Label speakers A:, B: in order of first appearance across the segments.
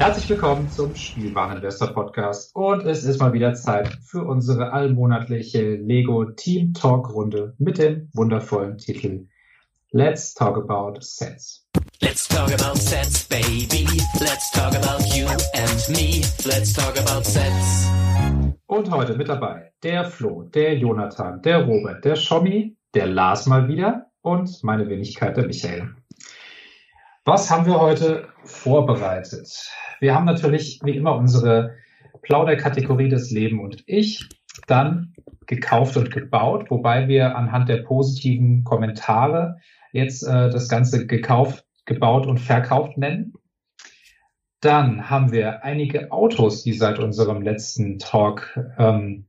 A: Herzlich willkommen zum Spielwareninvestor Podcast und es ist mal wieder Zeit für unsere allmonatliche Lego Team Talk Runde mit dem wundervollen Titel Let's Talk About Sets.
B: Let's talk about sets, baby. Let's talk about you and me. Let's talk about sets.
A: Und heute mit dabei der Flo, der Jonathan, der Robert, der Schommi, der Lars mal wieder und meine Wenigkeit, der Michael. Was haben wir heute vorbereitet? Wir haben natürlich wie immer unsere Plauderkategorie des Leben und ich, dann gekauft und gebaut, wobei wir anhand der positiven Kommentare jetzt äh, das Ganze gekauft, gebaut und verkauft nennen. Dann haben wir einige Autos, die seit unserem letzten Talk ähm,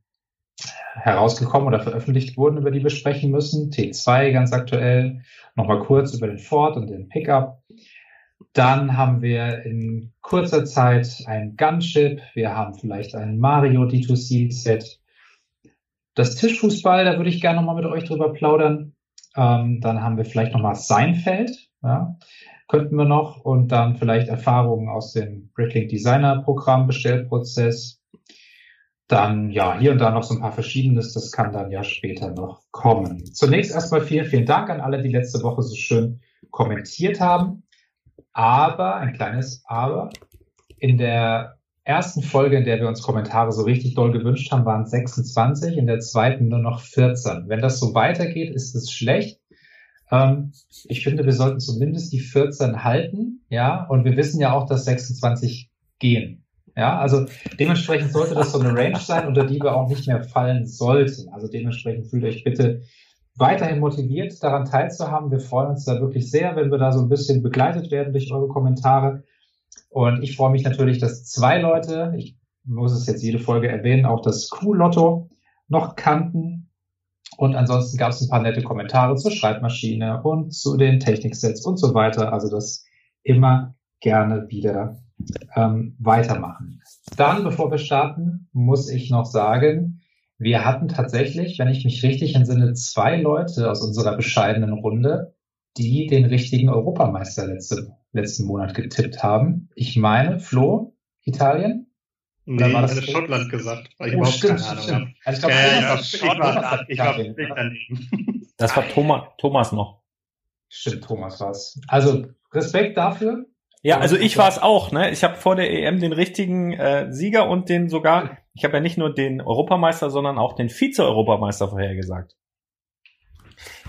A: herausgekommen oder veröffentlicht wurden, über die wir sprechen müssen. T2 ganz aktuell. Nochmal kurz über den Ford und den Pickup. Dann haben wir in kurzer Zeit ein Gunship. Wir haben vielleicht ein Mario D2C-Set. Das Tischfußball, da würde ich gerne nochmal mit euch drüber plaudern. Ähm, dann haben wir vielleicht nochmal Seinfeld. Ja, könnten wir noch. Und dann vielleicht Erfahrungen aus dem Bricklink Designer Programm, Bestellprozess. Dann, ja, hier und da noch so ein paar Verschiedenes. Das kann dann ja später noch kommen. Zunächst erstmal vielen, vielen Dank an alle, die letzte Woche so schön kommentiert haben. Aber, ein kleines Aber, in der ersten Folge, in der wir uns Kommentare so richtig doll gewünscht haben, waren es 26, in der zweiten nur noch 14. Wenn das so weitergeht, ist es schlecht. Ähm, ich finde, wir sollten zumindest die 14 halten, ja, und wir wissen ja auch, dass 26 gehen. Ja, also dementsprechend sollte das so eine Range sein, unter die wir auch nicht mehr fallen sollten. Also dementsprechend fühlt euch bitte weiterhin motiviert, daran teilzuhaben. Wir freuen uns da wirklich sehr, wenn wir da so ein bisschen begleitet werden durch eure Kommentare. Und ich freue mich natürlich, dass zwei Leute, ich muss es jetzt jede Folge erwähnen, auch das Q-Lotto noch kannten. Und ansonsten gab es ein paar nette Kommentare zur Schreibmaschine und zu den Techniksets und so weiter. Also das immer gerne wieder ähm, weitermachen. Dann, bevor wir starten, muss ich noch sagen, wir hatten tatsächlich, wenn ich mich richtig entsinne, zwei Leute aus unserer bescheidenen Runde, die den richtigen Europameister letzte, letzten Monat getippt haben. Ich meine, Flo, Italien?
C: Nee, ich
A: war das
C: hatte? Schottland gesagt, weil ich
A: Oh,
C: überhaupt
A: stimmt,
C: keine Ahnung
A: stimmt.
C: habe.
A: Also ich glaube,
C: Ja,
A: hat-
C: war, ich war daneben.
D: Das war Thomas, Thomas noch.
A: Stimmt, Thomas war's. Also Respekt dafür.
D: Ja, also ich war es auch. Ne? Ich habe vor der EM den richtigen äh, Sieger und den sogar, ich habe ja nicht nur den Europameister, sondern auch den Vize-Europameister vorhergesagt.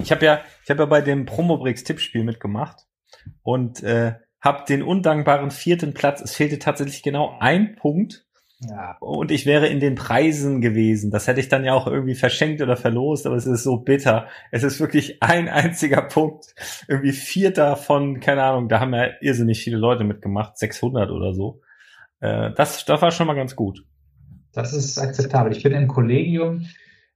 D: Ich habe ja, ich habe ja bei dem Promobrix Tippspiel mitgemacht und äh, habe den undankbaren vierten Platz. Es fehlte tatsächlich genau ein Punkt
A: Ja,
D: und ich wäre in den Preisen gewesen. Das hätte ich dann ja auch irgendwie verschenkt oder verlost, aber es ist so bitter. Es ist wirklich ein einziger Punkt. Irgendwie vierter von, keine Ahnung, da haben ja irrsinnig viele Leute mitgemacht, 600 oder so. Äh, das, das war schon mal ganz gut.
A: das ist akzeptabel. Ich bin im Kollegium,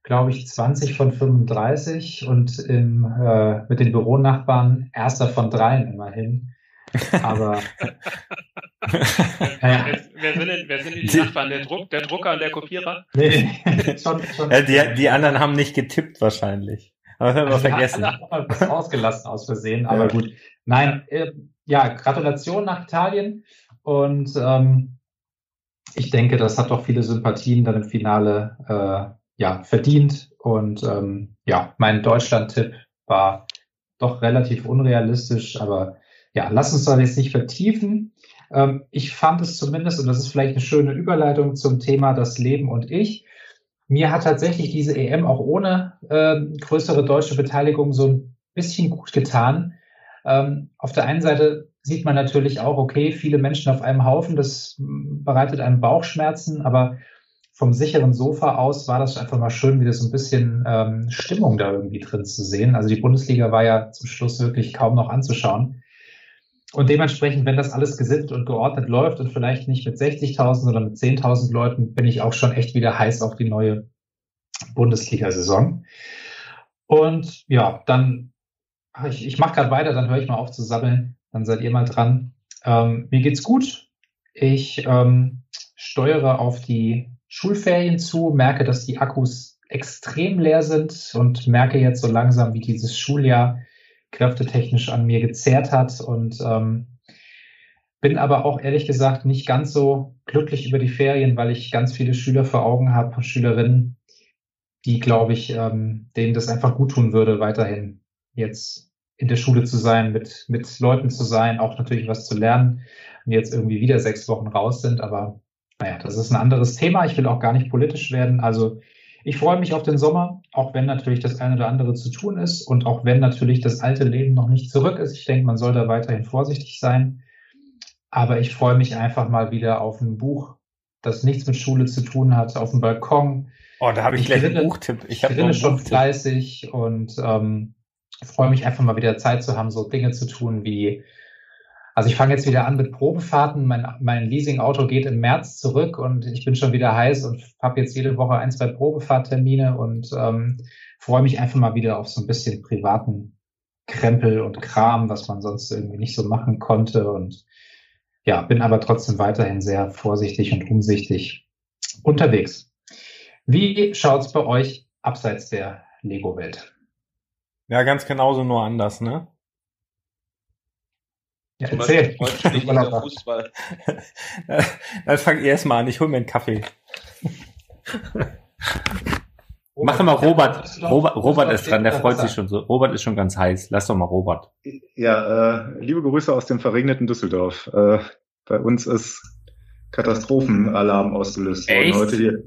A: glaube ich, 20 von 35 und im, äh, mit den Büronachbarn erster von dreien immerhin. Aber
E: Wer, wer, sind denn, wer sind denn die
D: Die-
E: Nachbarn? Der, Druck, der Drucker und der Kopierer?
A: nee, schon, schon.
D: Die, die anderen haben nicht getippt wahrscheinlich. Aber das haben wir
A: Also,
D: vergessen.
A: alle was ausgelassen aus Versehen, aber
D: Ja.
A: gut. Nein, äh, ja, Gratulation nach Italien und ähm, ich denke, das hat doch viele Sympathien dann im Finale äh, ja verdient und ähm, ja, mein Deutschland-Tipp war doch relativ unrealistisch, aber ja, lass uns da jetzt nicht vertiefen. Ähm, ich fand es zumindest, und das ist vielleicht eine schöne Überleitung zum Thema das Leben und ich, mir hat tatsächlich diese EM auch ohne ähm, größere deutsche Beteiligung so ein bisschen gut getan. Ähm, auf der einen Seite sieht man natürlich auch, okay, viele Menschen auf einem Haufen, das mm, bereitet einem Bauchschmerzen, aber vom sicheren Sofa aus war das einfach mal schön, wieder so ein bisschen ähm, Stimmung da irgendwie drin zu sehen. Also die Bundesliga war ja zum Schluss wirklich kaum noch anzuschauen. Und dementsprechend, wenn das alles gesittet und geordnet läuft und vielleicht nicht mit 60.000 oder mit 10.000 Leuten, bin ich auch schon echt wieder heiß auf die neue Bundesliga-Saison. Und ja, dann, ich, ich mache gerade weiter, dann höre ich mal auf zu sabbeln, dann seid ihr mal dran. Ähm, mir geht's gut. Ich ähm, steuere auf die Schulferien zu, merke, dass die Akkus extrem leer sind und merke jetzt so langsam, wie dieses Schuljahr kräftetechnisch an mir gezerrt hat und ähm, bin aber auch ehrlich gesagt nicht ganz so glücklich über die Ferien, weil ich ganz viele Schüler vor Augen habe, Schülerinnen, die, glaube ich, ähm, denen das einfach gut tun würde, weiterhin jetzt in der Schule zu sein, mit, mit Leuten zu sein, auch natürlich was zu lernen und jetzt irgendwie wieder sechs Wochen raus sind. Aber naja, das ist ein anderes Thema. Ich will auch gar nicht politisch werden. Also ich freue mich auf den Sommer, auch wenn natürlich das eine oder andere zu tun ist und auch wenn natürlich das alte Leben noch nicht zurück ist. Ich denke, man soll da weiterhin vorsichtig sein. Aber ich freue mich einfach mal wieder auf ein Buch, das nichts mit Schule zu tun hat, auf dem Balkon.
D: Oh, da habe ich,
A: Ich
D: gleich einen
A: grinne-
D: Buchtipp. Ich
A: Ich
D: noch
A: schon
D: einen
A: fleißig und ähm, freue mich einfach mal wieder Zeit zu haben, so Dinge zu tun wie, also ich fange jetzt wieder an mit Probefahrten. Mein, mein Leasing-Auto geht im März zurück und ich bin schon wieder heiß und habe jetzt jede Woche ein, zwei Probefahrttermine und ähm, freue mich einfach mal wieder auf so ein bisschen privaten Krempel und Kram, was man sonst irgendwie nicht so machen konnte und ja, bin aber trotzdem weiterhin sehr vorsichtig und umsichtig unterwegs. Wie schaut's bei euch abseits der Lego-Welt?
D: Ja, ganz genauso, nur anders, ne?
A: Ja,
F: Zum
A: erzähl.
F: Beispiel Fußball.
D: Dann fang erst mal an. Ich hol mir einen Kaffee. Mach doch mal Robert. Robert, Robert ist dran, der freut sich schon so. Robert ist schon ganz heiß. Lass doch mal Robert.
G: Ja, äh, liebe Grüße aus dem verregneten Düsseldorf. Äh, bei uns ist
C: Katastrophenalarm ausgelöst worden.
D: Echt?
C: Heute hier,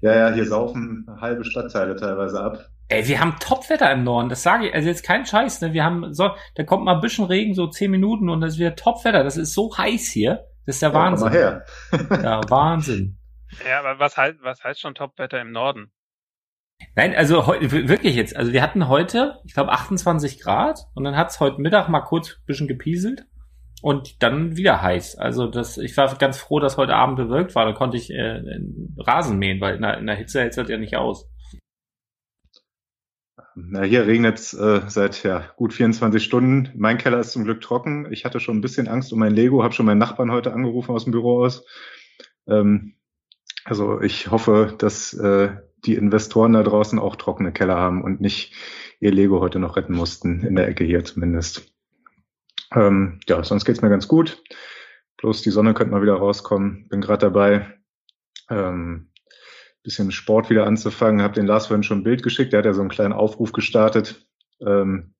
C: ja, ja, hier saufen halbe Stadtteile teilweise ab.
D: Ey, wir haben Topwetter im Norden, das sage ich, also jetzt kein Scheiß, ne? Wir haben so, da kommt mal ein bisschen Regen, so zehn Minuten und das ist wieder Topwetter. Das ist so heiß hier. Das ist der
C: Ja, komm
D: Wahnsinn.
C: mal her.
D: Ja, Wahnsinn.
E: Ja, aber was heißt, was heißt schon Topwetter im Norden?
D: Nein, also heu- w- wirklich jetzt. Also wir hatten heute, ich glaube, 28 Grad und dann hat's heute Mittag mal kurz ein bisschen gepieselt und dann wieder heiß. Also das, ich war ganz froh, dass heute Abend bewölkt war. Da konnte ich äh, Rasen mähen, weil in der, in der Hitze hält das ja nicht aus.
C: Na, hier regnet es äh, seit ja, gut 24 Stunden. Mein Keller ist zum Glück trocken. Ich hatte schon ein bisschen Angst um mein Lego, habe schon meinen Nachbarn heute angerufen aus dem Büro aus. Ähm, also ich hoffe, dass äh, die Investoren da draußen auch trockene Keller haben und nicht ihr Lego heute noch retten mussten, in der Ecke hier zumindest. Ähm, ja, sonst geht's mir ganz gut. Bloß die Sonne könnte mal wieder rauskommen. Bin gerade dabei, ähm, bisschen Sport wieder anzufangen. Hab den Lars vorhin schon ein Bild geschickt. Der hat ja so einen kleinen Aufruf gestartet. Ähm,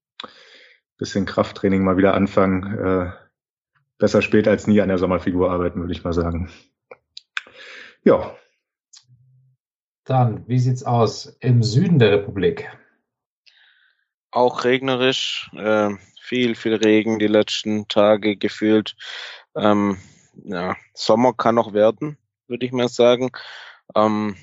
C: bisschen Krafttraining mal wieder anfangen. Äh, besser spät als nie an der Sommerfigur arbeiten, würde ich mal sagen. Ja,
A: Dann, wie sieht's aus im Süden der Republik?
F: Auch regnerisch, äh, viel, viel Regen die letzten Tage gefühlt. Ähm, ja, Sommer kann noch werden, würde ich mal sagen. Ähm,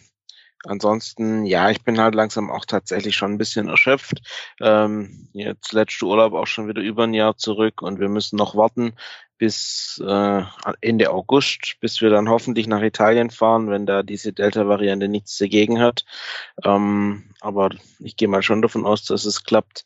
F: ansonsten, ja, ich bin halt langsam auch tatsächlich schon ein bisschen erschöpft. Ähm, jetzt letzte Urlaub auch schon wieder über ein Jahr zurück und wir müssen noch warten bis äh, Ende August, bis wir dann hoffentlich nach Italien fahren, wenn da diese Delta-Variante nichts dagegen hat. Ähm, aber ich gehe mal schon davon aus, dass es klappt.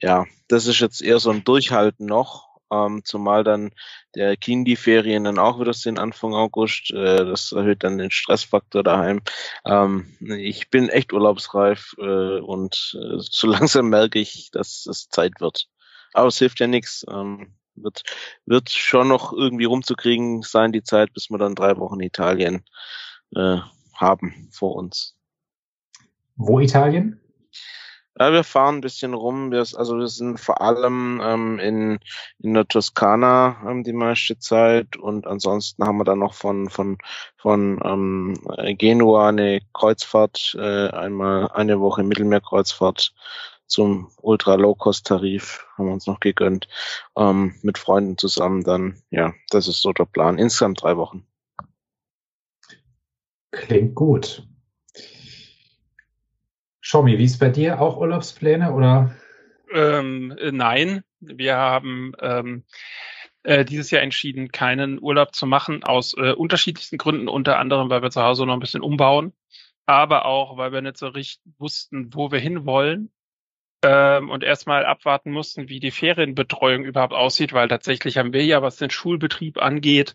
F: Ja, das ist jetzt eher so ein Durchhalten noch, ähm, zumal dann der Kindi-Ferien dann auch wieder sind Anfang August. Äh, das erhöht dann den Stressfaktor daheim. Ähm, ich bin echt urlaubsreif äh, und äh, so langsam merke ich, dass es Zeit wird. Aber es hilft ja nichts. Ähm, wird, wird schon noch irgendwie rumzukriegen sein, die Zeit, bis wir dann drei Wochen Italien äh, haben vor uns.
A: Wo Italien?
F: Ja, wir fahren ein bisschen rum. Wir, also wir sind vor allem ähm, in, in der Toskana ähm, die meiste Zeit und ansonsten haben wir dann noch von von von ähm, Genua eine Kreuzfahrt, äh, einmal eine Woche Mittelmeerkreuzfahrt zum Ultra Low Cost Tarif haben wir uns noch gegönnt ähm, mit Freunden zusammen. Dann ja, das ist so der Plan. Insgesamt drei Wochen.
A: Klingt gut. Schommi, wie ist bei dir? Auch Urlaubspläne oder?
E: Ähm, äh, nein, wir haben ähm, äh, dieses Jahr entschieden, keinen Urlaub zu machen, aus äh, unterschiedlichsten Gründen, unter anderem, weil wir zu Hause noch ein bisschen umbauen, aber auch, weil wir nicht so richtig wussten, wo wir hinwollen ähm, und erstmal abwarten mussten, wie die Ferienbetreuung überhaupt aussieht, weil tatsächlich haben wir ja, was den Schulbetrieb angeht,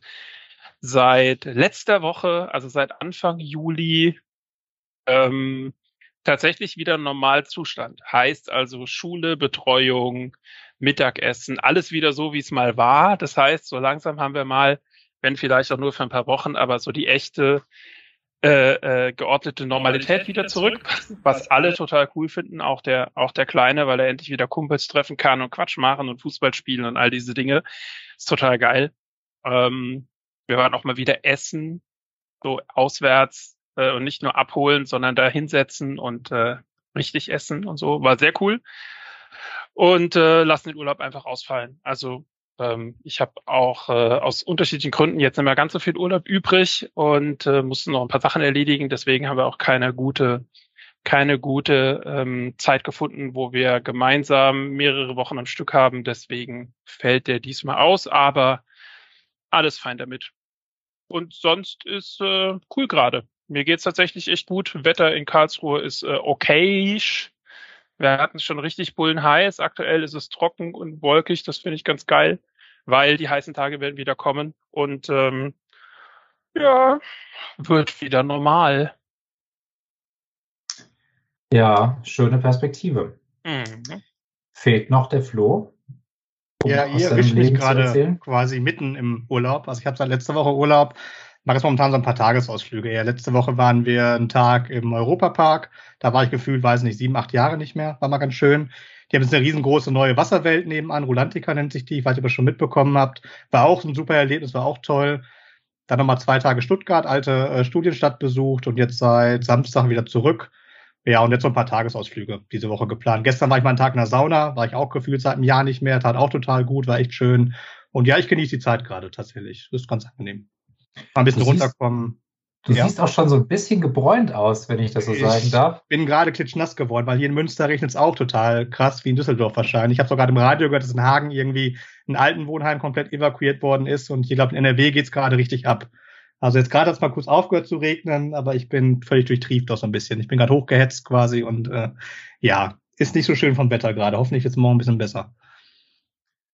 E: seit letzter Woche, also seit Anfang Juli, ähm, tatsächlich wieder Normalzustand. Heißt also Schule, Betreuung, Mittagessen, alles wieder so, wie es mal war. Das heißt, so langsam haben wir mal, wenn vielleicht auch nur für ein paar Wochen, aber so die echte äh, äh, geordnete Normalität wieder zurück, was alle total cool finden, auch der auch der Kleine, weil er endlich wieder Kumpels treffen kann und Quatsch machen und Fußball spielen und all diese Dinge. Ist total geil. Ähm, wir waren auch mal wieder essen, so auswärts äh, und nicht nur abholen, sondern da hinsetzen und äh, richtig essen und so. War sehr cool. Und äh, lassen den Urlaub einfach ausfallen. Also ähm, ich habe auch äh, aus unterschiedlichen Gründen jetzt nicht mehr ganz so viel Urlaub übrig und äh, mussten noch ein paar Sachen erledigen. Deswegen haben wir auch keine gute keine gute ähm, Zeit gefunden, wo wir gemeinsam mehrere Wochen am Stück haben. Deswegen fällt der diesmal aus, aber alles fein damit. Und sonst ist äh, cool gerade. Mir geht's tatsächlich echt gut. Wetter in Karlsruhe ist äh, okayisch. Wir hatten es schon richtig bullen heiß. Aktuell ist es trocken und wolkig. Das finde ich ganz geil, weil die heißen Tage werden wieder kommen. Und ähm, ja, wird wieder normal.
A: Ja, schöne Perspektive.
E: Mhm.
A: Fehlt noch der Flo? um
G: Ja, ihr erwischt mich gerade quasi mitten im Urlaub. Also ich habe seit letzter Woche Urlaub, mache jetzt momentan so ein paar Tagesausflüge. Ja, letzte Woche waren wir einen Tag im Europapark. Da war ich gefühlt, weiß nicht, sieben, acht Jahre nicht mehr. War mal ganz schön. Die haben jetzt eine riesengroße neue Wasserwelt nebenan. Rulantica nennt sich die. Ich weiß nicht, ob ihr das schon mitbekommen habt. War auch ein super Erlebnis, war auch toll. Dann nochmal zwei Tage Stuttgart, alte äh, Studienstadt besucht und jetzt seit Samstag wieder zurück. Ja, und jetzt so ein paar Tagesausflüge diese Woche geplant. Gestern war ich mal einen Tag in der Sauna, war ich auch gefühlt seit einem Jahr nicht mehr, tat auch total gut, war echt schön. Und ja, ich genieße die Zeit gerade tatsächlich. Ist ganz angenehm. Mal ein bisschen
A: Du siehst-
G: runterkommen.
A: Du
G: Ja.
A: siehst auch schon so ein bisschen gebräunt aus, wenn ich das so sagen
G: Ich
A: darf.
G: bin gerade klitschnass geworden, weil hier in Münster regnet es auch total krass, wie in Düsseldorf wahrscheinlich. Ich habe sogar im Radio gehört, dass in Hagen irgendwie ein alten Wohnheim komplett evakuiert worden ist und ich glaube, in NRW geht's gerade richtig ab. Also jetzt gerade hat es mal kurz aufgehört zu regnen, aber ich bin völlig durchtrieft auch so ein bisschen. Ich bin gerade hochgehetzt quasi und äh, ja, ist nicht so schön vom Wetter gerade. Hoffentlich wird's morgen ein bisschen besser.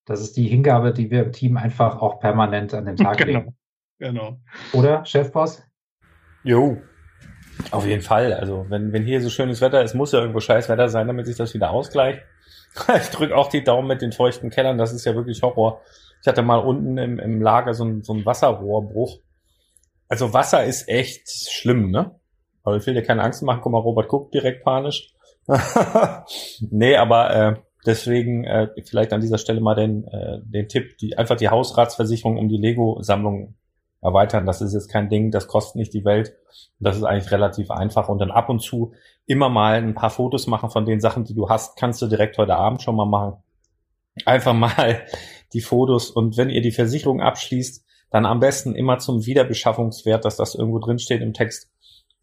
A: Das ist die Hingabe, die wir im Team einfach auch permanent an den Tag legen.
G: Genau.
A: Oder, Chefboss?
D: Jo. Auf jeden Fall. Also, wenn, wenn hier so schönes Wetter ist, muss ja irgendwo scheiß Wetter sein, damit sich das wieder ausgleicht. Ich drücke auch die Daumen mit den feuchten Kellern, das ist ja wirklich Horror. Ich hatte mal unten im, im Lager so ein, so ein Wasserrohrbruch. Also Wasser ist echt schlimm, ne? Aber ich will dir keine Angst machen. Guck mal, Robert guckt direkt panisch. nee, aber äh, deswegen äh, vielleicht an dieser Stelle mal den, äh, den Tipp, die einfach die Hausratsversicherung um die Lego-Sammlung erweitern. Das ist jetzt kein Ding, das kostet nicht die Welt. Das ist eigentlich relativ einfach. Und dann ab und zu immer mal ein paar Fotos machen von den Sachen, die du hast, kannst du direkt heute Abend schon mal machen. Einfach mal die Fotos und wenn ihr die Versicherung abschließt, dann am besten immer zum Wiederbeschaffungswert, dass das irgendwo drin steht im Text.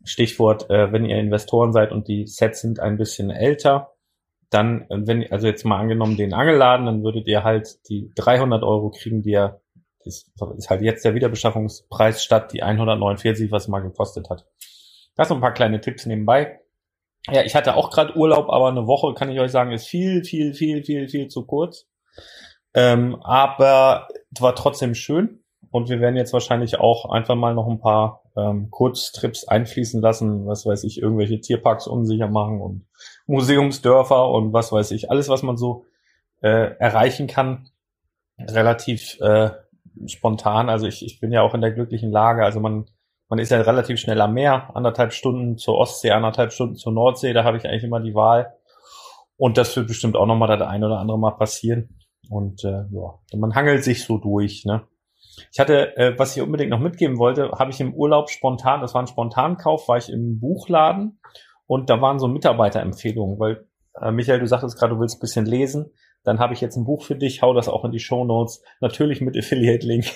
D: Stichwort, äh, wenn ihr Investoren seid und die Sets sind ein bisschen älter, dann, äh, wenn, also jetzt mal angenommen den Angelladen, dann würdet ihr halt die 300 Euro kriegen, die ihr, das ist halt jetzt der Wiederbeschaffungspreis statt die 149, was mal gekostet hat. Das sind ein paar kleine Tipps nebenbei. Ja, ich hatte auch gerade Urlaub, aber eine Woche, kann ich euch sagen, ist viel, viel, viel, viel, viel zu kurz. Ähm, aber war trotzdem schön. Und wir werden jetzt wahrscheinlich auch einfach mal noch ein paar ähm, Kurztrips einfließen lassen, was weiß ich, irgendwelche Tierparks unsicher machen und Museumsdörfer und was weiß ich, alles, was man so äh, erreichen kann, relativ äh, spontan. Also ich, ich bin ja auch in der glücklichen Lage. Also man, man ist ja relativ schnell am Meer, anderthalb Stunden zur Ostsee, anderthalb Stunden zur Nordsee, da habe ich eigentlich immer die Wahl. Und das wird bestimmt auch nochmal das ein oder andere Mal passieren. Und äh, ja, man hangelt sich so durch, ne? Ich hatte, äh, was ich unbedingt noch mitgeben wollte, habe ich im Urlaub spontan, das war ein Spontankauf, war ich im Buchladen und da waren so Mitarbeiterempfehlungen, weil äh, Michael, du sagtest gerade, du willst ein bisschen lesen. Dann habe ich jetzt ein Buch für dich, hau das auch in die Show Notes, natürlich mit Affiliate-Link.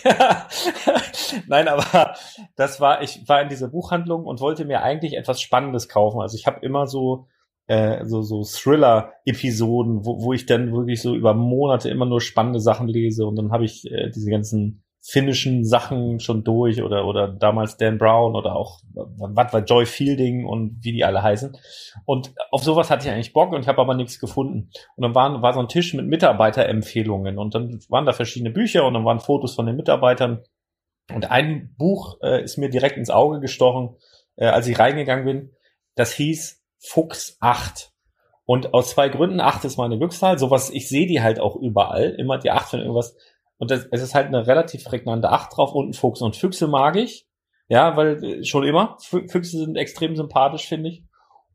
D: Nein, aber das war, ich war in dieser Buchhandlung und wollte mir eigentlich etwas Spannendes kaufen. Also ich habe immer so äh, so, so Thriller-Episoden, wo, wo ich dann wirklich so über Monate immer nur spannende Sachen lese und dann habe ich äh, diese ganzen finnischen Sachen schon durch oder oder damals Dan Brown oder auch was war Joy Fielding und wie die alle heißen und auf sowas hatte ich eigentlich Bock und ich habe aber nichts gefunden und dann waren, war so ein Tisch mit Mitarbeiterempfehlungen und dann waren da verschiedene Bücher und dann waren Fotos von den Mitarbeitern und ein Buch äh, ist mir direkt ins Auge gestochen, äh, als ich reingegangen bin. Das hieß Fuchs 8. Und aus zwei Gründen, 8 ist meine Glückszahl, sowas, ich sehe die halt auch überall, immer die 8 von irgendwas. Und das, es ist halt eine relativ prägnante 8 drauf und ein Fuchs. Und Füchse mag ich, ja, weil äh, schon immer. Fü- Füchse sind extrem sympathisch, finde ich.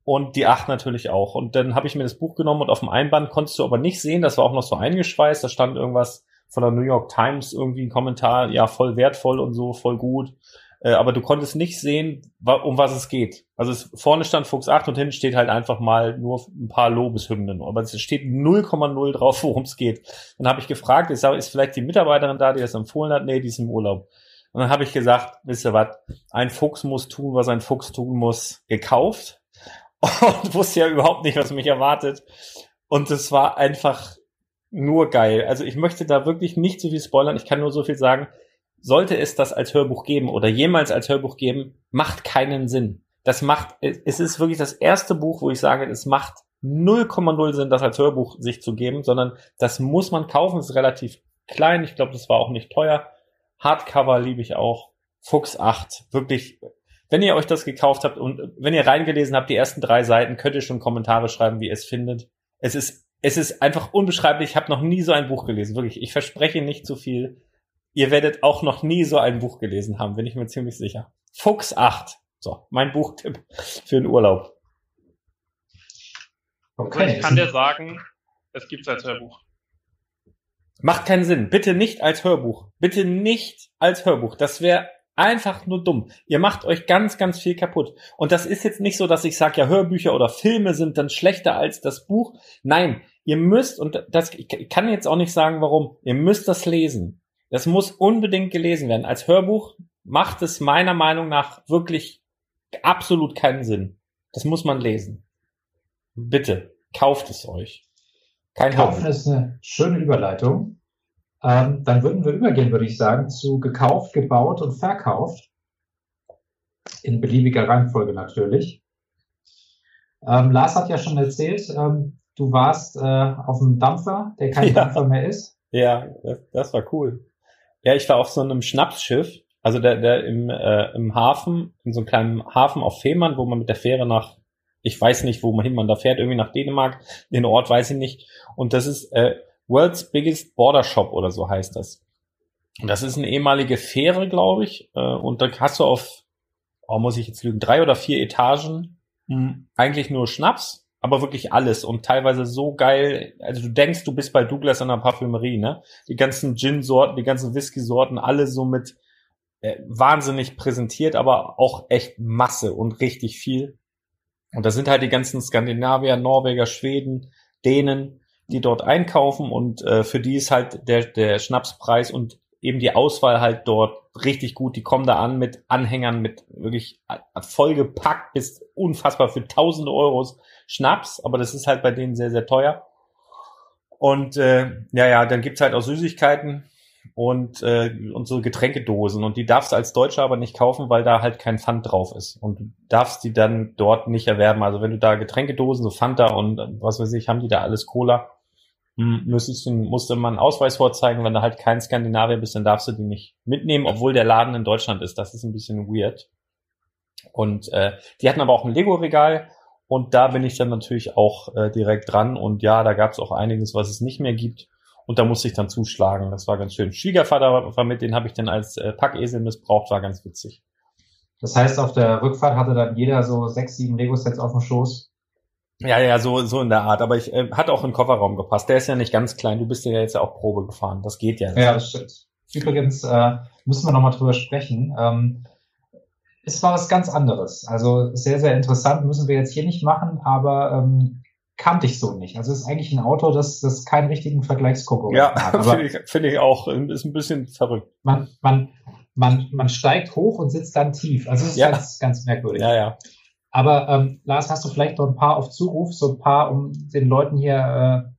D: Und die 8 natürlich auch. Und dann habe ich mir das Buch genommen und auf dem Einband konntest du aber nicht sehen, das war auch noch so eingeschweißt, da stand irgendwas von der New York Times irgendwie ein Kommentar, ja, voll wertvoll und so, voll gut. Äh, aber du konntest nicht sehen, um was es geht. Also es, vorne stand Fuchs 8 und hinten steht halt einfach mal nur ein paar Lobeshymnen. Aber es steht 0,0 drauf, worum es geht. Dann habe ich gefragt, ist, ist vielleicht die Mitarbeiterin da, die das empfohlen hat? Nee, die ist im Urlaub. Und dann habe ich gesagt, wisst ihr was, ein Fuchs muss tun, was ein Fuchs tun muss, gekauft. Und wusste ja überhaupt nicht, was mich erwartet. Und es war einfach nur geil. Also ich möchte da wirklich nicht so viel spoilern. Ich kann nur so viel sagen. Sollte es das als Hörbuch geben oder jemals als Hörbuch geben, macht keinen Sinn. Das macht, es ist wirklich das erste Buch, wo ich sage, es macht 0,0 Sinn, das als Hörbuch sich zu geben, sondern das muss man kaufen. Es ist relativ klein. Ich glaube, das war auch nicht teuer. Hardcover liebe ich auch. Fuchs 8. Wirklich, wenn ihr euch das gekauft habt und wenn ihr reingelesen habt, die ersten drei Seiten, könnt ihr schon Kommentare schreiben, wie ihr es findet. Es ist, es ist einfach unbeschreiblich. Ich habe noch nie so ein Buch gelesen. Wirklich, ich verspreche nicht zu viel. Ihr werdet auch noch nie so ein Buch gelesen haben, bin ich mir ziemlich sicher. Fuchs 8. So, mein Buchtipp für den Urlaub.
E: Also ich kann dir sagen, es gibt's als Hörbuch.
D: Macht keinen Sinn. Bitte nicht als Hörbuch. Bitte nicht als Hörbuch. Das wäre Einfach nur dumm. Ihr macht euch ganz, ganz viel kaputt. Und das ist jetzt nicht so, dass ich sage, ja, Hörbücher oder Filme sind dann schlechter als das Buch. Nein, ihr müsst, und das ich kann jetzt auch nicht sagen, warum, ihr müsst das lesen. Das muss unbedingt gelesen werden. Als Hörbuch macht es meiner Meinung nach wirklich absolut keinen Sinn. Das muss man lesen. Bitte, kauft es euch. Kein
A: Kaufen
D: Hobby.
A: ist eine schöne Überleitung. Ähm, dann würden wir übergehen, würde ich sagen, zu gekauft, gebaut und verkauft. In beliebiger Reihenfolge natürlich. Ähm, Lars hat ja schon erzählt, ähm, du warst äh, auf einem Dampfer, der kein
D: Ja.
A: Dampfer mehr ist.
D: Ja, das, das war cool. Ja, ich war auf so einem Schnapsschiff, also der, der im, äh, im Hafen, in so einem kleinen Hafen auf Fehmarn, wo man mit der Fähre nach, ich weiß nicht, wo man hin man da fährt, irgendwie nach Dänemark, den Ort weiß ich nicht. Und das ist äh, World's Biggest Border Shop oder so heißt das. Und das ist eine ehemalige Fähre, glaube ich. Äh, und da hast du auf, oh, muss ich jetzt lügen, drei oder vier Etagen mh, eigentlich nur Schnaps, aber wirklich alles und teilweise so geil. Also du denkst, du bist bei Douglas in der Parfümerie, ne? Die ganzen Gin-Sorten, die ganzen Whisky-Sorten, alle so mit äh, wahnsinnig präsentiert, aber auch echt Masse und richtig viel. Und da sind halt die ganzen Skandinavier, Norweger, Schweden, Dänen, die dort einkaufen und äh, für die ist halt der, der Schnapspreis und eben die Auswahl halt dort richtig gut. Die kommen da an mit Anhängern, mit wirklich vollgepackt bis unfassbar für tausende Euros Schnaps, aber das ist halt bei denen sehr, sehr teuer. Und äh, ja, ja, dann gibt's halt auch Süßigkeiten und, äh, und so Getränkedosen. Und die darfst du als Deutscher aber nicht kaufen, weil da halt kein Pfand drauf ist. Und du darfst die dann dort nicht erwerben. Also wenn du da Getränkedosen, so Fanta und äh, was weiß ich, haben die da alles Cola, hm, müsstest du, musste man einen Ausweis vorzeigen. Wenn du halt kein Skandinavier bist, dann darfst du die nicht mitnehmen, obwohl der Laden in Deutschland ist. Das ist ein bisschen weird. Und äh, die hatten aber auch ein Lego-Regal und da bin ich dann natürlich auch äh, direkt dran. Und ja, da gab es auch einiges, was es nicht mehr gibt. Und da musste ich dann zuschlagen. Das war ganz schön. Schwiegervater war mit, den habe ich dann als äh, Packesel missbraucht, war ganz witzig.
A: Das heißt, auf der Rückfahrt hatte dann jeder so sechs, sieben Lego-Sets auf dem Schoß.
D: Ja, ja, so, so in der Art. Aber ich äh, hat auch in den Kofferraum gepasst. Der ist ja nicht ganz klein. Du bist ja jetzt auch Probe gefahren. Das geht ja.
A: Ja, das stimmt. Übrigens äh, müssen wir nochmal drüber sprechen. Ähm, es war was ganz anderes. Also sehr, sehr interessant, müssen wir jetzt hier nicht machen, aber ähm, kannte ich so nicht. Also es ist eigentlich ein Auto, das, das keinen richtigen Vergleichskonkurrenten
D: Ja,
A: hat.
D: Finde ich, finde ich auch. Ist ein bisschen verrückt.
A: man, man, man, man steigt hoch und sitzt dann tief. Also es ist
D: Ja.
A: ganz, ganz merkwürdig.
D: Ja, ja.
A: Aber ähm, Lars, hast du vielleicht noch ein paar auf Zuruf, so ein paar, um den Leuten hier äh,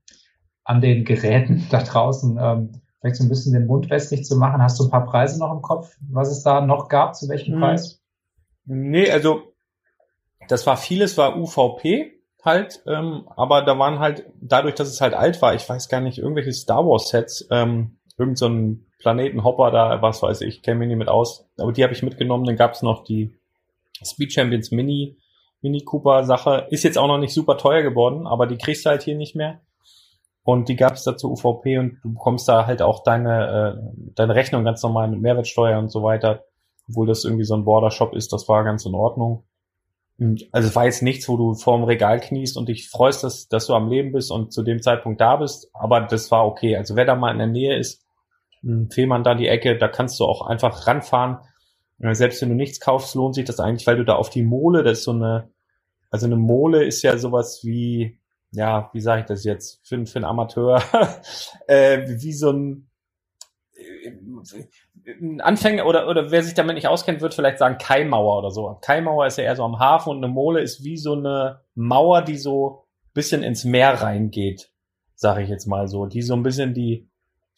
A: an den Geräten da draußen ähm, vielleicht so ein bisschen den Mund wässrig zu machen? Hast du ein paar Preise noch im Kopf, was es da noch gab, zu welchem
D: Hm.
A: Preis?
D: Nee, also das war vieles war UVP halt, ähm, aber da waren halt, dadurch, dass es halt alt war, ich weiß gar nicht, irgendwelche Star Wars Sets, ähm, irgend so ein Planetenhopper da, was weiß ich, kenne mich nicht mit aus, aber die habe ich mitgenommen, dann gab's noch die Speed Champions Mini, Mini Cooper Sache, ist jetzt auch noch nicht super teuer geworden, aber die kriegst du halt hier nicht mehr. Und die gab's da zur UVP und du bekommst da halt auch deine, äh, deine Rechnung ganz normal mit Mehrwertsteuer und so weiter obwohl das irgendwie so ein Border-Shop ist, das war ganz in Ordnung. Und Also es war jetzt nichts, wo du vorm Regal kniest und dich freust, dass, dass du am Leben bist und zu dem Zeitpunkt da bist, aber das war okay. Also wer da mal in der Nähe ist, mh, Fehmarn da die Ecke, da kannst du auch einfach ranfahren. Äh, Selbst wenn du nichts kaufst, lohnt sich das eigentlich, weil du da auf die Mole, das ist so eine, also eine Mole ist ja sowas wie, ja, wie sage ich das jetzt, für, für einen Amateur, äh, wie so ein, ein Anfänger oder, oder wer sich damit nicht auskennt, wird vielleicht sagen Kaimauer oder so. Kaimauer ist ja eher so am Hafen und eine Mole ist wie so eine Mauer, die so bisschen ins Meer reingeht, sage ich jetzt mal so. Die so ein bisschen die,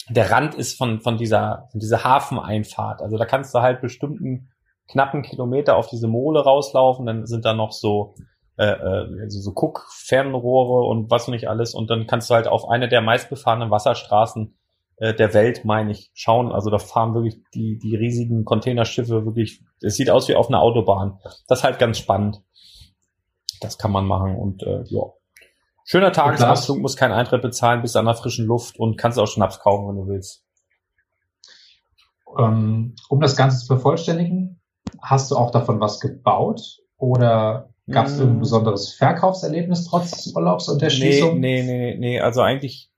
D: der Rand ist von, von dieser, von dieser Hafeneinfahrt. Also da kannst du halt bestimmten knappen Kilometer auf diese Mole rauslaufen, dann sind da noch so äh, äh, also so Guck-Fernrohre und was nicht alles und dann kannst du halt auf eine der meistbefahrenen Wasserstraßen äh, der Welt, meine ich, schauen. Also da fahren wirklich die, die riesigen Containerschiffe wirklich, es sieht aus wie auf einer Autobahn. Das ist halt ganz spannend. Das kann man machen und äh, ja. Schöner Tagesausflug, muss keinen Eintritt bezahlen, bist an der frischen Luft und kannst auch Schnaps kaufen, wenn du willst.
A: Ähm, um das Ganze zu vervollständigen, hast du auch davon was gebaut oder gab es
D: Mm.
A: ein besonderes Verkaufserlebnis trotz des Urlaubs und der
D: Nee, nee, nee, nee, also eigentlich,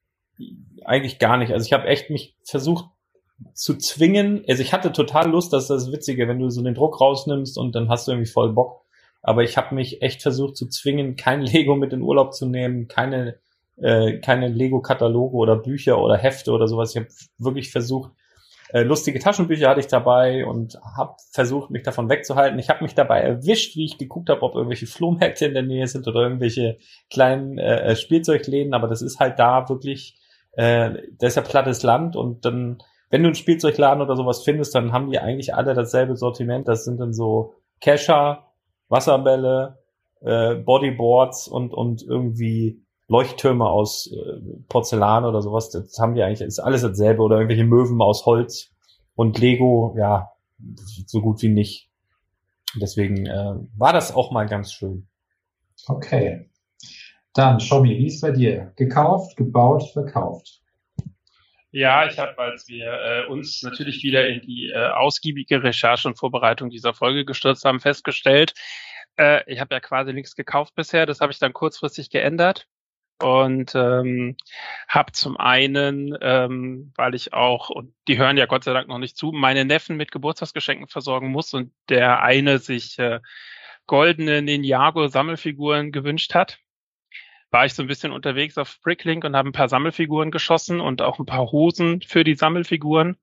D: eigentlich gar nicht. Also ich habe echt mich versucht, zu zwingen, also ich hatte total Lust, das ist das Witzige, wenn du so den Druck rausnimmst und dann hast du irgendwie voll Bock. Aber ich habe mich echt versucht zu zwingen, kein Lego mit in Urlaub zu nehmen, keine, äh, keine Lego-Kataloge oder Bücher oder Hefte oder sowas. Ich habe wirklich versucht, äh, lustige Taschenbücher hatte ich dabei und habe versucht, mich davon wegzuhalten. Ich habe mich dabei erwischt, wie ich geguckt habe, ob irgendwelche Flohmärkte in der Nähe sind oder irgendwelche kleinen äh, Spielzeugläden. Aber das ist halt da wirklich, äh, das ist ja plattes Land und dann, wenn du einen Spielzeugladen oder sowas findest, dann haben die eigentlich alle dasselbe Sortiment. Das sind dann so Kescher, Wasserbälle, äh, Bodyboards und und irgendwie Leuchttürme aus äh, Porzellan oder sowas, das haben die eigentlich, ist alles dasselbe oder irgendwelche Möwen aus Holz und Lego, ja, so gut wie nicht. Deswegen äh, war das auch mal ganz schön.
A: Okay. Dann, Schommi, wie ist bei dir? Gekauft, gebaut, verkauft?
E: Ja, ich habe, als wir äh, uns natürlich wieder in die äh, ausgiebige Recherche und Vorbereitung dieser Folge gestürzt haben, festgestellt, äh, ich habe ja quasi nichts gekauft bisher. Das habe ich dann kurzfristig geändert und ähm, habe zum einen, ähm, weil ich auch, und die hören ja Gott sei Dank noch nicht zu, meine Neffen mit Geburtstagsgeschenken versorgen muss und der eine sich äh, goldene Ninjago-Sammelfiguren gewünscht hat, war ich so ein bisschen unterwegs auf Bricklink und habe ein paar Sammelfiguren geschossen und auch ein paar Hosen für die Sammelfiguren.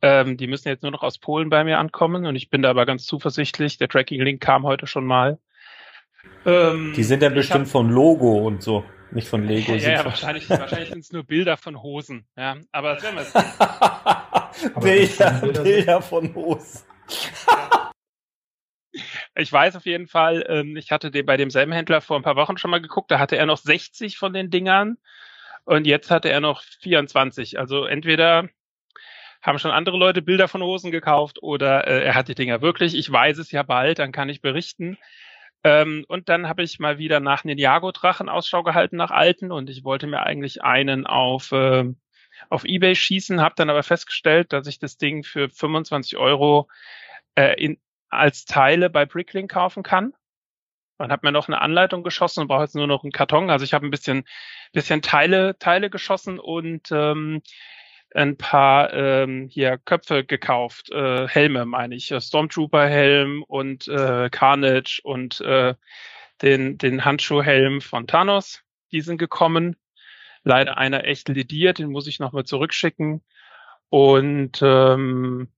E: Ähm, die müssen jetzt nur noch aus Polen bei mir ankommen und ich bin da aber ganz zuversichtlich. Der Tracking-Link kam heute schon mal.
D: Ähm, die sind ja bestimmt hab, von Logo und so. Nicht von Lego.
E: Ja, ja wahrscheinlich, wahrscheinlich sind es nur Bilder von Hosen. Ja, aber das werden wir
D: Bilder, Bilder, Bilder von Hosen.
E: Ich weiß auf jeden Fall, ähm, ich hatte den bei demselben Händler vor ein paar Wochen schon mal geguckt, da hatte er noch 60 von den Dingern und jetzt hatte er noch 24. Also entweder haben schon andere Leute Bilder von Hosen gekauft oder äh, er hat die Dinger wirklich. Ich weiß es ja bald, dann kann ich berichten. Ähm, und dann habe ich mal wieder nach Ninjago-Drachen Ausschau gehalten nach alten und ich wollte mir eigentlich einen auf, äh, auf Ebay schießen, habe dann aber festgestellt, dass ich das Ding für 25 Euro äh, in, als Teile bei Bricklink kaufen kann. Und habe mir noch eine Anleitung geschossen und brauche jetzt nur noch einen Karton. Also ich habe ein bisschen, bisschen Teile, Teile geschossen und ähm, ein paar ähm, hier Köpfe gekauft, äh, Helme meine ich, Stormtrooper-Helm und äh, Carnage und äh, den, den Handschuhhelm von Thanos. Die sind gekommen. Leider einer echt lediert, den muss ich nochmal zurückschicken. Und ähm,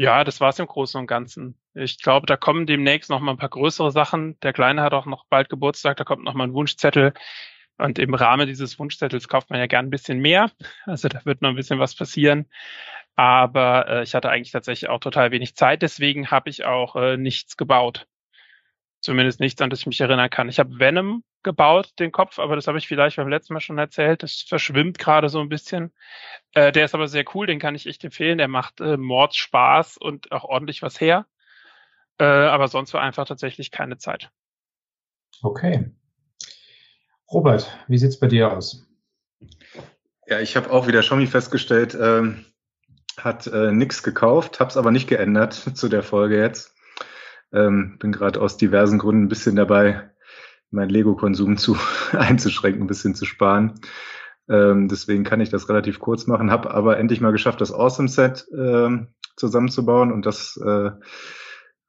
E: ja, das war's im Großen und Ganzen. Ich glaube, da kommen demnächst noch mal ein paar größere Sachen. Der Kleine hat auch noch bald Geburtstag, da kommt noch mal ein Wunschzettel. Und im Rahmen dieses Wunschzettels kauft man ja gern ein bisschen mehr. Also da wird noch ein bisschen was passieren. Aber äh, ich hatte eigentlich tatsächlich auch total wenig Zeit. Deswegen habe ich auch äh, nichts gebaut. Zumindest nichts, an das ich mich erinnern kann. Ich habe Venom gebaut, den Kopf, aber das habe ich vielleicht beim letzten Mal schon erzählt. Das verschwimmt gerade so ein bisschen. Äh, der ist aber sehr cool, den kann ich echt empfehlen. Der macht äh, Mordspaß und auch ordentlich was her. Äh, aber sonst war einfach tatsächlich keine Zeit.
A: Okay. Robert, wie sieht's bei dir aus?
C: Ja, ich habe auch wieder Xiaomi festgestellt, ähm, hat äh, nichts gekauft, habe es aber nicht geändert zu der Folge jetzt. Ähm, bin gerade aus diversen Gründen ein bisschen dabei, meinen Lego-Konsum zu einzuschränken, ein bisschen zu sparen. Ähm, deswegen kann ich das relativ kurz machen, habe aber endlich mal geschafft, das Awesome Set äh, zusammenzubauen und das äh,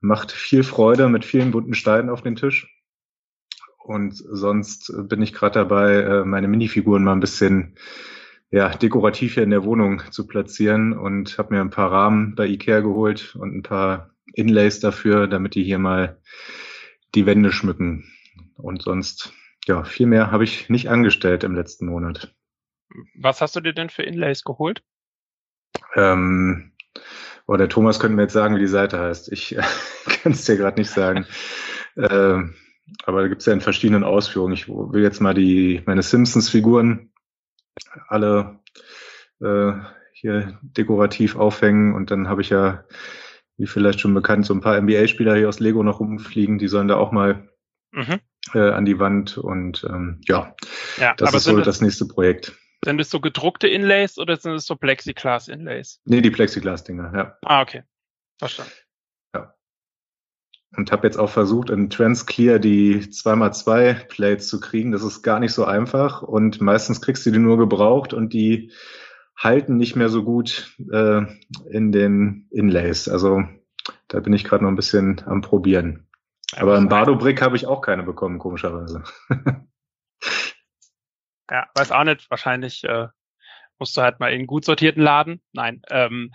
C: macht viel Freude mit vielen bunten Steinen auf den Tisch. Und sonst bin ich gerade dabei, äh, meine Minifiguren mal ein bisschen ja, dekorativ hier in der Wohnung zu platzieren und habe mir ein paar Rahmen bei Ikea geholt und ein paar Inlays dafür, damit die hier mal die Wände schmücken. Und sonst, ja, viel mehr habe ich nicht angestellt im letzten Monat.
E: Was hast du dir denn für Inlays geholt?
C: Ähm, oh, der Thomas könnte mir jetzt sagen, wie die Seite heißt. Ich äh, kann es dir gerade nicht sagen. ähm, aber da gibt es ja in verschiedenen Ausführungen. Ich will jetzt mal die meine Simpsons-Figuren alle äh, hier dekorativ aufhängen und dann habe ich ja, wie vielleicht schon bekannt, so ein paar NBA-Spieler hier aus Lego noch rumfliegen, die sollen da auch mal mhm. äh, an die Wand und ähm, ja, ja das ist so das, das nächste Projekt.
E: Sind es so gedruckte Inlays oder sind es so Plexiglas-Inlays?
C: Nee, die Plexiglas-Dinger, ja.
E: Ah, okay. Verstanden
C: und habe jetzt auch versucht, in Transclear die 2x2 Plates zu kriegen. Das ist gar nicht so einfach und meistens kriegst du die nur gebraucht und die halten nicht mehr so gut äh, in den Inlays. Also da bin ich gerade noch ein bisschen am Probieren. Aber im Bardo-Brick habe ich auch keine bekommen, komischerweise.
E: Ja, weiß auch nicht. Wahrscheinlich äh, musst du halt mal in gut sortierten Laden. Nein, ähm,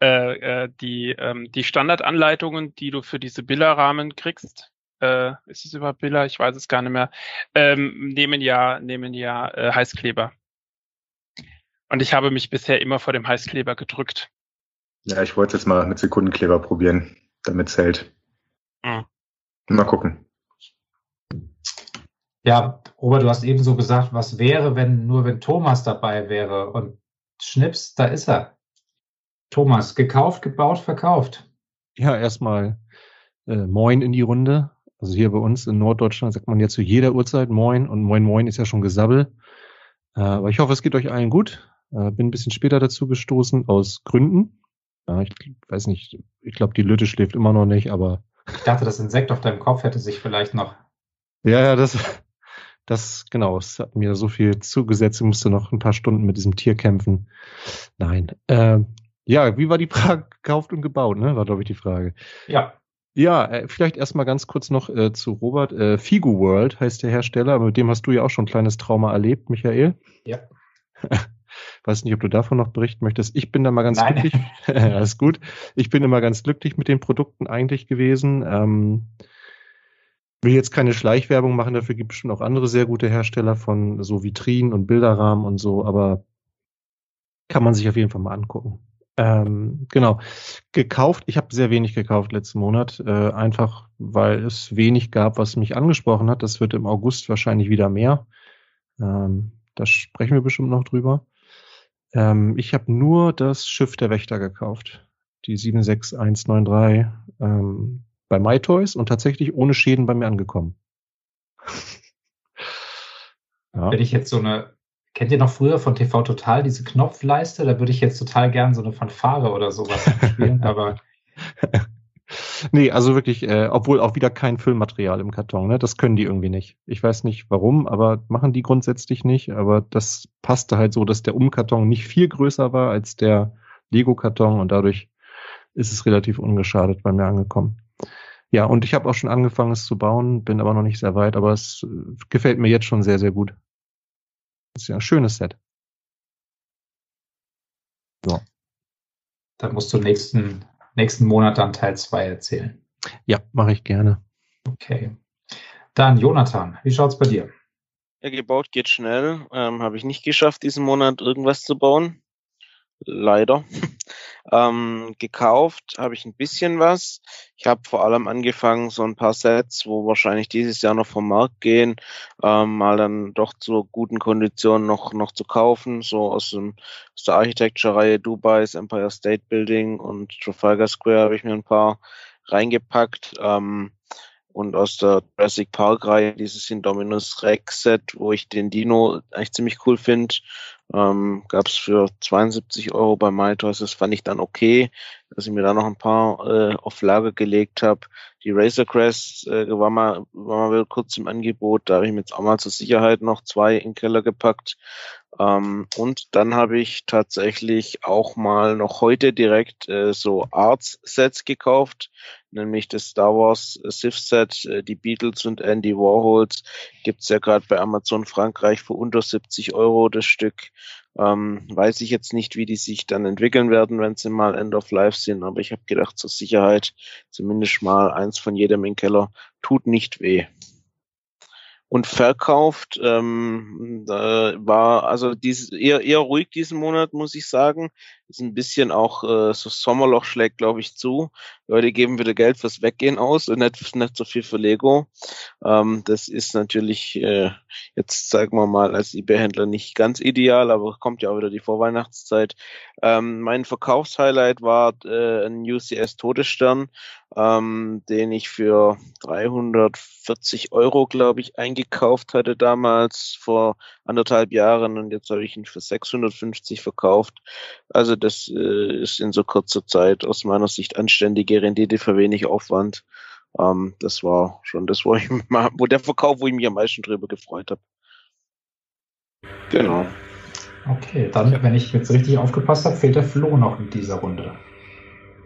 E: äh, äh, die ähm, die Standardanleitungen, die du für diese Billerrahmen kriegst, äh, ist es über Biller? Ich weiß es gar nicht mehr. Ähm, nehmen ja nehmen ja äh, Heißkleber. Und ich habe mich bisher immer vor dem Heißkleber gedrückt.
C: Ja, ich wollte jetzt mal mit Sekundenkleber probieren, damit es hält.
E: Mhm.
C: Mal gucken.
A: Ja, Robert, du hast eben so gesagt, was wäre, wenn nur wenn Thomas dabei wäre und Schnips, da ist er. Thomas, gekauft, gebaut, verkauft.
H: Ja, erstmal äh, Moin in die Runde. Also hier bei uns in Norddeutschland sagt man ja zu jeder Uhrzeit Moin und Moin Moin ist ja schon Gesabbel. Äh, aber ich hoffe, es geht euch allen gut. Äh, bin ein bisschen später dazu gestoßen aus Gründen. Ja, ich weiß nicht, ich glaube, die Lütte schläft immer noch nicht, aber
A: Ich dachte, das Insekt auf deinem Kopf hätte sich vielleicht noch.
H: Ja, ja, das, das, genau, es hat mir so viel zugesetzt, ich musste noch ein paar Stunden mit diesem Tier kämpfen. Nein. Äh, ja, wie war die Frage gekauft und gebaut, ne? War, glaube ich, die Frage.
A: Ja.
H: Ja, äh, vielleicht erstmal ganz kurz noch äh, zu Robert. Äh, Figu World heißt der Hersteller, mit dem hast du ja auch schon ein kleines Trauma erlebt, Michael.
A: Ja.
H: Weiß nicht, ob du davon noch berichten möchtest. Ich bin da mal ganz
A: Nein.
H: glücklich. Alles gut. Ich bin immer ganz glücklich mit den Produkten eigentlich gewesen. Ähm, will jetzt keine Schleichwerbung machen, dafür gibt es schon auch andere sehr gute Hersteller von so Vitrinen und Bilderrahmen und so, aber kann man sich auf jeden Fall mal angucken. Ähm, genau. Gekauft, ich habe sehr wenig gekauft letzten Monat, äh, einfach weil es wenig gab, was mich angesprochen hat. Das wird im August wahrscheinlich wieder mehr. Ähm, da sprechen wir bestimmt noch drüber. Ähm, ich habe nur das Schiff der Wächter gekauft. Die 76193 ähm, bei MyToys und tatsächlich ohne Schäden bei mir angekommen. ja.
A: Wenn ich jetzt so eine, kennt ihr noch früher von TV Total diese Knopfleiste? Da würde ich jetzt total gern so eine Fanfare oder sowas spielen, aber
H: Nee, also wirklich, äh, obwohl auch wieder kein Füllmaterial im Karton, ne? Das können die irgendwie nicht. Ich weiß nicht warum, aber machen die grundsätzlich nicht. Aber das passte halt so, dass der Umkarton nicht viel größer war als der Lego-Karton und dadurch ist es relativ ungeschadet bei mir angekommen. Ja, und ich habe auch schon angefangen, es zu bauen, bin aber noch nicht sehr weit, aber es äh, gefällt mir jetzt schon sehr, sehr gut. Ist ja ein schönes Set. So.
A: dann musst du nächsten, nächsten Monat dann Teil 2 erzählen.
H: Ja, mache ich gerne.
A: Okay. Dann Jonathan, wie schaut's bei dir?
F: Ja, gebaut geht schnell. Ähm, Habe ich nicht geschafft, diesen Monat irgendwas zu bauen. Leider. ähm, gekauft habe ich ein bisschen was. Ich habe vor allem angefangen, so ein paar Sets, wo wahrscheinlich dieses Jahr noch vom Markt gehen, ähm, mal dann doch zur guten Kondition noch, noch zu kaufen. So aus, dem, aus der Architecture-Reihe Dubai's Empire State Building und Trafalgar Square habe ich mir ein paar reingepackt. Ähm, und aus der Jurassic Park Reihe dieses Indominus Rex Set, wo ich den Dino eigentlich ziemlich cool finde. Ähm, Gab es für 72 Euro bei MyToys. Das fand ich dann okay, dass ich mir da noch ein paar äh, auf Lager gelegt habe. Die Razor Crest äh, war, mal, war mal kurz im Angebot. Da habe ich mir jetzt auch mal zur Sicherheit noch zwei in den Keller gepackt. Ähm, und dann habe ich tatsächlich auch mal noch heute direkt äh, so Arts-Sets gekauft, nämlich das Star Wars Sith-Set, äh, die Beatles und Andy Warhols. Gibt's ja gerade bei Amazon Frankreich für unter 70 Euro das Stück. Ähm, weiß ich jetzt nicht, wie die sich dann entwickeln werden, wenn sie mal End of Life sind, aber ich habe gedacht, zur Sicherheit zumindest mal eins von jedem im Keller. Tut nicht weh und verkauft. Ähm, da war also dieses eher eher ruhig diesen Monat, muss ich sagen. Ist ein bisschen auch äh, so Sommerloch schlägt, glaube ich, zu. Leute geben wieder Geld fürs Weggehen aus und nicht, nicht so viel für Lego. Ähm, das ist natürlich äh, jetzt sagen wir mal als eBay-Händler nicht ganz ideal, aber kommt ja auch wieder die Vorweihnachtszeit. Ähm, mein Verkaufshighlight war äh, ein UCS Todesstern, ähm, den ich für 340 Euro, glaube ich, eingekauft hatte damals vor anderthalb Jahren und jetzt habe ich ihn für 650 verkauft. Also das äh, ist in so kurzer Zeit aus meiner Sicht anständige Rendite für wenig Aufwand. Ähm, das war schon das, wo ich mal, wo der Verkauf, wo ich mich am meisten drüber gefreut habe. Genau.
A: Okay, dann, wenn ich jetzt richtig aufgepasst habe, fehlt der Flo noch in dieser Runde.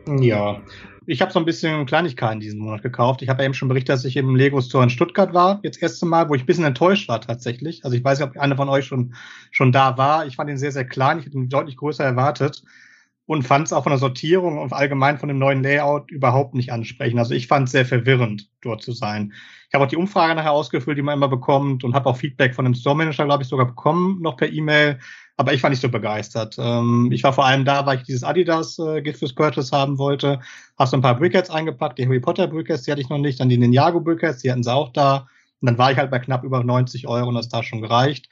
G: Ja, ich habe so ein bisschen Kleinigkeiten diesen Monat gekauft. Ich habe ja eben schon berichtet, dass ich im Lego Store in Stuttgart war, jetzt erste Mal, wo ich ein bisschen enttäuscht war tatsächlich. Also ich weiß nicht, ob einer von euch schon, schon da war. Ich fand ihn sehr, sehr klein. Ich hätte ihn deutlich größer erwartet und fand es auch von der Sortierung und allgemein von dem neuen Layout überhaupt nicht ansprechend. Also ich fand es sehr verwirrend, dort zu sein. Ich habe auch die Umfrage nachher ausgefüllt, die man immer bekommt und habe auch Feedback von dem Store Manager, glaube ich, sogar bekommen, noch per E-Mail. Aber ich war nicht so begeistert. Ähm, ich war vor allem da, weil ich dieses Adidas äh, Gift fürs Purchase haben wollte. Hast so ein paar Brickheads eingepackt, die Harry Potter Brickheads, die hatte ich noch nicht, dann die Ninjago Brickheads, die hatten sie auch da. Und dann war ich halt bei knapp über 90 Euro und das da schon gereicht.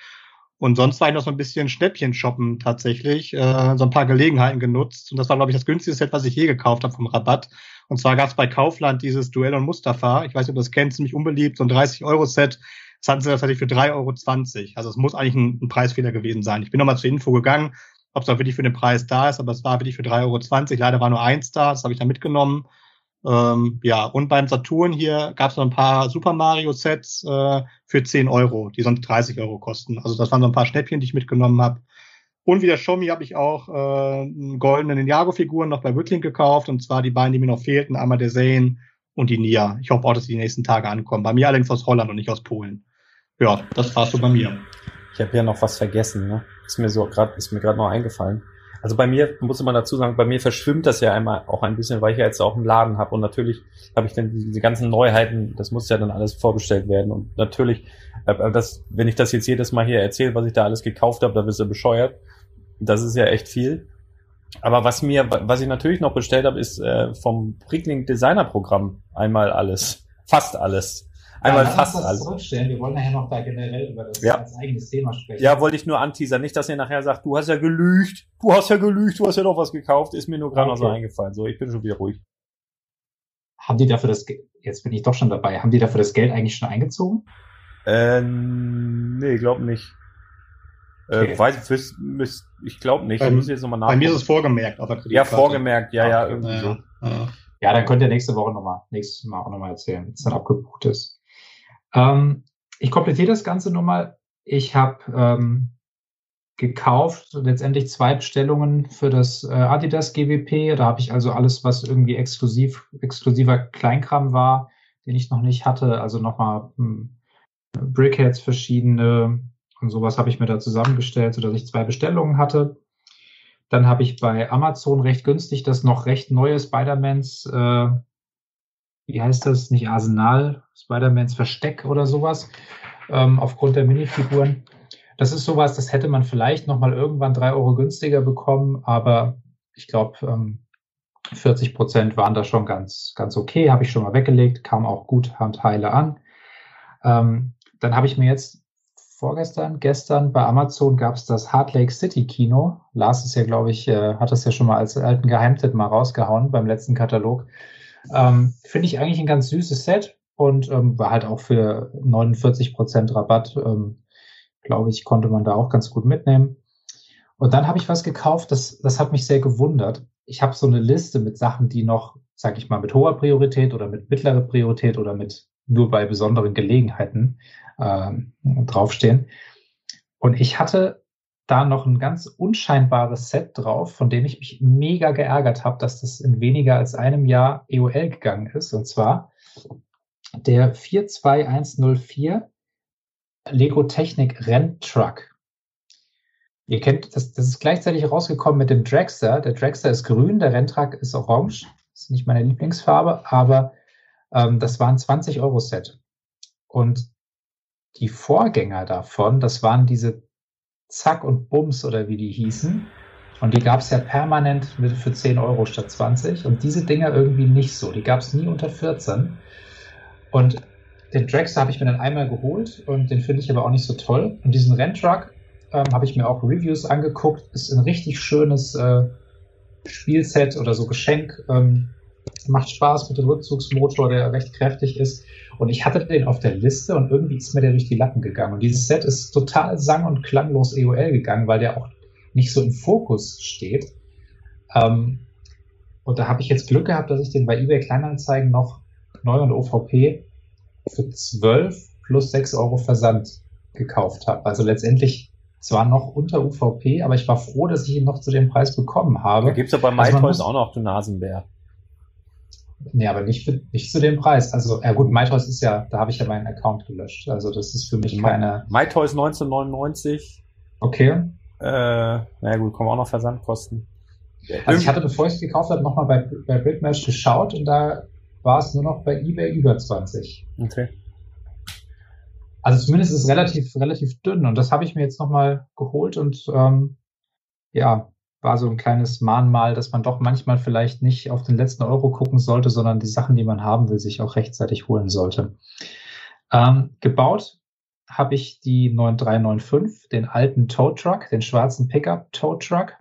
G: Und sonst war ich noch so ein bisschen Schnäppchen shoppen tatsächlich, äh, so ein paar Gelegenheiten genutzt. Und das war, glaube ich, das günstigste Set, was ich je gekauft habe vom Rabatt. Und zwar gab es bei Kaufland dieses Duell und Mustafa. Ich weiß nicht, ob das kennst, ziemlich unbeliebt, so ein 30-Euro-Set. Das hatten sie tatsächlich für 3,20 Euro. Also es muss eigentlich ein, ein Preisfehler gewesen sein. Ich bin nochmal zur Info gegangen, ob es auch wirklich für den Preis da ist, aber es war wirklich für 3,20 Euro. Leider war nur eins da, das habe ich dann mitgenommen. Ähm, ja, und beim Saturn hier gab es noch ein paar Super Mario Sets äh, für 10 Euro, die sonst 30 Euro kosten. Also das waren so ein paar Schnäppchen, die ich mitgenommen habe. Und wie der Xiaomi habe ich auch äh, goldene Ninjago-Figuren noch bei Bricklink gekauft. Und zwar die beiden, die mir noch fehlten. Einmal der Zane und die Nia. Ich hoffe auch, dass die, die nächsten Tage ankommen. Bei mir allerdings aus Holland und nicht aus Polen. Ja, das war's so bei mir.
D: Ich habe ja noch was vergessen, ne? Ist mir so gerade, ist mir gerade noch eingefallen. Also bei mir, muss man dazu sagen, bei mir verschwimmt das ja einmal auch ein bisschen, weil ich ja jetzt auch einen Laden habe und natürlich habe ich dann diese ganzen Neuheiten, das muss ja dann alles vorbestellt werden und natürlich, äh, das, wenn ich das jetzt jedes Mal hier erzähle, was ich da alles gekauft habe, da bist du bescheuert. Das ist ja echt viel. Aber was mir, was ich natürlich noch bestellt habe, ist äh, vom Prickling Designer Programm einmal alles, fast alles. Einmal
A: ja,
D: fast
A: das
D: alles.
A: zurückstellen. Wir wollen nachher noch da generell über das
D: Ja.
A: als eigenes Thema sprechen.
D: Ja, wollte ich nur anteasern. Nicht, dass ihr nachher sagt, du hast ja gelügt, du hast ja gelügt, du hast ja doch was gekauft. Ist mir nur gerade noch so
A: Okay.
D: eingefallen. So, ich bin schon wieder ruhig.
A: Haben die dafür das, Ge- jetzt bin ich doch schon dabei, haben die dafür das Geld eigentlich schon eingezogen?
D: Ähm, nee, glaub nicht.
A: Okay.
D: Äh, weiß, wüs- müs- ich glaube nicht.
G: Bei-
D: ich muss jetzt nochmal
G: Bei
D: nachgucken.
G: mir ist es vorgemerkt auf der
D: ja, vorgemerkt. Ja, ja,
A: Okay.
D: irgendwie
G: Ja,
D: so.
G: ja.
A: Ja, dann könnt ihr nächste Woche nochmal, nächstes Mal auch nochmal erzählen, wenn es dann abgebucht ist. Ähm, ich komplettiere das Ganze nochmal. Ich habe ähm, gekauft, letztendlich zwei Bestellungen für das äh, Adidas GWP. Da habe ich also alles, was irgendwie exklusiv, exklusiver Kleinkram war, den ich noch nicht hatte. Also nochmal hm, Brickheads verschiedene und sowas habe ich mir da zusammengestellt, sodass ich zwei Bestellungen hatte. Dann habe ich bei Amazon recht günstig das noch recht neue Spider-Mans, äh, wie heißt das, nicht Arsenal, Spider-Mans Versteck oder sowas, ähm, aufgrund der Minifiguren. Das ist sowas, das hätte man vielleicht nochmal irgendwann drei Euro günstiger bekommen, aber ich glaube, ähm, 40 Prozent waren da schon ganz, ganz okay, habe ich schon mal weggelegt, kam auch gut Handheile an. Ähm, dann habe ich mir jetzt vorgestern, gestern bei Amazon gab es das Heart Lake City Kino. Lars ist ja, glaube ich, äh, hat das ja schon mal als alten Geheimtipp mal rausgehauen beim letzten Katalog. Ähm, Finde ich eigentlich ein ganz süßes Set und ähm, war halt auch für 49 Prozent Rabatt. Ähm, glaube ich, konnte man da auch ganz gut mitnehmen. Und dann habe ich was gekauft, das, das hat mich sehr gewundert. Ich habe so eine Liste mit Sachen, die noch, sage ich mal, mit hoher Priorität oder mit mittlerer Priorität oder mit nur bei besonderen Gelegenheiten ähm, draufstehen. Und ich hatte da noch ein ganz unscheinbares Set drauf, von dem ich mich mega geärgert habe, dass das in weniger als einem Jahr EOL gegangen ist. Und zwar der 42104 Lego Technik Renntruck. Ihr kennt, das, das ist gleichzeitig rausgekommen mit dem Dragster. Der Dragster ist grün, der Renntruck ist orange. Das ist nicht meine Lieblingsfarbe, aber ähm, das war ein 20-Euro-Set. Und die Vorgänger davon, das waren diese Zack und Bums oder wie die hießen. Und die gab es ja permanent für 10 Euro statt 20. Und diese Dinger irgendwie nicht so. Die gab es nie unter 14. Und den Dragster habe ich mir dann einmal geholt und den finde ich aber auch nicht so toll. Und diesen Renntruck ähm, habe ich mir auch Reviews angeguckt. Ist ein richtig schönes äh, Spielset oder so Geschenk. Ähm, macht Spaß mit dem Rückzugsmotor, der recht kräftig ist. Und ich hatte den auf der Liste und irgendwie ist mir der durch die Lappen gegangen. Und dieses Set ist total sang- und klanglos EOL gegangen, weil der auch nicht so im Fokus steht. Ähm, und da habe ich jetzt Glück gehabt, dass ich den bei eBay Kleinanzeigen noch neu und OVP für 12 plus 6 Euro Versand gekauft habe. Also letztendlich zwar noch unter UVP, aber ich war froh, dass ich ihn noch zu dem Preis bekommen habe.
D: Da gibt's ja bei
A: Also
D: MyToys
A: muss-
D: auch noch, du Nasenbär.
A: Nee, aber nicht, für, nicht zu dem Preis. Also, ja gut, MyToys ist ja, da habe ich ja meinen Account gelöscht. Also das ist für mich keine.
D: MyToys 1999.
A: Okay.
D: Äh, naja gut, kommen auch noch Versandkosten.
A: Also ich hatte, bevor ich es gekauft habe, nochmal bei, bei Britmatch geschaut und da war es nur noch bei eBay über 20.
D: Okay.
A: Also zumindest ist es relativ, relativ dünn und das habe ich mir jetzt nochmal geholt und ähm, ja, war so ein kleines Mahnmal, dass man doch manchmal vielleicht nicht auf den letzten Euro gucken sollte, sondern die Sachen, die man haben will, sich auch rechtzeitig holen sollte. Ähm, gebaut habe ich die 9395, den alten Tow Truck, den schwarzen Pickup Tow Truck.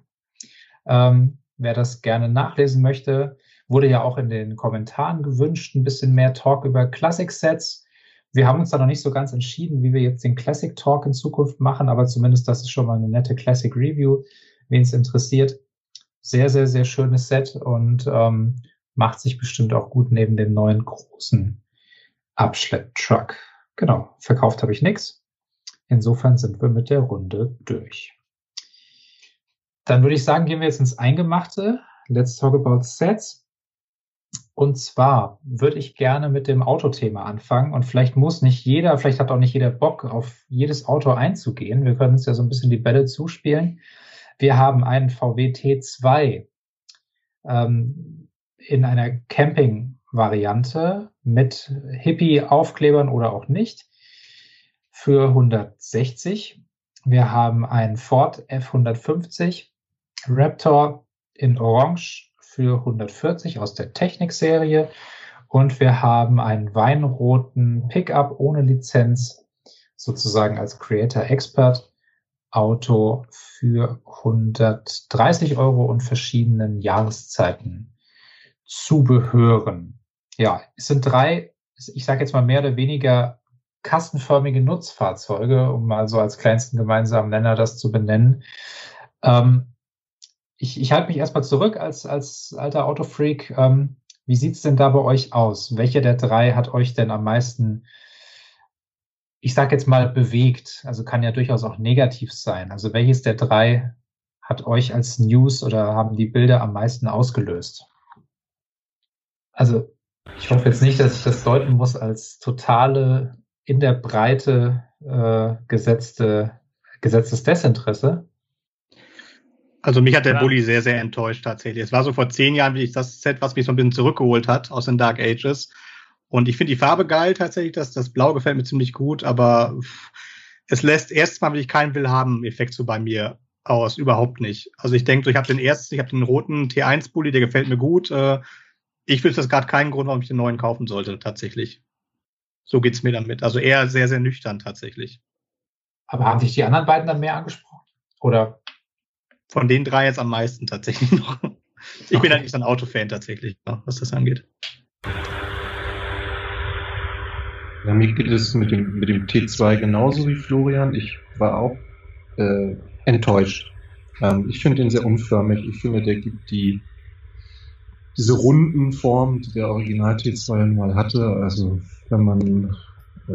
A: Ähm, wer das gerne nachlesen möchte, wurde ja auch in den Kommentaren gewünscht, ein bisschen mehr Talk über Classic Sets. Wir haben uns da noch nicht so ganz entschieden, wie wir jetzt den Classic Talk in Zukunft machen, aber zumindest das ist schon mal eine nette Classic Review, wen es interessiert. Sehr, sehr, sehr schönes Set und ähm, macht sich bestimmt auch gut neben dem neuen großen Abschlepptruck. Genau, verkauft habe ich nichts. Insofern sind wir mit der Runde durch. Dann würde ich sagen, gehen wir jetzt ins Eingemachte. Let's talk about sets. Und zwar würde ich gerne mit dem Autothema anfangen. Und vielleicht muss nicht jeder, vielleicht hat auch nicht jeder Bock, auf jedes Auto einzugehen. Wir können uns ja so ein bisschen die Bälle zuspielen. Wir haben einen VW T2 ähm, in einer Camping-Variante mit Hippie-Aufklebern oder auch nicht für 160. Wir haben einen Ford F150 Raptor in Orange für 140 aus der Technik-Serie. Und wir haben einen weinroten Pickup ohne Lizenz, sozusagen als Creator Expert Auto für 130 Euro und verschiedenen Jahreszeiten Zubehören. Ja, es sind drei, ich sage jetzt mal mehr oder weniger kastenförmige Nutzfahrzeuge, um mal so als kleinsten gemeinsamen Nenner das zu benennen. Ähm, ich, ich halte mich erstmal zurück als, als alter Autofreak. Ähm, wie sieht's denn da bei euch aus? Welcher der drei hat euch denn am meisten, ich sage jetzt mal, bewegt? Also kann ja durchaus auch negativ sein. Also welches der drei hat euch als News oder haben die Bilder am meisten ausgelöst? Also ich hoffe jetzt nicht, dass ich das deuten muss als totale in der Breite äh, gesetzte, gesetztes Desinteresse.
G: Also mich hat der
A: Ja.
G: Bully sehr, sehr enttäuscht tatsächlich. Es war so vor zehn Jahren wirklich das Set, was mich so ein bisschen zurückgeholt hat aus den Dark Ages. Und ich finde die Farbe geil tatsächlich, das, das Blau gefällt mir ziemlich gut, aber es lässt erstmal wirklich keinen Willhaben-Effekt so bei mir aus, überhaupt nicht. Also ich denke, so, ich habe den ersten, ich habe den roten T1-Bully, der gefällt mir gut. Äh, ich wüsste das gerade keinen Grund, warum ich den neuen kaufen sollte, tatsächlich. So geht's mir damit. Also eher sehr, sehr nüchtern tatsächlich.
A: Aber haben dich die anderen beiden dann mehr angesprochen? Oder?
G: Von den drei jetzt am meisten tatsächlich noch. Ich bin halt nicht so ein Autofan tatsächlich, was das angeht.
H: Ja, mir geht es mit dem, mit dem T2 genauso wie Florian. Ich war auch äh, enttäuscht. Ähm, ich finde den sehr unförmig. Ich finde, der gibt die diese runden Form, die der Original T2 mal hatte. Also wenn man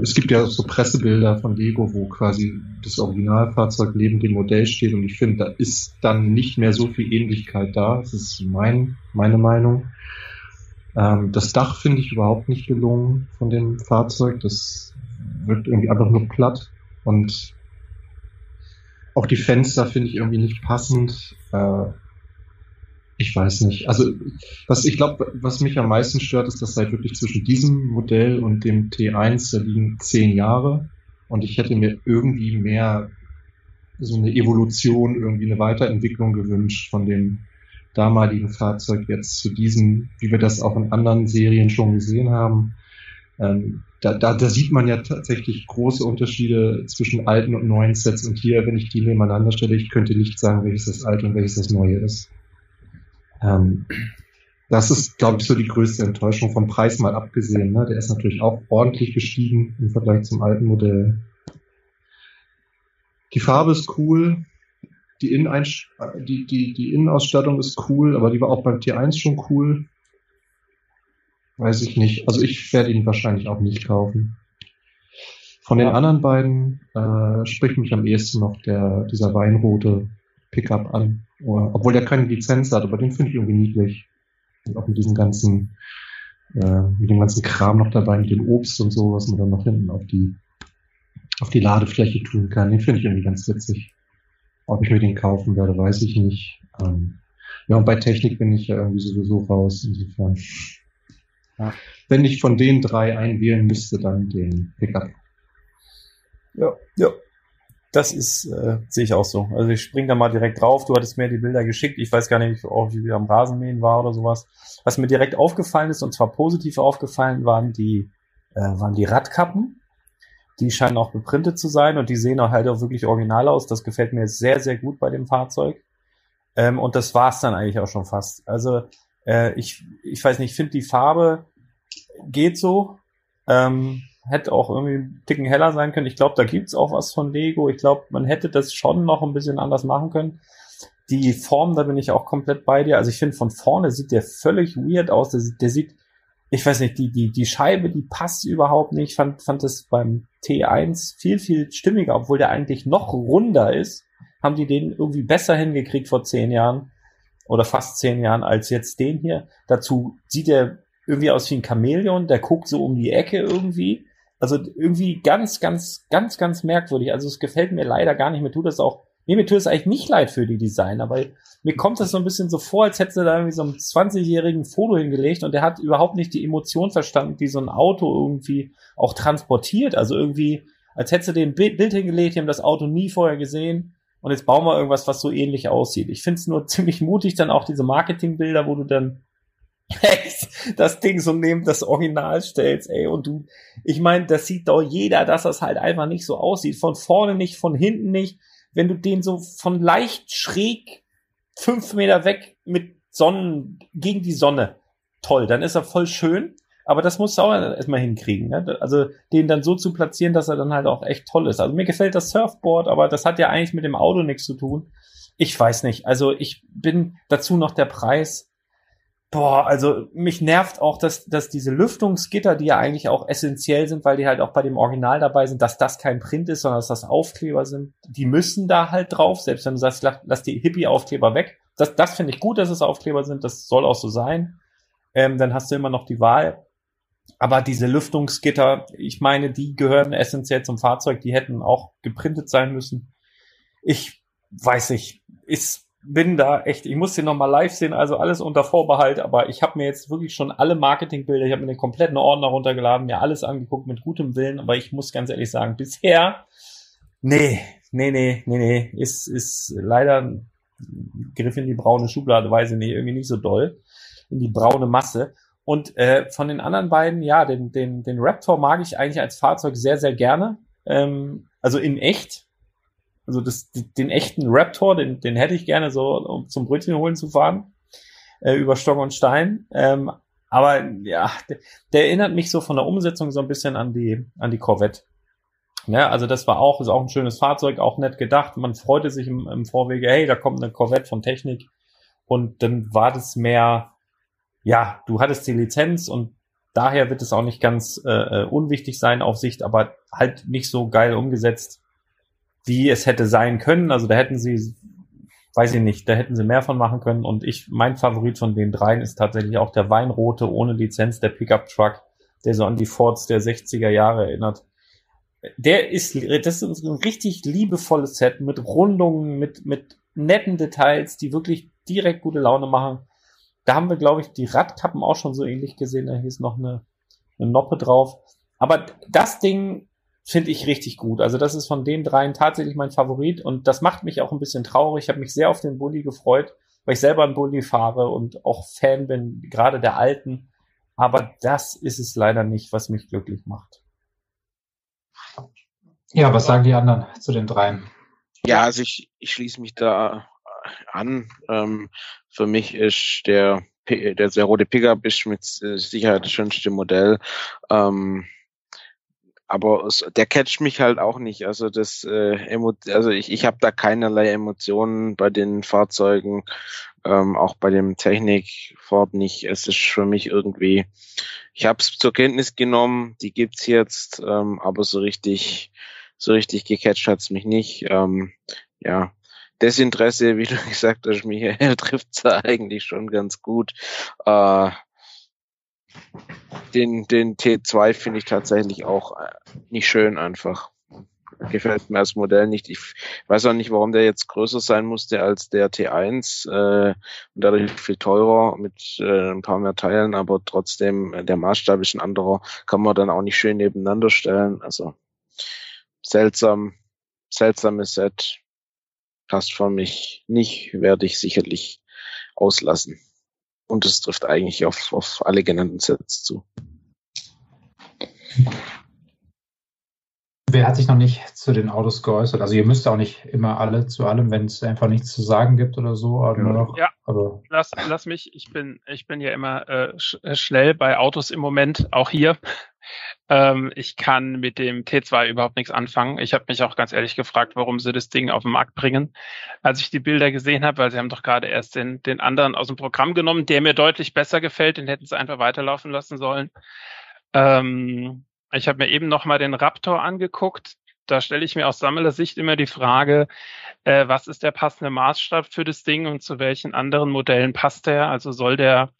H: es gibt ja so Pressebilder von Lego, wo quasi das Originalfahrzeug neben dem Modell steht und ich finde, da ist dann nicht mehr so viel Ähnlichkeit da. Das ist mein, meine Meinung. Ähm, das Dach finde ich überhaupt nicht gelungen von dem Fahrzeug. Das wirkt irgendwie einfach nur platt und auch die Fenster finde ich irgendwie nicht passend. Äh, ich weiß nicht. Also was ich glaube, was mich am meisten stört, ist, dass halt wirklich zwischen diesem Modell und dem T1 da liegen zehn Jahre und ich hätte mir irgendwie mehr so eine Evolution, irgendwie eine Weiterentwicklung gewünscht von dem damaligen Fahrzeug jetzt zu diesem, wie wir das auch in anderen Serien schon gesehen haben. Ähm, da, da, da sieht man ja tatsächlich große Unterschiede zwischen alten und neuen Sets und hier, wenn ich die nebeneinander stelle, ich könnte nicht sagen, welches das alte und welches das neue ist. Ähm, das ist, glaube ich, so die größte Enttäuschung vom Preis mal abgesehen. Ne? Der ist natürlich auch ordentlich gestiegen im Vergleich zum alten Modell. Die Farbe ist cool. Die, Inneneinst die, die, die Innenausstattung ist cool, aber die war auch beim T1 schon cool. Weiß ich nicht. Also ich werde ihn wahrscheinlich auch nicht kaufen. Von den anderen beiden äh, spricht mich am ehesten noch der, dieser weinrote Pickup an. Obwohl der keine Lizenz hat, aber den finde ich irgendwie niedlich. Und auch mit diesem ganzen, äh, mit dem ganzen Kram noch dabei, mit dem Obst und so, was man dann noch hinten auf die, auf die Ladefläche tun kann. Den finde ich irgendwie ganz witzig. Ob ich mir den kaufen werde, weiß ich nicht. Ähm, ja, und bei Technik bin ich ja irgendwie sowieso raus, insofern.
D: Ja.
H: Wenn ich von den drei einwählen müsste, dann den Pickup.
D: Ja, ja. Das ist, äh, sehe ich auch so. Also ich spring da mal direkt drauf. Du hattest mir die Bilder geschickt. Ich weiß gar nicht, ob ich wieder am Rasenmähen war oder sowas. Was mir direkt aufgefallen ist, und zwar positiv aufgefallen, waren die, äh, waren die Radkappen. Die scheinen auch beprintet zu sein und die sehen auch halt auch wirklich original aus. Das gefällt mir sehr, sehr gut bei dem Fahrzeug. Ähm, und das war's dann eigentlich auch schon fast. Also äh, ich, ich weiß nicht, ich finde die Farbe geht so. Ähm, hätte auch irgendwie einen Ticken heller sein können. Ich glaube, da gibt's auch was von Lego. Ich glaube, man hätte das schon noch ein bisschen anders machen können. Die Form, da bin ich auch komplett bei dir. Also ich finde, von vorne sieht der völlig weird aus. Der, sieht- der sieht, ich weiß nicht, die, die, die Scheibe, die passt überhaupt nicht. Ich fand, fand das beim T1 viel, viel stimmiger, obwohl der eigentlich noch runder ist. Haben die den irgendwie besser hingekriegt vor zehn Jahren oder fast zehn Jahren als jetzt den hier. Dazu sieht er irgendwie aus wie ein Chamäleon, der guckt so um die Ecke irgendwie. Also irgendwie ganz, ganz, ganz, ganz merkwürdig. Also es gefällt mir leider gar nicht. Mir tut das auch, nee, mir tut es eigentlich nicht leid für die Designer, weil mir kommt das so ein bisschen so vor, als hätte sie da irgendwie so einen 20-jährigen Foto hingelegt und der hat überhaupt nicht die Emotion verstanden, die so ein Auto irgendwie auch transportiert. Also irgendwie, als hätte sie den Bild, hingelegt, die haben das Auto nie vorher gesehen und jetzt bauen wir irgendwas, was so ähnlich aussieht. Ich finde es nur ziemlich mutig, dann auch diese Marketingbilder, wo du dann das Ding so neben das Original stellst, ey, und du, ich meine, das sieht doch jeder, dass das halt einfach nicht so aussieht. Von vorne nicht, von hinten nicht. Wenn du den so von leicht schräg fünf Meter weg mit Sonnen, gegen die Sonne, toll, dann ist er voll schön. Aber das musst du auch erstmal hinkriegen. Ne? Also den dann so zu platzieren, dass er dann halt auch echt toll ist. Also mir gefällt das Surfboard, aber das hat ja eigentlich mit dem Auto nichts zu tun. Ich weiß nicht. Also ich bin dazu noch der Preis. Boah, also mich nervt auch, dass, dass diese Lüftungsgitter, die ja eigentlich auch essentiell sind, weil die halt auch bei dem Original dabei sind, dass das kein Print ist, sondern dass das Aufkleber sind. Die müssen da halt drauf, selbst wenn du sagst, lass, die Hippie-Aufkleber weg. Das, das finde ich gut, dass es Aufkleber sind, das soll auch so sein. Ähm, dann hast du immer noch die Wahl. Aber diese Lüftungsgitter, ich meine, die gehören essentiell zum Fahrzeug, die hätten auch geprintet sein müssen. Ich weiß nicht, ich bin da echt, ich muss den nochmal live sehen, also alles unter Vorbehalt, aber ich habe mir jetzt wirklich schon alle Marketingbilder, ich habe mir den kompletten Ordner runtergeladen, mir alles angeguckt mit gutem Willen, aber ich muss ganz ehrlich sagen, bisher, nee, nee, nee, nee, nee, ist, ist leider ein Griff in die braune Schublade, weiß ich nicht, irgendwie nicht so doll, in die braune Masse. Und äh, von den anderen beiden, ja, den, den, den Raptor mag ich eigentlich als Fahrzeug sehr, sehr gerne. Ähm, also in echt. Also das, den echten Raptor, den, den hätte ich gerne so, um zum Brötchen holen zu fahren. Äh, über Stock und Stein. Ähm, aber ja, der, der erinnert mich so von der Umsetzung so ein bisschen an die, an die Corvette. Ja, also das war auch, ist auch ein schönes Fahrzeug, auch nett gedacht. Man freute sich im, im Vorwege, hey, da kommt eine Corvette von Technik. Und dann war das mehr, ja, du hattest die Lizenz und daher wird es auch nicht ganz äh, unwichtig sein auf Sicht, aber halt nicht so geil umgesetzt, wie es hätte sein können. Also da hätten sie, weiß ich nicht, da hätten sie mehr von machen können. Und ich, mein Favorit von den dreien ist tatsächlich auch der Weinrote ohne Lizenz, der Pickup Truck, der so an die Fords der 60er Jahre erinnert. Der ist, das ist ein richtig liebevolles Set mit Rundungen, mit, mit netten Details, die wirklich direkt gute Laune machen. Da haben wir, glaube ich, die Radkappen auch schon so ähnlich gesehen. Da hieß noch eine, eine Noppe drauf. Aber das Ding finde ich richtig gut. Also das ist von den dreien tatsächlich mein Favorit und das macht mich auch ein bisschen traurig. Ich habe mich sehr auf den Bulli gefreut, weil ich selber einen Bulli fahre und auch Fan bin, gerade der alten. Aber das ist es leider nicht, was mich glücklich macht.
A: Ja, was sagen die anderen zu den dreien?
F: Ja, also ich, ich schließe mich da an. Ähm, für mich ist der, der, der rote Pickup ist mit äh, Sicherheit das schönste Modell. Ähm, aber der catcht mich halt auch nicht. Also das, äh, also ich, ich habe da keinerlei Emotionen bei den Fahrzeugen. ähm, auch bei dem Technik Ford nicht. Es ist für mich irgendwie, ich habe es zur Kenntnis genommen, die gibt's jetzt, ähm, aber so richtig, so richtig gecatcht hat's mich nicht. Ähm, ja, Desinteresse, wie du gesagt hast, Michael, trifft's eigentlich schon ganz gut. Äh, den, den T2 finde ich tatsächlich auch äh, nicht schön einfach. Gefällt mir als Modell nicht. Ich weiß auch nicht, warum der jetzt größer sein musste als der T1 äh, und dadurch viel teurer mit äh, ein paar mehr Teilen, aber trotzdem äh, der Maßstab ist ein anderer, kann man dann auch nicht schön nebeneinander stellen. Also seltsam, seltsames Set, passt für mich nicht, werde ich sicherlich auslassen. Und es trifft eigentlich auf, auf alle genannten Sets zu.
A: Wer hat sich noch nicht zu den Autos geäußert? Also ihr müsst auch nicht immer alle zu allem, wenn es einfach nichts zu sagen gibt oder so. Aber nur noch,
E: Ja.
A: aber
E: Lass, lass mich, ich bin, ich bin ja immer äh, sch äh, schnell bei Autos im Moment, auch hier. Ähm, ich kann mit dem T2 überhaupt nichts anfangen. Ich habe mich auch ganz ehrlich gefragt, warum sie das Ding auf den Markt bringen. Als ich die Bilder gesehen habe, weil sie haben doch gerade erst den, den anderen aus dem Programm genommen, der mir deutlich besser gefällt, den hätten sie einfach weiterlaufen lassen sollen. Ähm, ich habe mir eben noch mal den Raptor angeguckt. Da stelle ich mir aus Sammlersicht immer die Frage, äh, was ist der passende Maßstab für das Ding und zu welchen anderen Modellen passt der? Also soll der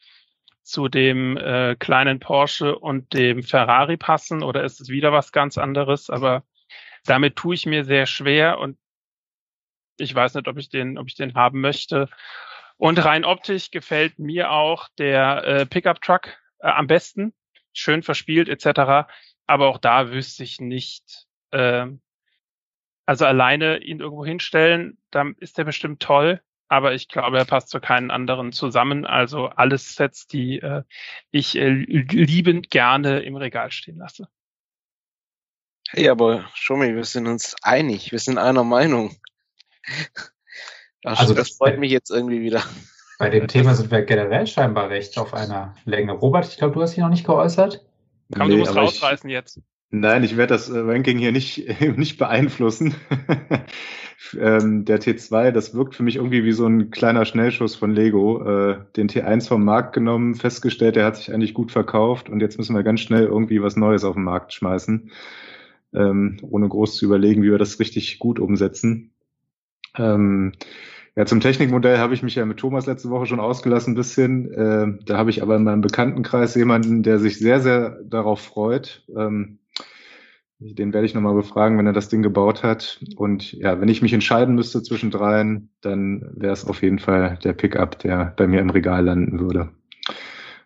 E: zu dem äh, kleinen Porsche und dem Ferrari passen oder ist es wieder was ganz anderes? Aber damit tue ich mir sehr schwer und ich weiß nicht, ob ich den, ob ich den haben möchte. Und rein optisch gefällt mir auch der äh, Pickup Truck äh, am besten, schön verspielt etc. Aber auch da wüsste ich nicht. Äh, also alleine ihn irgendwo hinstellen, dann ist der bestimmt toll. Aber ich glaube, er passt zu keinen anderen zusammen. Also alles Sets, die äh, ich äh, liebend gerne im Regal stehen lasse.
F: Hey, aber Schumi, wir sind uns einig, wir sind einer Meinung. Ach,
A: Also
F: das
A: das-
F: freut mich jetzt irgendwie wieder.
A: bei dem Thema sind wir generell scheinbar recht auf einer Länge. Robert, ich glaube, du hast dich noch nicht geäußert.
E: Komm,
C: Nee,
E: du musst
C: aber ich-
E: rausreißen jetzt.
C: Nein, ich werde das äh, Ranking hier nicht, nicht beeinflussen. ähm, der T2, das wirkt für mich irgendwie wie so ein kleiner Schnellschuss von Lego. Äh, den T1 vom Markt genommen, festgestellt, der hat sich eigentlich gut verkauft und jetzt müssen wir ganz schnell irgendwie was Neues auf den Markt schmeißen, ähm, ohne groß zu überlegen, wie wir das richtig gut umsetzen. Ähm, ja, zum Technikmodell habe ich mich ja mit Thomas letzte Woche schon ausgelassen ein bisschen. Äh, da habe ich aber in meinem Bekanntenkreis jemanden, der sich sehr, sehr darauf freut. Ähm, den werde ich nochmal befragen, wenn er das Ding gebaut hat. Und ja, wenn ich mich entscheiden müsste zwischen dreien, dann wäre es auf jeden Fall der Pickup, der bei mir im Regal landen würde.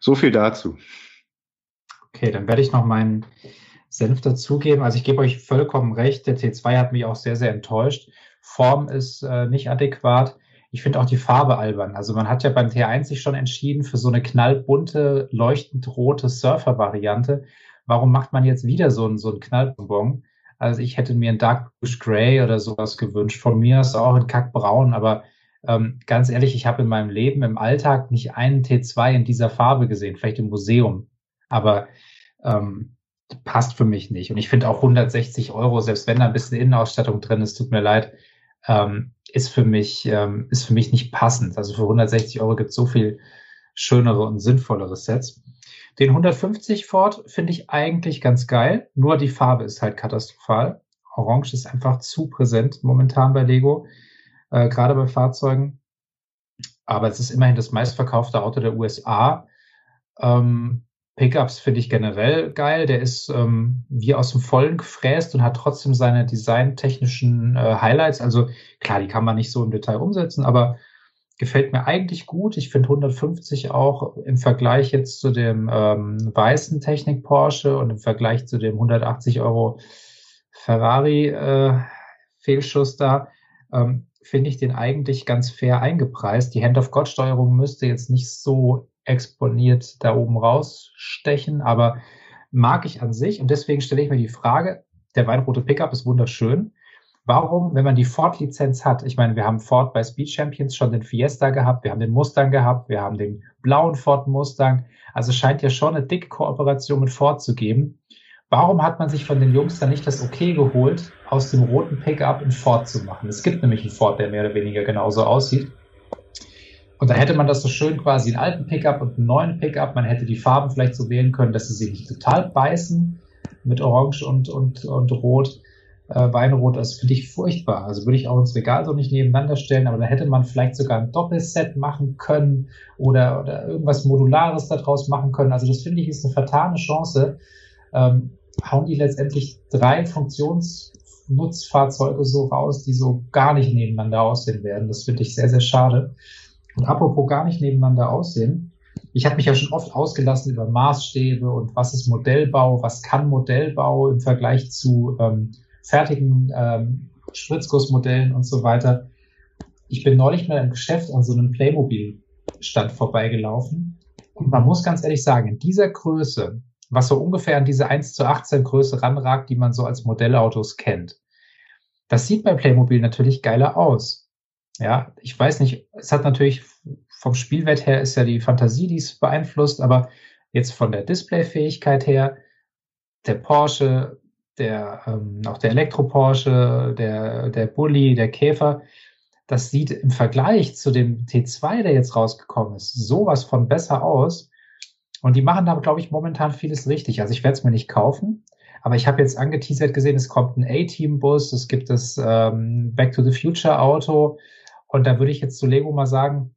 C: So viel dazu.
A: Okay, dann werde ich noch meinen Senf dazugeben. Also ich gebe euch vollkommen recht, der T2 hat mich auch sehr, sehr enttäuscht. Form ist äh, nicht adäquat. Ich finde auch die Farbe albern. Also man hat ja beim T1 sich schon entschieden für so eine knallbunte, leuchtend rote Surfer-Variante. Warum macht man jetzt wieder so einen, so einen Knallbonbon? Also ich hätte mir ein Dark Bluish Gray oder sowas gewünscht. Von mir ist auch ein Kackbraun, aber ähm, ganz ehrlich, ich habe in meinem Leben im Alltag nicht einen T2 in dieser Farbe gesehen, vielleicht im Museum. Aber ähm, passt für mich nicht. Und ich finde auch 160 Euro, selbst wenn da ein bisschen Innenausstattung drin ist, tut mir leid, ähm, ist für mich ähm, ist für mich nicht passend. Also für 160 Euro gibt es so viel schönere und sinnvollere Sets. Den 150 Ford finde ich eigentlich ganz geil, nur die Farbe ist halt katastrophal. Orange ist einfach zu präsent momentan bei Lego, äh, gerade bei Fahrzeugen. Aber es ist immerhin das meistverkaufte Auto der USA. Ähm, Pickups finde ich generell geil. Der ist ähm, wie aus dem Vollen gefräst und hat trotzdem seine designtechnischen äh, Highlights. Also klar, die kann man nicht so im Detail umsetzen, aber gefällt mir eigentlich gut. Ich finde 150 auch im Vergleich jetzt zu dem ähm, weißen Technik Porsche und im Vergleich zu dem 180 Euro Ferrari äh, Fehlschuss da, ähm, finde ich den eigentlich ganz fair eingepreist. Die Hand-of-God-Steuerung müsste jetzt nicht so exponiert da oben rausstechen, aber mag ich an sich und deswegen stelle ich mir die Frage, der weinrote Pickup ist wunderschön. Warum, wenn man die Ford-Lizenz hat, ich meine, wir haben Ford bei Speed Champions schon den Fiesta gehabt, wir haben den Mustang gehabt, wir haben den blauen Ford Mustang, also scheint ja schon eine dicke Kooperation mit Ford zu geben. Warum hat man sich von den Jungs dann nicht das Okay geholt, aus dem roten Pickup einen Ford zu machen? Es gibt nämlich einen Ford, der mehr oder weniger genauso aussieht. Und da hätte man das so schön quasi einen alten Pickup und einen neuen Pickup. Man hätte die Farben vielleicht so wählen können, dass sie sich nicht total beißen mit Orange und, und, und Rot. Äh, Weinrot, das finde ich furchtbar. Also würde ich auch ins Regal so nicht nebeneinander stellen, aber da hätte man vielleicht sogar ein Doppelset machen können oder, oder irgendwas Modulares daraus machen können. Also das finde ich ist eine vertane Chance. Ähm, hauen die letztendlich drei Funktionsnutzfahrzeuge so raus, die so gar nicht nebeneinander aussehen werden. Das finde ich sehr, sehr schade. Und apropos gar nicht nebeneinander aussehen, ich habe mich ja schon oft ausgelassen über Maßstäbe und was ist Modellbau, was kann Modellbau im Vergleich zu ähm, fertigen ähm, Spritzgussmodellen und so weiter. Ich bin neulich mal im Geschäft an so einem Playmobil-Stand vorbeigelaufen. Und man muss ganz ehrlich sagen, in dieser Größe, was so ungefähr an diese 1 zu 18 Größe ranragt, die man so als Modellautos kennt, das sieht bei Playmobil natürlich geiler aus. Ja, ich weiß nicht, es hat natürlich vom Spielwert her ist ja die Fantasie, die es beeinflusst, aber jetzt von der Displayfähigkeit her, der Porsche, der, ähm, auch der Elektro-Porsche, der, der Bulli, der Käfer, das sieht im Vergleich zu dem T2, der jetzt rausgekommen ist, sowas von besser aus. Und die machen da, glaube ich, momentan vieles richtig. Also ich werde es mir nicht kaufen, aber ich habe jetzt angeteasert gesehen, es kommt ein A-Team-Bus, es gibt das ähm, Back to the Future Auto. Und da würde ich jetzt zu Lego mal sagen,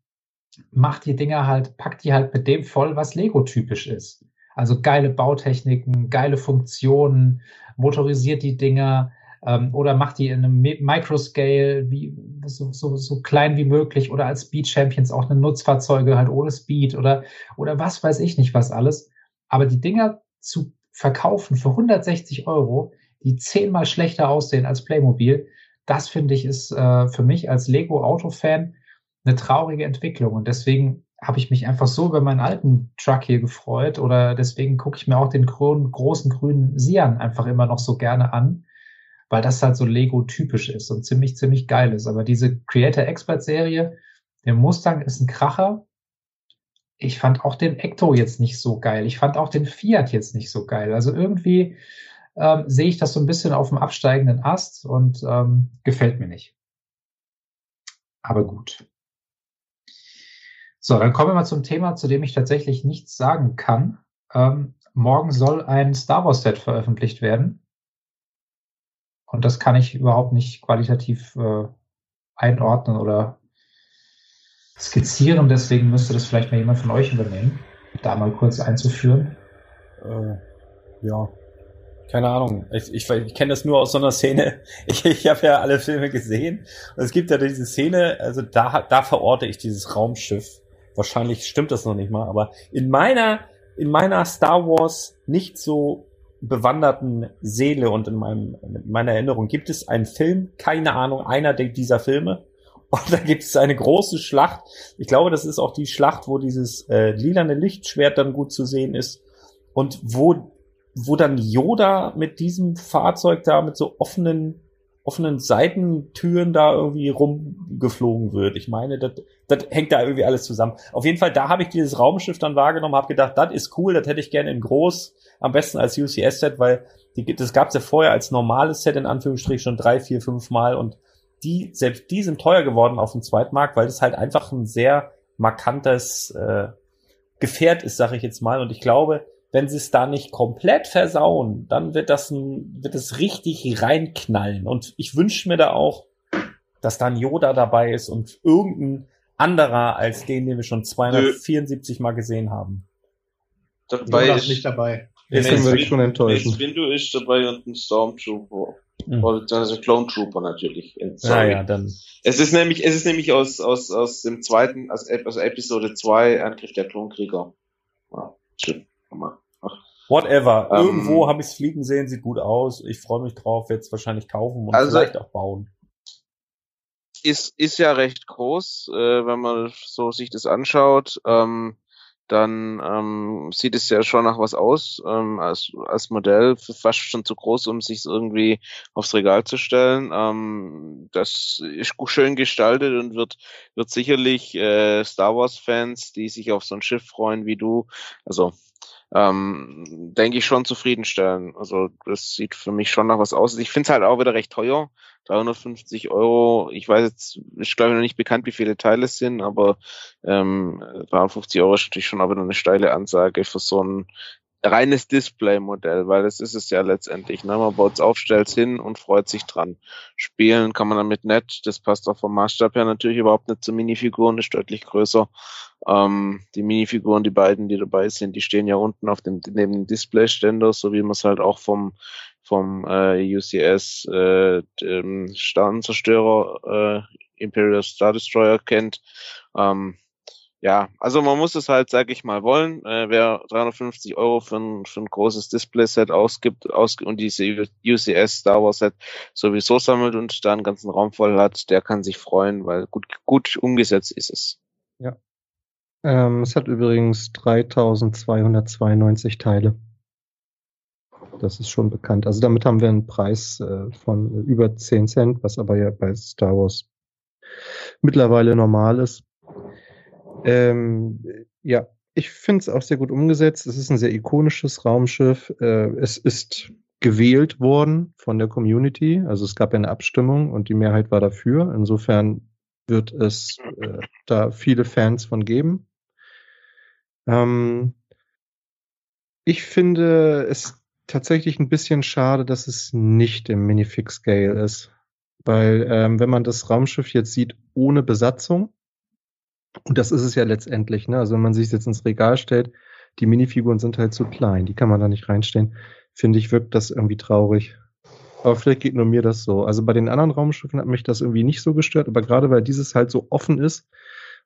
A: macht die Dinger halt, packt die halt mit dem voll, was Lego typisch ist. Also geile Bautechniken, geile Funktionen, motorisiert die Dinger ähm, oder macht die in einem Microscale, wie, so, so, so klein wie möglich oder als Speed Champions auch eine Nutzfahrzeuge halt ohne Speed oder, oder was weiß ich nicht was alles. Aber die Dinger zu verkaufen für 160 Euro, die zehnmal schlechter aussehen als Playmobil, das finde ich ist äh, für mich als Lego Auto-Fan eine traurige Entwicklung. Und deswegen habe ich mich einfach so über meinen alten Truck hier gefreut oder deswegen gucke ich mir auch den grün, großen grünen Sian einfach immer noch so gerne an, weil das halt so Lego-typisch ist und ziemlich, ziemlich geil ist. Aber diese Creator Expert Serie, der Mustang ist ein Kracher. Ich fand auch den Ecto jetzt nicht so geil. Ich fand auch den Fiat jetzt nicht so geil. Also irgendwie ähm, sehe ich das so ein bisschen auf dem absteigenden Ast und ähm, gefällt mir nicht. Aber gut. So, dann kommen wir mal zum Thema, zu dem ich tatsächlich nichts sagen kann. Ähm, morgen soll ein Star Wars Set veröffentlicht werden. Und das kann ich überhaupt nicht qualitativ äh, einordnen oder skizzieren. Und deswegen müsste das vielleicht mal jemand von euch übernehmen, da mal kurz einzuführen.
D: Äh, ja, keine Ahnung. Ich, ich, ich kenne das nur aus so einer Szene. Ich, ich habe ja alle Filme gesehen. Und es gibt ja diese Szene, also da, da verorte ich dieses Raumschiff wahrscheinlich stimmt das noch nicht mal, aber in meiner, in meiner Star Wars nicht so bewanderten Seele und in meinem, in meiner Erinnerung gibt es einen Film, keine Ahnung, einer dieser Filme. Und da gibt es eine große Schlacht. Ich glaube, das ist auch die Schlacht, wo dieses äh, lilane Lichtschwert dann gut zu sehen ist. Und wo, wo dann Yoda mit diesem Fahrzeug da mit so offenen offenen Seitentüren da irgendwie rumgeflogen wird. Ich meine, das, das hängt da irgendwie alles zusammen. Auf jeden Fall, da habe ich dieses Raumschiff dann wahrgenommen, habe gedacht, das ist cool, das hätte ich gerne in groß, am besten als UCS-Set, weil die, das gab es ja vorher als normales Set in Anführungsstrichen schon drei, vier, fünf Mal und die, selbst die sind teuer geworden auf dem Zweitmarkt, weil das halt einfach ein sehr markantes äh, Gefährt ist, sage ich jetzt mal. Und ich glaube, wenn sie es da nicht komplett versauen, dann wird das ein, wird es richtig reinknallen. Und ich wünsche mir da auch, dass dann Yoda dabei ist und irgendein anderer als den, den wir schon 274 Nö. Mal gesehen haben.
G: Dabei Yoda ist nicht dabei.
H: Jetzt können wir dich schon enttäuschen.
F: Window ist dabei und ein Stormtrooper. Mhm. Also Clone Trooper natürlich.
D: Ja, ja, dann.
F: Es ist nämlich, es ist nämlich aus, aus, aus dem zweiten, aus, aus Episode 2 Angriff der Klonkrieger. Ja, stimmt.
D: Whatever. Ähm, Irgendwo habe ich es fliegen sehen, sieht gut aus. Ich freue mich drauf, werde es wahrscheinlich kaufen und also vielleicht auch bauen.
F: Ist, ist ja recht groß, äh, wenn man so sich das anschaut. Ähm, dann ähm, sieht es ja schon nach was aus ähm, als, als Modell, fast schon zu groß, um sich irgendwie aufs Regal zu stellen. Ähm, das ist schön gestaltet und wird, wird sicherlich äh, Star Wars-Fans, die sich auf so ein Schiff freuen wie du, also ähm, denke ich, schon zufriedenstellen. Also das sieht für mich schon nach was aus. Ich finde es halt auch wieder recht teuer. 350 Euro, ich weiß jetzt, ist glaube ich noch nicht bekannt, wie viele Teile es sind, aber ähm, 350 Euro ist natürlich schon wieder eine steile Ansage für so ein reines Display-Modell, weil das ist es ja letztendlich. Ne? Man baut es auf, stellt hin und freut sich dran. Spielen kann man damit nett. Das passt auch vom Maßstab her natürlich überhaupt nicht zu Minifiguren, ist deutlich größer. Ähm, die Minifiguren, die beiden, die dabei sind, die stehen ja unten auf dem neben dem Displayständer, so wie man es halt auch vom vom äh, UCS äh, dem Sternenzerstörer äh, Imperial Star Destroyer kennt. Ähm, ja, also man muss es halt, sag ich mal, wollen. Äh, wer 350 Euro für ein, für ein großes Display-Set ausgibt aus, und diese UCS Star Wars Set sowieso sammelt und da einen ganzen Raum voll hat, der kann sich freuen, weil gut, gut umgesetzt ist es.
H: Ja. Ähm, es hat übrigens 3292 Teile. Das ist schon bekannt. Also damit haben wir einen Preis äh, von über 10 Cent, was aber ja bei Star Wars mittlerweile normal ist. Ähm, ja, ich finde es auch sehr gut umgesetzt. Es ist ein sehr ikonisches Raumschiff. Äh, es ist gewählt worden von der Community. Also es gab eine Abstimmung und die Mehrheit war dafür. Insofern wird es äh, da viele Fans von geben. Ähm, ich finde es tatsächlich ein bisschen schade, dass es nicht im Minifix Scale ist. Weil ähm, wenn man das Raumschiff jetzt sieht ohne Besatzung, und das ist es ja letztendlich, ne? Also wenn man sich jetzt ins Regal stellt, die Minifiguren sind halt zu klein, die kann man da nicht reinstellen. Finde ich, wirkt das irgendwie traurig. Aber vielleicht geht nur mir das so. Also bei den anderen Raumschiffen hat mich das irgendwie nicht so gestört, aber gerade weil dieses halt so offen ist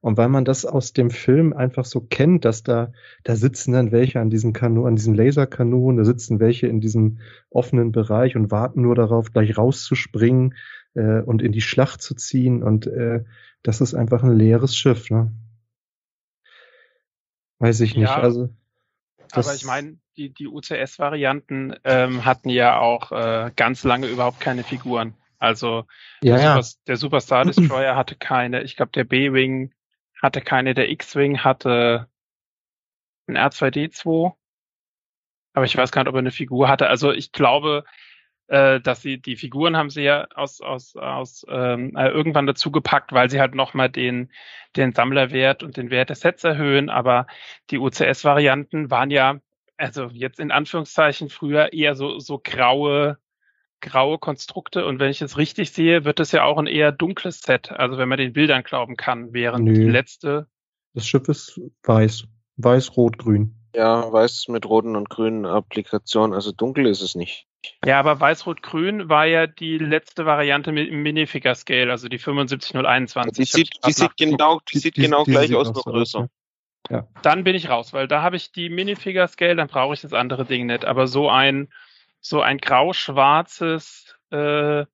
H: und weil man das aus dem Film einfach so kennt, dass da, da sitzen dann welche an diesen Kanu, an diesen Laserkanonen, da sitzen welche in diesem offenen Bereich und warten nur darauf, gleich rauszuspringen äh, und in die Schlacht zu ziehen und äh, das ist einfach ein leeres Schiff, ne? Weiß ich nicht.
E: Ja,
H: also,
E: aber ich meine, die, die UCS-Varianten ähm, hatten ja auch äh, ganz lange überhaupt keine Figuren. Also
H: Ja,
E: der,
H: ja.
E: Super, der Superstar Destroyer hatte keine, ich glaube der B-Wing hatte keine, der X-Wing hatte ein R2D2. Aber ich weiß gar nicht, ob er eine Figur hatte. Also ich glaube, äh, dass sie die Figuren haben sie ja aus aus aus ähm, äh, irgendwann dazu gepackt, weil sie halt nochmal den den Sammlerwert und den Wert des Sets erhöhen. Aber die UCS-Varianten waren ja also jetzt in Anführungszeichen früher eher so so graue graue Konstrukte und wenn ich es richtig sehe, wird es ja auch ein eher dunkles Set, also wenn man den Bildern glauben kann, während
H: Nö.
E: die letzte
H: Das Schiff ist weiß. Weiß, rot, grün.
F: Ja, weiß mit roten und grünen Applikationen, also dunkel ist es nicht.
E: Ja, aber Weiß-Rot-Grün war ja die letzte Variante mit im Minifigure Scale, also die 75021.
F: Die sieht, die sieht genau, die sieht genau gleich aus, nur größer.
H: Ja.
E: Dann bin ich raus, weil da habe ich die Minifigure Scale, dann brauche ich das andere Ding nicht. Aber so ein so ein grau-schwarzes, äh,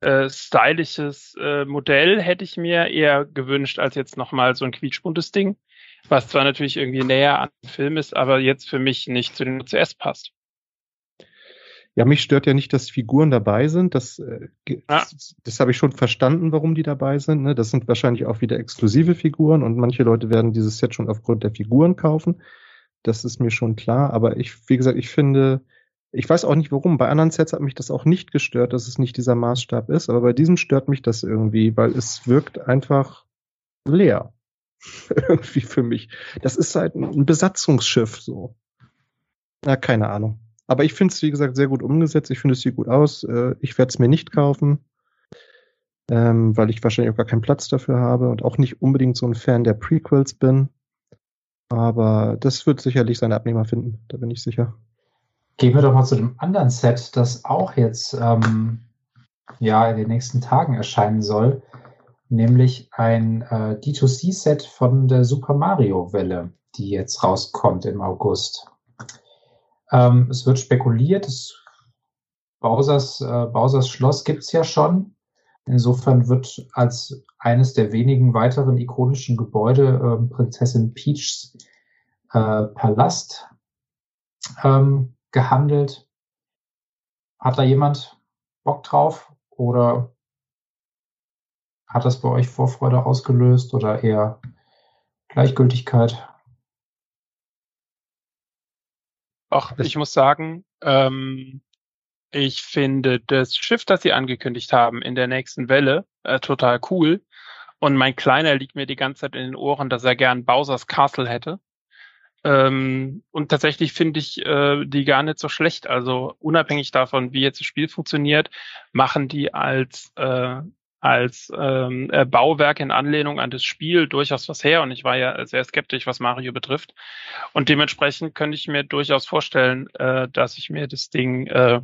E: äh, stylisches äh, Modell hätte ich mir eher gewünscht, als jetzt nochmal so ein quietschbuntes Ding, was zwar natürlich irgendwie näher an den Film ist, aber jetzt für mich nicht zu den UCS passt.
H: Ja, mich stört ja nicht, dass Figuren dabei sind. Das, äh, ge- das, das habe ich schon verstanden, warum die dabei sind. Ne? Das sind wahrscheinlich auch wieder exklusive Figuren und manche Leute werden dieses Set schon aufgrund der Figuren kaufen. Das ist mir schon klar. Aber ich, wie gesagt, ich finde, ich weiß auch nicht warum. Bei anderen Sets hat mich das auch nicht gestört, dass es nicht dieser Maßstab ist. Aber bei diesem stört mich das irgendwie, weil es wirkt einfach leer. irgendwie für mich. Das ist halt ein Besatzungsschiff so. Na, keine Ahnung. Aber ich finde es, wie gesagt, sehr gut umgesetzt. Ich finde es sieht gut aus. Äh, Ich werde es mir nicht kaufen, ähm, weil ich wahrscheinlich auch gar keinen Platz dafür habe und auch nicht unbedingt so ein Fan der Prequels bin. Aber das wird sicherlich seine Abnehmer finden, da bin ich sicher.
A: Gehen wir doch mal zu dem anderen Set, das auch jetzt ähm, ja in den nächsten Tagen erscheinen soll, nämlich ein äh, D2C-Set von der Super Mario Welle, die jetzt rauskommt im August. Ähm, es wird spekuliert, es, Bowsers, äh, Bowsers Schloss gibt's ja schon. Insofern wird als eines der wenigen weiteren ikonischen Gebäude ähm, Prinzessin Peachs äh, Palast ähm, gehandelt. Hat da jemand Bock drauf oder hat das bei euch Vorfreude ausgelöst oder eher Gleichgültigkeit?
E: Auch ich muss sagen, ähm, ich finde das Schiff, das sie angekündigt haben in der nächsten Welle, äh, total cool. Und mein Kleiner liegt mir die ganze Zeit in den Ohren, dass er gern Bowser's Castle hätte. Ähm, und tatsächlich finde ich äh, die gar nicht so schlecht. Also unabhängig davon, wie jetzt das Spiel funktioniert, machen die als äh, als ähm, äh, Bauwerk in Anlehnung an das Spiel durchaus was her. Und ich war ja sehr skeptisch, was Mario betrifft. Und dementsprechend könnte ich mir durchaus vorstellen, äh, dass ich mir das Ding äh,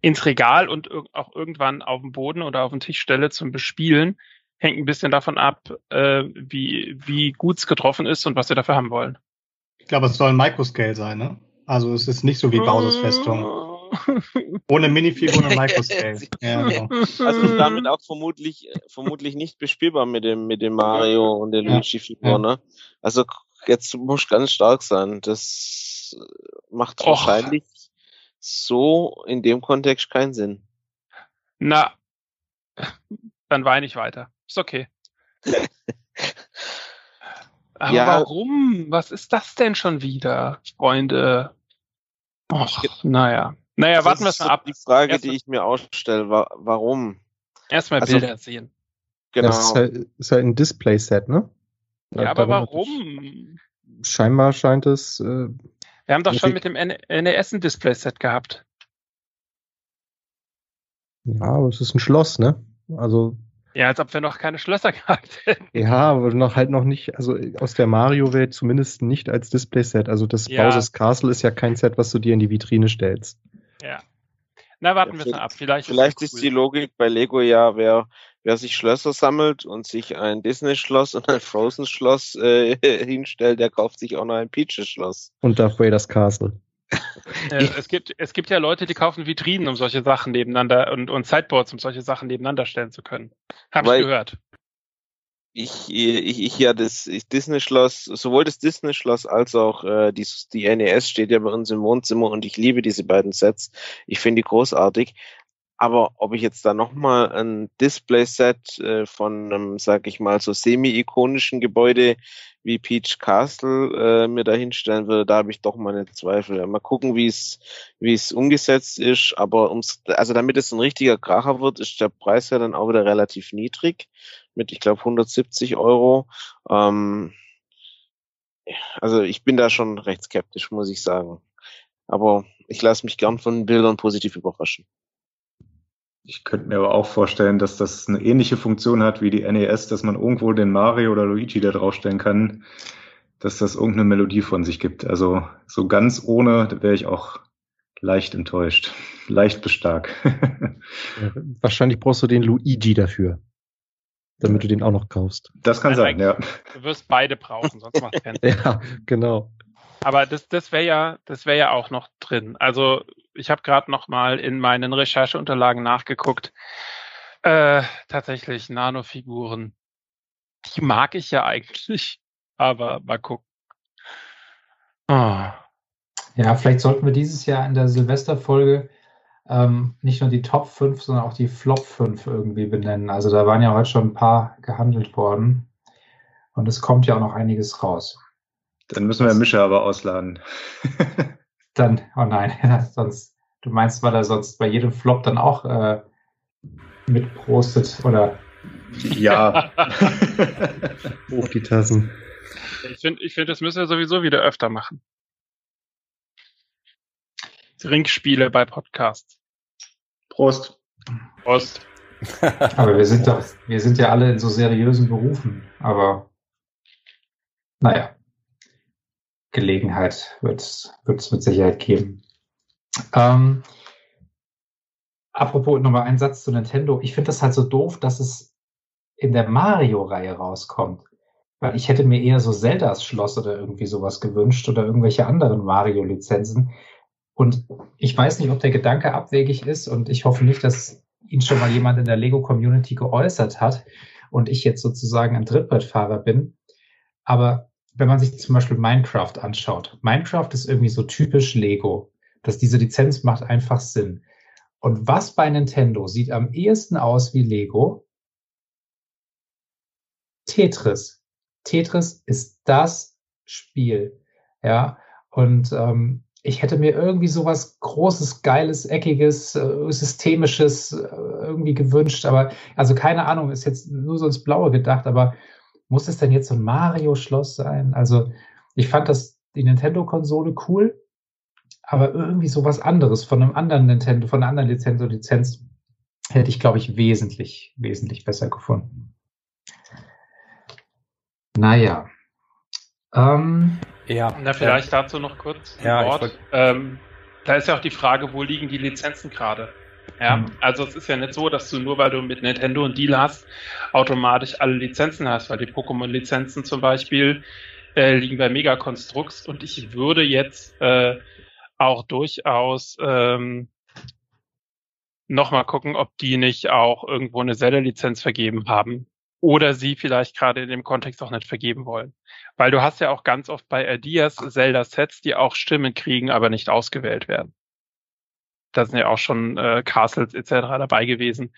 E: ins Regal und auch irgendwann auf den Boden oder auf den Tisch stelle zum Bespielen. Hängt ein bisschen davon ab, äh, wie, wie gut es getroffen ist und was wir dafür haben wollen.
G: Ich glaube, es soll ein Microscale sein, ne? Also es ist nicht so wie Bowser's Festung. Ohne Minifiguren und Microscale. ja, genau.
F: Also damit auch vermutlich, vermutlich nicht bespielbar mit dem, mit dem Mario und der
G: Ja.
F: Luigi-Figur,
G: Ja.
F: ne? Also jetzt muss ganz stark sein. Das macht
E: Och.
F: wahrscheinlich so in dem Kontext keinen Sinn.
E: Na, dann weine ich weiter. Ist okay. Aber
F: Ja.
E: warum? Was ist das denn schon wieder, Freunde? Och, naja. Naja, warten wir es mal ab.
F: Die Frage,
E: Erst-
F: die ich mir auch stelle, wa warum?
E: Erstmal
F: also-
E: Bilder sehen.
F: Genau.
H: Das ist halt, ist halt ein Display-Set, ne?
E: Ja, aber
H: darum hat
E: warum?
H: es- Scheinbar scheint es. Äh,
E: Wir haben doch schon mit dem NES ein Display-Set gehabt.
H: ja, aber es ist ein Schloss, ne? Also,
E: Ja, als ob wir noch keine Schlösser gehabt hätten.
H: ja, aber noch halt noch nicht, also aus der Mario-Welt zumindest nicht als Display-Set. Also das
E: Ja.
H: Bowser's Castle ist ja kein Set, was du dir in die Vitrine stellst.
E: Ja. Na, warten
F: Ja,
E: wir es mal ab. Vielleicht,
F: Vielleicht ist die Logik bei Lego ja, wer, wer sich Schlösser sammelt und sich ein Disney-Schloss und ein Frozen-Schloss äh, hinstellt, der kauft sich auch noch ein Peaches-Schloss.
H: Und Darth Vader's Castle.
E: Äh, es, gibt, es gibt ja Leute, die kaufen Vitrinen, um solche Sachen nebeneinander und, und Sideboards, um solche Sachen nebeneinander stellen zu können. Hab ich
F: Weil-
E: gehört.
F: Ich, ich, ich ja das ich Disney-Schloss, sowohl das Disney-Schloss als auch äh, die, die NES steht ja bei uns im Wohnzimmer und ich liebe diese beiden Sets. Ich finde die großartig. Aber ob ich jetzt da nochmal ein Display-Set äh, von einem, sag ich mal, so semi-ikonischen Gebäude wie Peach Castle äh, mir da hinstellen würde, da habe ich doch meine Zweifel. Mal gucken, wie es wie es umgesetzt ist. Aber ums, also damit es ein richtiger Kracher wird, ist der Preis ja dann auch wieder relativ niedrig mit, ich glaube, 170 Euro. Ähm, also ich bin da schon recht skeptisch, muss ich sagen. Aber ich lasse mich gern von Bildern positiv überraschen.
C: Ich könnte mir aber auch vorstellen, dass das eine ähnliche Funktion hat wie die NES, dass man irgendwo den Mario oder Luigi da draufstellen kann, dass das irgendeine Melodie von sich gibt. Also so ganz ohne da wäre ich auch leicht enttäuscht. Leicht bis stark.
H: Ja, wahrscheinlich brauchst du den Luigi dafür. Damit du den auch noch kaufst.
C: Das kann sein, ja.
E: Du wirst beide brauchen, sonst macht keinen Sinn.
H: Ja, genau.
E: Aber das, das wäre ja, das wäre ja auch noch drin. Also ich habe gerade noch mal in meinen Rechercheunterlagen nachgeguckt. Äh, tatsächlich Nanofiguren. Die mag ich ja eigentlich, aber mal gucken. Ah.
A: Ja, vielleicht sollten wir dieses Jahr in der Silvesterfolge ähm, nicht nur die Top 5, sondern auch die Flop 5 irgendwie benennen. Also da waren ja heute schon ein paar gehandelt worden. Und es kommt ja auch noch einiges raus.
C: Dann müssen wir Mischa aber ausladen.
A: Dann, oh nein, sonst, du meinst, weil er sonst bei jedem Flop dann auch äh, mitprostet oder
C: ja.
H: Hoch die Tassen.
E: Ich finde, ich finde, das müssen wir sowieso wieder öfter machen. Trinkspiele bei Podcasts.
C: Prost.
E: Prost.
A: Aber wir sind doch, wir sind ja alle in so seriösen Berufen. Aber naja, Gelegenheit wird es mit Sicherheit geben. Ähm, apropos nochmal ein Satz zu Nintendo. Ich finde das halt so doof, dass es in der Mario-Reihe rauskommt. Weil ich hätte mir eher so Zeldas Schloss oder irgendwie sowas gewünscht oder irgendwelche anderen Mario-Lizenzen. Und ich weiß nicht, ob der Gedanke abwegig ist und ich hoffe nicht, dass ihn schon mal jemand in der Lego-Community geäußert hat und ich jetzt sozusagen ein Trittbrettfahrer bin. Aber wenn man sich zum Beispiel Minecraft anschaut, Minecraft ist irgendwie so typisch Lego, dass diese Lizenz macht einfach Sinn. Und was bei Nintendo sieht am ehesten aus wie Lego? Tetris. Tetris ist das Spiel. Ja, und ähm, ich hätte mir irgendwie sowas Großes, Geiles, Eckiges, äh, Systemisches äh, irgendwie gewünscht. Aber, also keine Ahnung, ist jetzt nur so ins Blaue gedacht, aber muss es denn jetzt so ein Mario-Schloss sein? Also, ich fand das, die Nintendo-Konsole cool, aber irgendwie sowas anderes von einem anderen Nintendo, von einer anderen Nintendo-Lizenz hätte ich, glaube ich, wesentlich, wesentlich besser gefunden. Naja. Ähm,
D: Ja.
E: Na, vielleicht dazu noch kurz ein
D: Ja,
E: Wort. Ähm, da ist ja auch die Frage, wo liegen die Lizenzen gerade? Ja,
A: Mhm.
E: also es ist ja nicht so, dass du nur weil du mit Nintendo einen Deal hast, automatisch alle Lizenzen hast, weil die Pokémon-Lizenzen zum Beispiel äh, liegen bei Megaconstrux und ich würde jetzt äh, auch durchaus ähm, nochmal gucken, ob die nicht auch irgendwo eine Zelda-Lizenz vergeben haben oder sie vielleicht gerade in dem Kontext auch nicht vergeben wollen. Weil du hast ja auch ganz oft bei Ideas Zelda-Sets, die auch Stimmen kriegen, aber nicht ausgewählt werden. Da sind ja auch schon äh, Castles etc. dabei gewesen.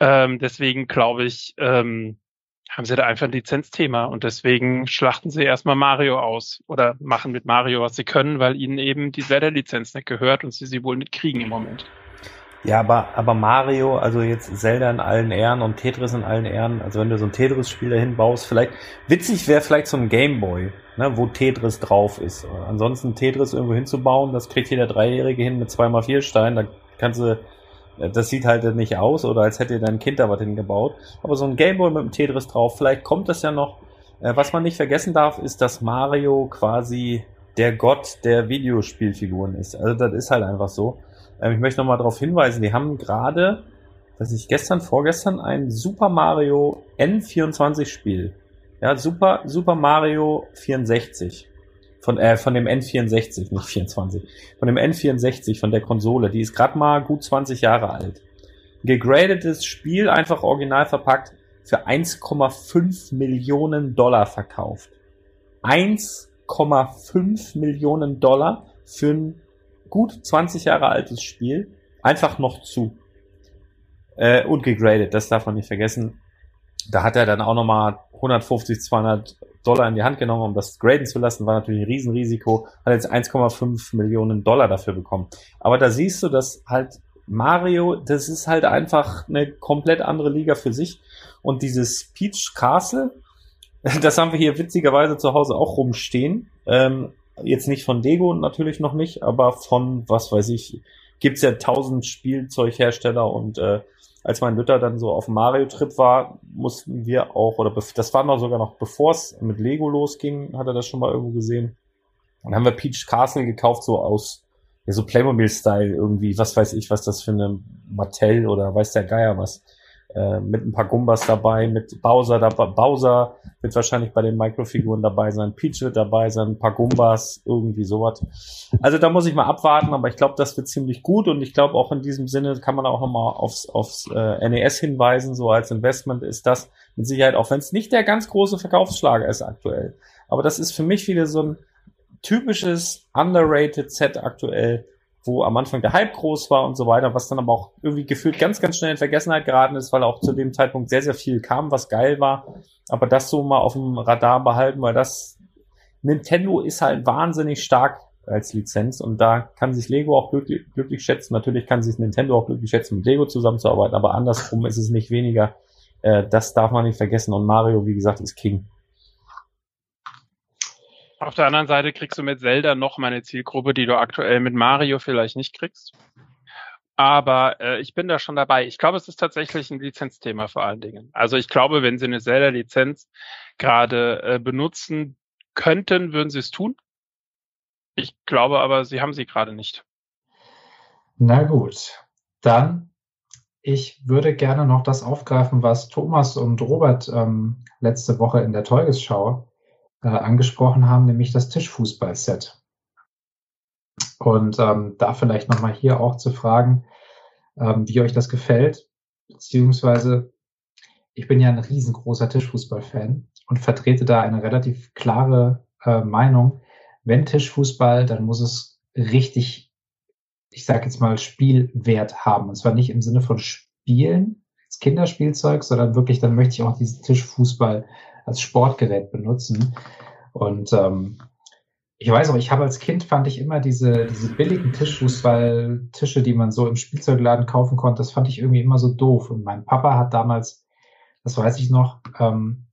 E: Ähm, deswegen glaube ich, ähm, haben sie da einfach ein Lizenzthema und deswegen schlachten sie erstmal Mario aus oder machen mit Mario, was sie können, weil ihnen eben die Zelda-Lizenz nicht gehört und sie sie wohl nicht kriegen im Moment.
D: Ja, aber, aber Mario, also jetzt Zelda in allen Ehren und Tetris in allen Ehren, also wenn du so ein Tetris-Spiel dahin baust, vielleicht, witzig wäre vielleicht so ein Gameboy, ne, wo Tetris drauf ist. Ansonsten Tetris irgendwo hinzubauen, das kriegt jeder Dreijährige hin mit 2x4 Steinen, da kannst du, das sieht halt nicht aus oder als hätte dein Kind da was hingebaut. Aber so ein Gameboy mit einem Tetris drauf, vielleicht kommt das ja noch. Äh, Was man nicht vergessen darf, ist, dass Mario quasi der Gott der Videospielfiguren ist. Also das ist halt einfach so. Ähm, Ich möchte nochmal darauf hinweisen, die haben gerade, dass ich gestern, vorgestern ein Super Mario N24 Spiel. Ja, Super, Super Mario 64. Von, äh, von dem N64, nicht 24. Von dem N64, von der Konsole. Die ist gerade mal gut 20 Jahre alt. Gegradetes Spiel, einfach original verpackt, für 1,5 Millionen Dollar verkauft. 1,5 Millionen Dollar für ein gut 20 Jahre altes Spiel. Einfach noch zu. Äh, und gegradet, das darf man nicht vergessen. Da hat er dann auch nochmal 150, 200 Dollar in die Hand genommen, um das graden zu lassen. War natürlich ein Riesenrisiko. Hat jetzt 1,5 Millionen Dollar dafür bekommen. Aber da siehst du, dass halt Mario, das ist halt einfach eine komplett andere Liga für sich. Und dieses Peach Castle, das haben wir hier witzigerweise zu Hause auch rumstehen. Ähm, jetzt nicht von Lego natürlich noch nicht, aber von, was weiß ich, gibt's ja tausend Spielzeughersteller und äh, als mein Lütter dann so auf Mario-Trip war, mussten wir auch, oder das war noch sogar noch bevor es mit Lego losging, hat er das schon mal irgendwo gesehen. Dann haben wir Peach Castle gekauft, so aus, ja, so Playmobil-Style irgendwie, was weiß ich, was das für eine Mattel oder weiß der Geier was. Äh, mit ein paar Gumbas dabei, mit Bowser dabei. Bowser wird wahrscheinlich bei den Mikrofiguren dabei sein, Peach wird dabei sein, ein paar Gumbas, irgendwie sowas. Also da muss ich mal abwarten, aber ich glaube, das wird ziemlich gut und ich glaube auch in diesem Sinne kann man auch nochmal aufs, aufs äh, NES hinweisen, so als Investment ist das mit Sicherheit, auch wenn es nicht der ganz große Verkaufsschlager ist aktuell. Aber das ist für mich wieder so ein typisches underrated Set aktuell, wo am Anfang der Hype groß war und so weiter, was dann aber auch irgendwie gefühlt ganz, ganz schnell in Vergessenheit geraten ist, weil auch zu dem Zeitpunkt sehr, sehr viel kam, was geil war. Aber das so mal auf dem Radar behalten, weil das Nintendo ist halt wahnsinnig stark als Lizenz und da kann sich Lego auch glücklich, glücklich schätzen. Natürlich kann sich Nintendo auch glücklich schätzen, mit Lego zusammenzuarbeiten, aber andersrum ist es nicht weniger. Äh, das darf man nicht vergessen und Mario, wie gesagt, ist King.
E: Auf der anderen Seite kriegst du mit Zelda noch mal eine Zielgruppe, die du aktuell mit Mario vielleicht nicht kriegst. Aber äh, ich bin da schon dabei. Ich glaube, es ist tatsächlich ein Lizenzthema vor allen Dingen. Also ich glaube, wenn sie eine Zelda-Lizenz gerade äh, benutzen könnten, würden sie es tun. Ich glaube aber, sie haben sie gerade nicht.
A: Na gut, dann ich würde gerne noch das aufgreifen, was Thomas und Robert ähm, letzte Woche in der Tagesschau angesprochen haben, nämlich das Tischfußball-Set. Und ähm, da vielleicht nochmal hier auch zu fragen, ähm, wie euch das gefällt, beziehungsweise ich bin ja ein riesengroßer Tischfußball-Fan und vertrete da eine relativ klare äh, Meinung. Wenn Tischfußball, dann muss es richtig ich sage jetzt mal, Spielwert haben. Und zwar nicht im Sinne von Spielen, als Kinderspielzeug, sondern wirklich, dann möchte ich auch diesen Tischfußball als Sportgerät benutzen. Und ähm, Ich weiß auch, ich habe als Kind fand ich immer diese, diese billigen Tischfußballtische, die man so im Spielzeugladen kaufen konnte, das fand ich irgendwie immer so doof. Und mein Papa hat damals, das weiß ich noch, ähm,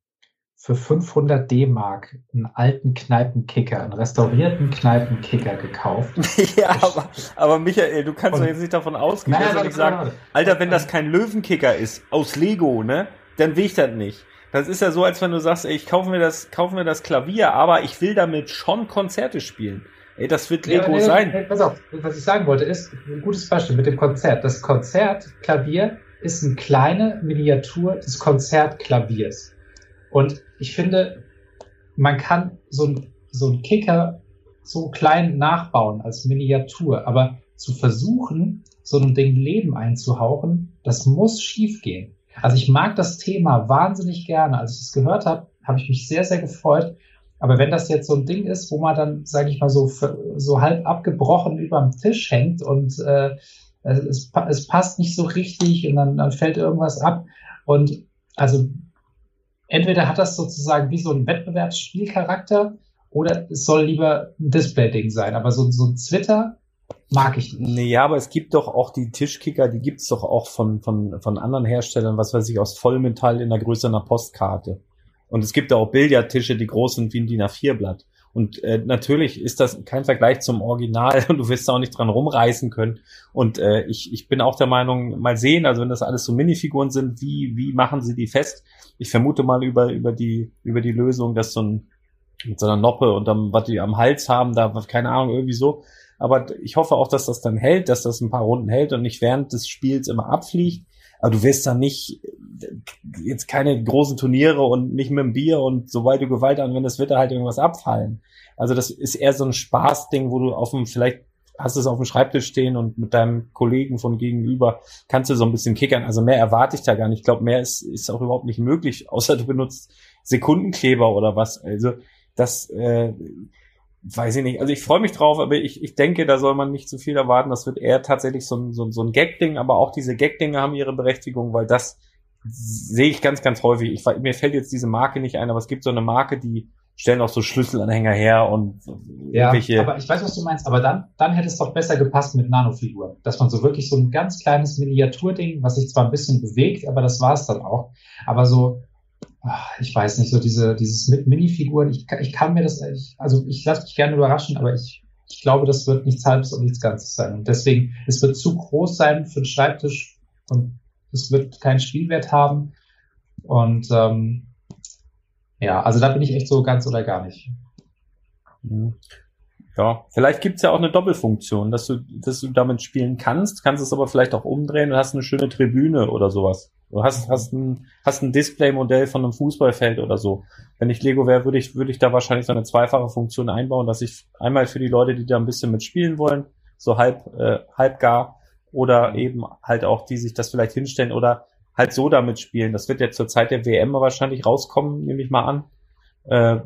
A: für 500 D-Mark einen alten Kneipenkicker, einen restaurierten Kneipenkicker gekauft.
D: ja, aber, aber Michael, du kannst
A: Und-
D: doch jetzt nicht davon ausgehen, dass
A: nein,
D: ich
A: nein,
D: sage,
A: nein.
D: Alter, wenn das kein Löwenkicker ist, aus Lego, ne, dann will ich das nicht. Das ist ja so, als wenn du sagst, ey, ich kaufe mir das, kaufe mir das Klavier, aber ich will damit schon Konzerte spielen. Ey, das wird Lego
A: Ja, nee,
D: sein.
A: nee, Pass auf, was ich sagen wollte, ist ein gutes Beispiel mit dem Konzert. Das Konzertklavier ist eine kleine Miniatur des Konzertklaviers. Und ich finde, man kann so ein, so ein Kicker so klein nachbauen als Miniatur, aber zu versuchen, so einem Ding Leben einzuhauchen, das muss schiefgehen. Also ich mag das Thema wahnsinnig gerne. Als ich es gehört habe, habe ich mich sehr, sehr gefreut. Aber wenn das jetzt so ein Ding ist, wo man dann, sage ich mal, so, so halb abgebrochen über dem Tisch hängt und äh, es, es passt nicht so richtig und dann, dann fällt irgendwas ab. Und also entweder hat das sozusagen wie so ein Wettbewerbsspielcharakter oder es soll lieber ein Display-Ding sein. Aber so, so ein Twitter mag ich nicht.
D: Nee, ja, aber es gibt doch auch die Tischkicker, die gibt's doch auch von, von, von anderen Herstellern, was weiß ich, aus Vollmetall in der Größe einer Postkarte. Und es gibt ja auch Billardtische, die groß sind wie ein DIN A4-Blatt. Und äh, natürlich ist das kein Vergleich zum Original und du wirst da auch nicht dran rumreißen können. Und äh, ich, ich bin auch der Meinung, mal sehen, also wenn das alles so Minifiguren sind, wie, wie machen sie die fest? Ich vermute mal über, über die, über die Lösung, dass so ein, mit so einer Noppe und dann, was die am Hals haben, da, keine Ahnung, irgendwie so. Aber ich hoffe auch, dass das dann hält, dass das ein paar Runden hält und nicht während des Spiels immer abfliegt. Aber du wirst dann nicht jetzt keine großen Turniere und nicht mit dem Bier und sobald du Gewalt anwendest, wird da halt irgendwas abfallen. Also das ist eher so ein Spaßding, wo du auf dem, vielleicht hast du es auf dem Schreibtisch stehen und mit deinem Kollegen von gegenüber kannst du so ein bisschen kickern. Also mehr erwarte ich da gar nicht. Ich glaube, mehr ist, ist auch überhaupt nicht möglich, außer du benutzt Sekundenkleber oder was. Also das äh, weiß ich nicht. Also ich freue mich drauf, aber ich, ich denke, da soll man nicht zu viel erwarten. Das wird eher tatsächlich so ein, so, ein- so ein Gag-Ding, aber auch diese Gag-Dinge haben ihre Berechtigung, weil das sehe ich ganz, ganz häufig. Ich, mir fällt jetzt diese Marke nicht ein, aber es gibt so eine Marke, die stellen auch so Schlüsselanhänger her und
A: Ja,
D: irgendwelche.
A: aber ich weiß, was du meinst. Aber dann, dann hätte es doch besser gepasst mit Nanofiguren. Dass man so wirklich so ein ganz kleines Miniaturding, was sich zwar ein bisschen bewegt, aber das war es dann auch. Aber so, ich weiß nicht, so diese, dieses mit Minifiguren, ich, kann- ich kann mir das, ich, also ich lasse mich gerne überraschen, aber ich, ich glaube, das wird nichts Halbes und nichts Ganzes sein. Und deswegen, es wird zu groß sein für den Schreibtisch und es wird keinen Spielwert haben. Und ähm, ja, also da bin ich echt so ganz oder gar nicht.
D: Mhm. Ja, vielleicht gibt's ja auch eine Doppelfunktion, dass du, dass du damit spielen kannst, kannst es aber vielleicht auch umdrehen und hast eine schöne Tribüne oder sowas. Du hast, hast ein, hast ein Displaymodell von einem Fußballfeld oder so. Wenn ich Lego wäre, würde ich, würde ich da wahrscheinlich so eine zweifache Funktion einbauen, dass ich einmal für die Leute, die da ein bisschen mitspielen wollen, so halb, äh, halb gar, oder eben halt auch die sich das vielleicht hinstellen oder halt so damit spielen. Das wird jetzt zur Zeit der WM wahrscheinlich rauskommen, nehme ich mal an. Äh,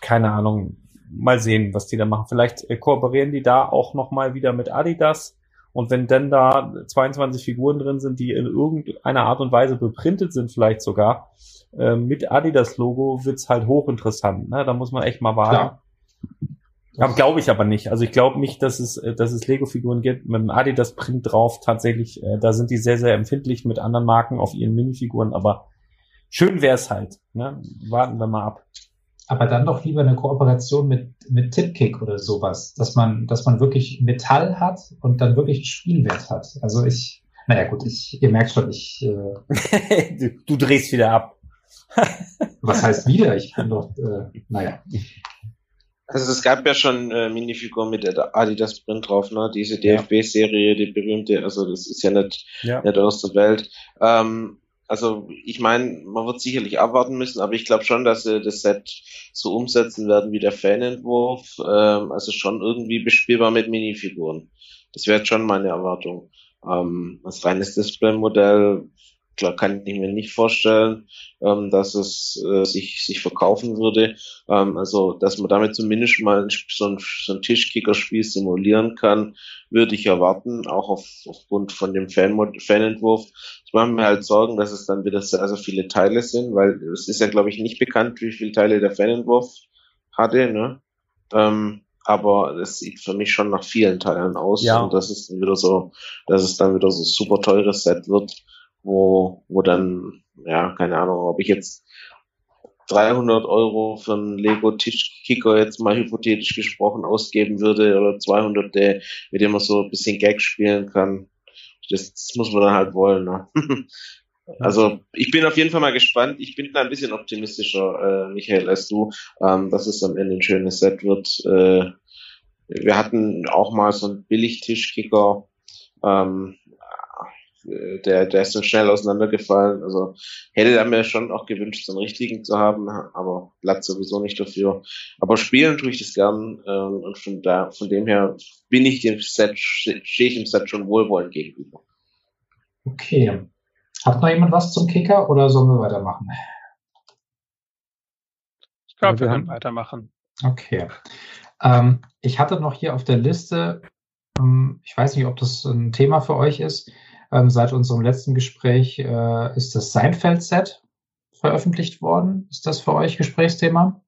D: keine Ahnung. Mal sehen, was die da machen. Vielleicht äh, kooperieren die da auch noch mal wieder mit Adidas. Und wenn denn da 22 Figuren drin sind, die in irgendeiner Art und Weise beprintet sind, vielleicht sogar, äh, mit Adidas-Logo wird's halt hochinteressant. Ne? Da muss man echt mal warten. Aber glaube ich aber nicht. Also ich glaube nicht, dass es, äh, dass es Lego-Figuren gibt mit einem Adidas-Print drauf. Tatsächlich, äh, da sind die sehr, sehr empfindlich mit anderen Marken auf ihren Minifiguren. Aber schön wär's halt. Ne? Warten wir mal ab.
A: Aber dann doch lieber eine Kooperation mit, mit Tipkick oder sowas, dass man, dass man wirklich Metall hat und dann wirklich einen Spielwert hat. Also ich, naja gut, ich, ihr merkt schon, ich, äh,
D: du, du drehst wieder ab.
A: was heißt wieder? Ich bin doch, äh, naja.
F: Also es gab ja schon äh, Minifiguren mit der Adidas Print drauf, ne? Diese DFB-Serie, die berühmte, also das ist ja nicht,
D: Ja.
F: nicht aus der Welt. Ähm, also ich meine, man wird sicherlich abwarten müssen, aber ich glaube schon, dass sie das Set so umsetzen werden wie der Fanentwurf, ähm, also schon irgendwie bespielbar mit Minifiguren. Das wäre schon meine Erwartung. Ähm, als reines Display-Modell kann ich mir nicht vorstellen, ähm, dass es äh, sich, sich verkaufen würde. Ähm, also, dass man damit zumindest mal so ein, so ein Tischkickerspiel simulieren kann, würde ich erwarten, auch auf, aufgrund von dem Fanentwurf. Ich mache mir halt Sorgen, dass es dann wieder sehr, sehr viele Teile sind, weil es ist ja, glaube ich, nicht bekannt, wie viele Teile der Fanentwurf hatte. Ne? Ähm, aber es sieht für mich schon nach vielen Teilen aus.
D: Ja.
F: Und das ist dann wieder so, dass es dann wieder so ein super teures Set wird, wo, wo dann, ja, keine Ahnung, ob ich jetzt 300 Euro für einen Lego Tischkicker jetzt mal hypothetisch gesprochen ausgeben würde oder 200, der, mit dem man so ein bisschen Gag spielen kann. Das, das muss man dann halt wollen. Ne? Also ich bin auf jeden Fall mal gespannt. Ich bin da ein bisschen optimistischer, äh, Michael, als du, ähm, dass es am Ende ein schönes Set wird. Äh, wir hatten auch mal so einen Billigtischkicker, ähm, äh, der, der ist dann schnell auseinandergefallen. Also hätte er mir schon auch gewünscht, so einen richtigen zu haben, aber Platz sowieso nicht dafür. Aber spielen tue ich das gern ähm, und von da, von dem her bin ich dem Set, stehe ich dem Set schon wohlwollend gegenüber.
A: Okay. Hat noch jemand was zum Kicker oder sollen wir weitermachen?
E: Ich glaube,
A: wir
E: können weitermachen.
A: Okay. Ähm, ich hatte noch hier auf der Liste, ähm, ich weiß nicht, ob das ein Thema für euch ist. Ähm, seit unserem letzten Gespräch äh, ist das Seinfeld-Set veröffentlicht worden. Ist das für euch Gesprächsthema?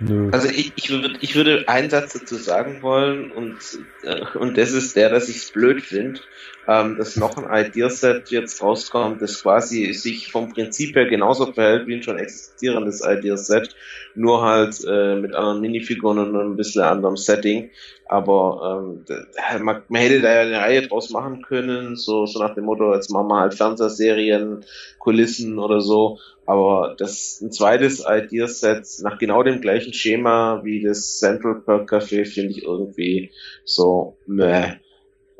D: Nö.
F: Also ich, ich, würde, ich würde einen Satz dazu sagen wollen und, äh, und das ist der, dass ich es blöd finde, ähm, dass noch ein Ideaset jetzt rauskommt, das quasi sich vom Prinzip her genauso verhält wie ein schon existierendes Ideaset, nur halt äh, mit anderen Minifiguren und ein bisschen anderem Setting. Aber ähm, man, man hätte da ja eine Reihe draus machen können, so, so nach dem Motto, jetzt machen wir halt Fernsehserien, Kulissen oder so. Aber das ein zweites Ideaset nach genau dem gleichen Schema wie das Central Perk Café finde ich irgendwie so meh.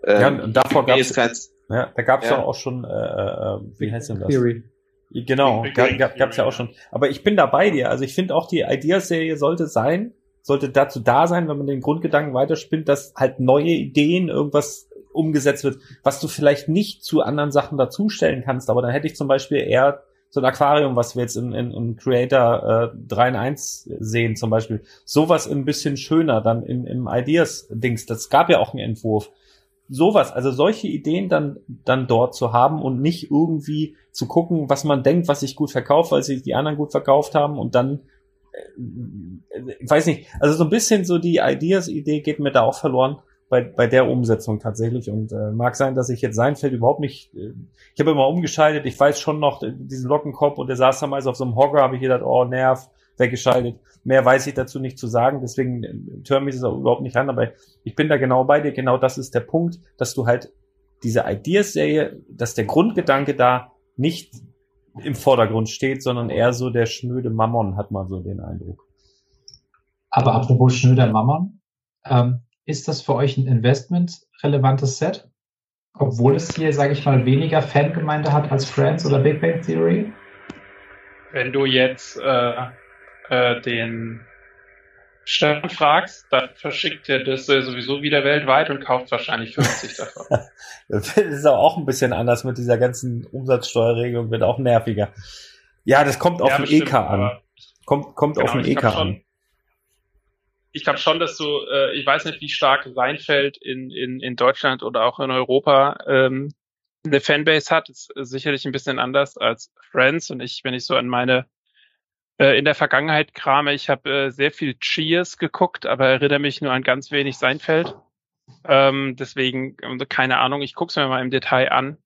F: Ähm,
D: Ja, und davor
F: ist kein,
D: Ja, da gab's ja.
F: Ja.
D: auch schon, äh, äh, wie heißt denn das?
H: Theory.
D: Genau, gab, gab, gab's ja auch schon. Aber ich bin da bei dir. Also ich finde auch, die Ideas-Serie sollte sein, sollte dazu da sein, wenn man den Grundgedanken weiterspinnt, dass halt neue Ideen, irgendwas umgesetzt wird, was du vielleicht nicht zu anderen Sachen dazustellen kannst. Aber dann hätte ich zum Beispiel eher so ein Aquarium, was wir jetzt in, in, in Creator äh, 3 in 1 sehen zum Beispiel. Sowas ein bisschen schöner dann in, im Ideas-Dings. Das gab ja auch einen Entwurf sowas, also solche Ideen dann, dann dort zu haben und nicht irgendwie zu gucken, was man denkt, was sich gut verkauft, weil sich die anderen gut verkauft haben und dann, äh, ich weiß nicht, also so ein bisschen so die Ideas-Idee geht mir da auch verloren bei, bei der Umsetzung tatsächlich. Und äh, mag sein, dass ich jetzt Seinfeld überhaupt nicht, äh, ich habe immer umgeschaltet, ich weiß schon noch äh, diesen Lockenkopf und der saß damals auf so einem Hocker, habe ich gedacht, oh, nerv, weggeschaltet. Mehr weiß ich dazu nicht zu sagen, deswegen äh, hören mich das auch überhaupt nicht an, aber ich bin da genau bei dir, genau das ist der Punkt, dass du halt diese Ideas-Serie, dass der Grundgedanke da nicht im Vordergrund steht, sondern eher so der schnöde Mammon, hat man so den Eindruck.
A: Aber apropos schnöder Mammon, ähm, ist das für euch ein investmentrelevantes Set? Obwohl es hier, sage ich mal, weniger Fangemeinde hat als Friends oder Big Bang Theory?
E: Wenn du jetzt äh, äh, den Stefan fragst, dann verschickt er das sowieso wieder weltweit und kauft wahrscheinlich 50 davon.
D: Das ist aber auch ein bisschen anders mit dieser ganzen Umsatzsteuerregelung, wird auch nerviger. Ja, das kommt auf
E: Ja,
D: den
E: bestimmt,
D: EK an. Kommt, kommt
E: Genau,
D: auf den EK an.
E: Ich glaube schon, dass du, äh, ich weiß nicht, wie stark Seinfeld in, in, in Deutschland oder auch in Europa ähm, eine Fanbase hat. Ist sicherlich ein bisschen anders als Friends. Und ich, wenn ich so an meine äh, in der Vergangenheit krame, ich habe äh, sehr viel Cheers geguckt, aber erinnere mich nur an ganz wenig Seinfeld. Ähm, deswegen, ähm, keine Ahnung, ich gucke es mir mal im Detail an.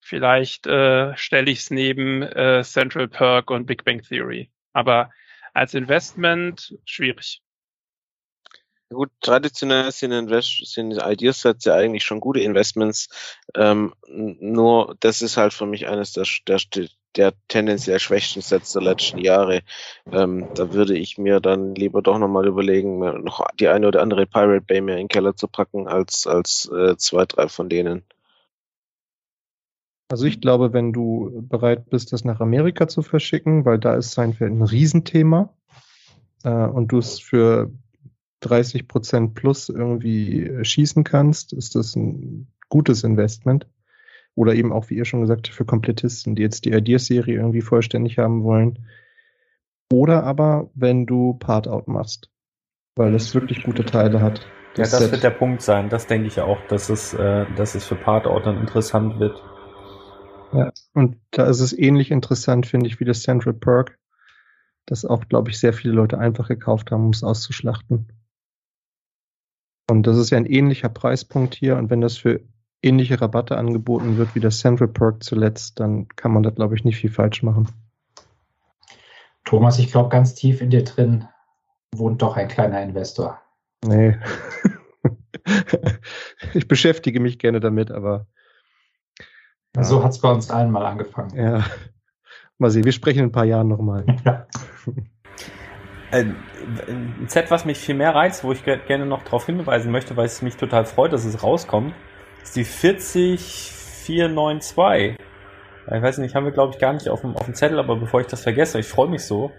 E: Vielleicht äh, stelle ich es neben äh, Central Perk und Big Bang Theory. Aber als Investment schwierig.
F: Gut, traditionell sind, Invest sind Ideasets ja eigentlich schon gute Investments. Ähm, nur das ist halt für mich eines der, der, der tendenziell schwächsten Sets der letzten Jahre. Ähm, da würde ich mir dann lieber doch nochmal überlegen, noch die eine oder andere Pirate Bay mehr in den Keller zu packen, als, als äh, zwei, drei von denen.
H: Also ich glaube, wenn du bereit bist, das nach Amerika zu verschicken, weil da ist Seinfeld ein Riesenthema äh, und du es für 30 Prozent plus irgendwie äh, schießen kannst, ist das ein gutes Investment. Oder eben auch, wie ihr schon gesagt habt, für Komplettisten, die jetzt die Ideas-Serie irgendwie vollständig haben wollen. Oder aber, wenn du Part-Out machst, weil es wirklich gute Teile hat.
D: Ja, das
H: Set.
D: wird der Punkt sein. Das denke ich auch, dass es, äh, dass es für Part-Out dann interessant wird.
H: Ja, und da ist es ähnlich interessant, finde ich, wie das Central Perk. das auch, glaube ich, sehr viele Leute einfach gekauft haben, um es auszuschlachten. Und das ist ja ein ähnlicher Preispunkt hier. Und wenn das für ähnliche Rabatte angeboten wird wie das Central Perk zuletzt, dann kann man da, glaube ich, nicht viel falsch machen.
A: Thomas, ich glaube, ganz tief in dir drin wohnt doch ein kleiner Investor.
H: Nee. ich beschäftige mich gerne damit, aber.
A: Ja. So hat es bei uns allen mal angefangen.
H: Ja. Mal sehen, wir sprechen in ein paar Jahren nochmal.
D: Ja. Ein Set, was mich viel mehr reizt, wo ich gerne noch darauf hinweisen möchte, weil es mich total freut, dass es rauskommt, ist die 40492. Ich weiß nicht, haben wir glaube ich gar nicht auf dem, auf dem Zettel, aber bevor ich das vergesse, ich freue mich so.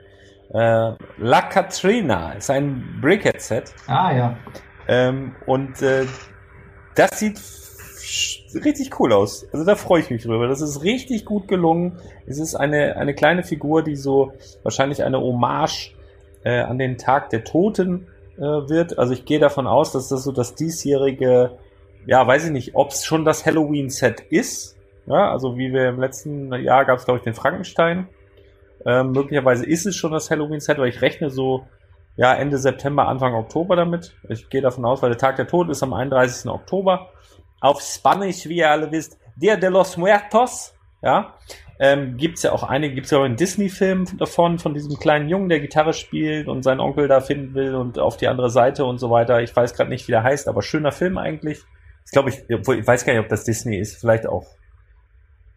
D: Äh, La Katrina ist ein Brickhead-Set.
A: Ah ja.
D: Ähm, und äh, das sieht richtig cool aus. Also da freue ich mich drüber. Das ist richtig gut gelungen. Es ist eine, eine kleine Figur, die so wahrscheinlich eine Hommage äh, an den Tag der Toten äh, wird. Also ich gehe davon aus, dass das so das diesjährige, ja, weiß ich nicht, ob es schon das Halloween-Set ist. Ja, also wie wir im letzten Jahr gab es, glaube ich, den Frankenstein. Ähm, möglicherweise ist es schon das Halloween-Set, weil ich rechne so ja, Ende September, Anfang Oktober damit. Ich gehe davon aus, weil der Tag der Toten ist am 31. Oktober. Auf Spanisch, wie ihr alle wisst, Dia de los Muertos. Ja, ähm, gibt es ja auch einige, gibt es ja auch einen Disney-Film davon, von diesem kleinen Jungen, der Gitarre spielt und seinen Onkel da finden will und auf die andere Seite und so weiter. Ich weiß gerade nicht, wie der heißt, aber schöner Film eigentlich. Ich glaube, ich, ich weiß gar nicht, ob das Disney ist, vielleicht auch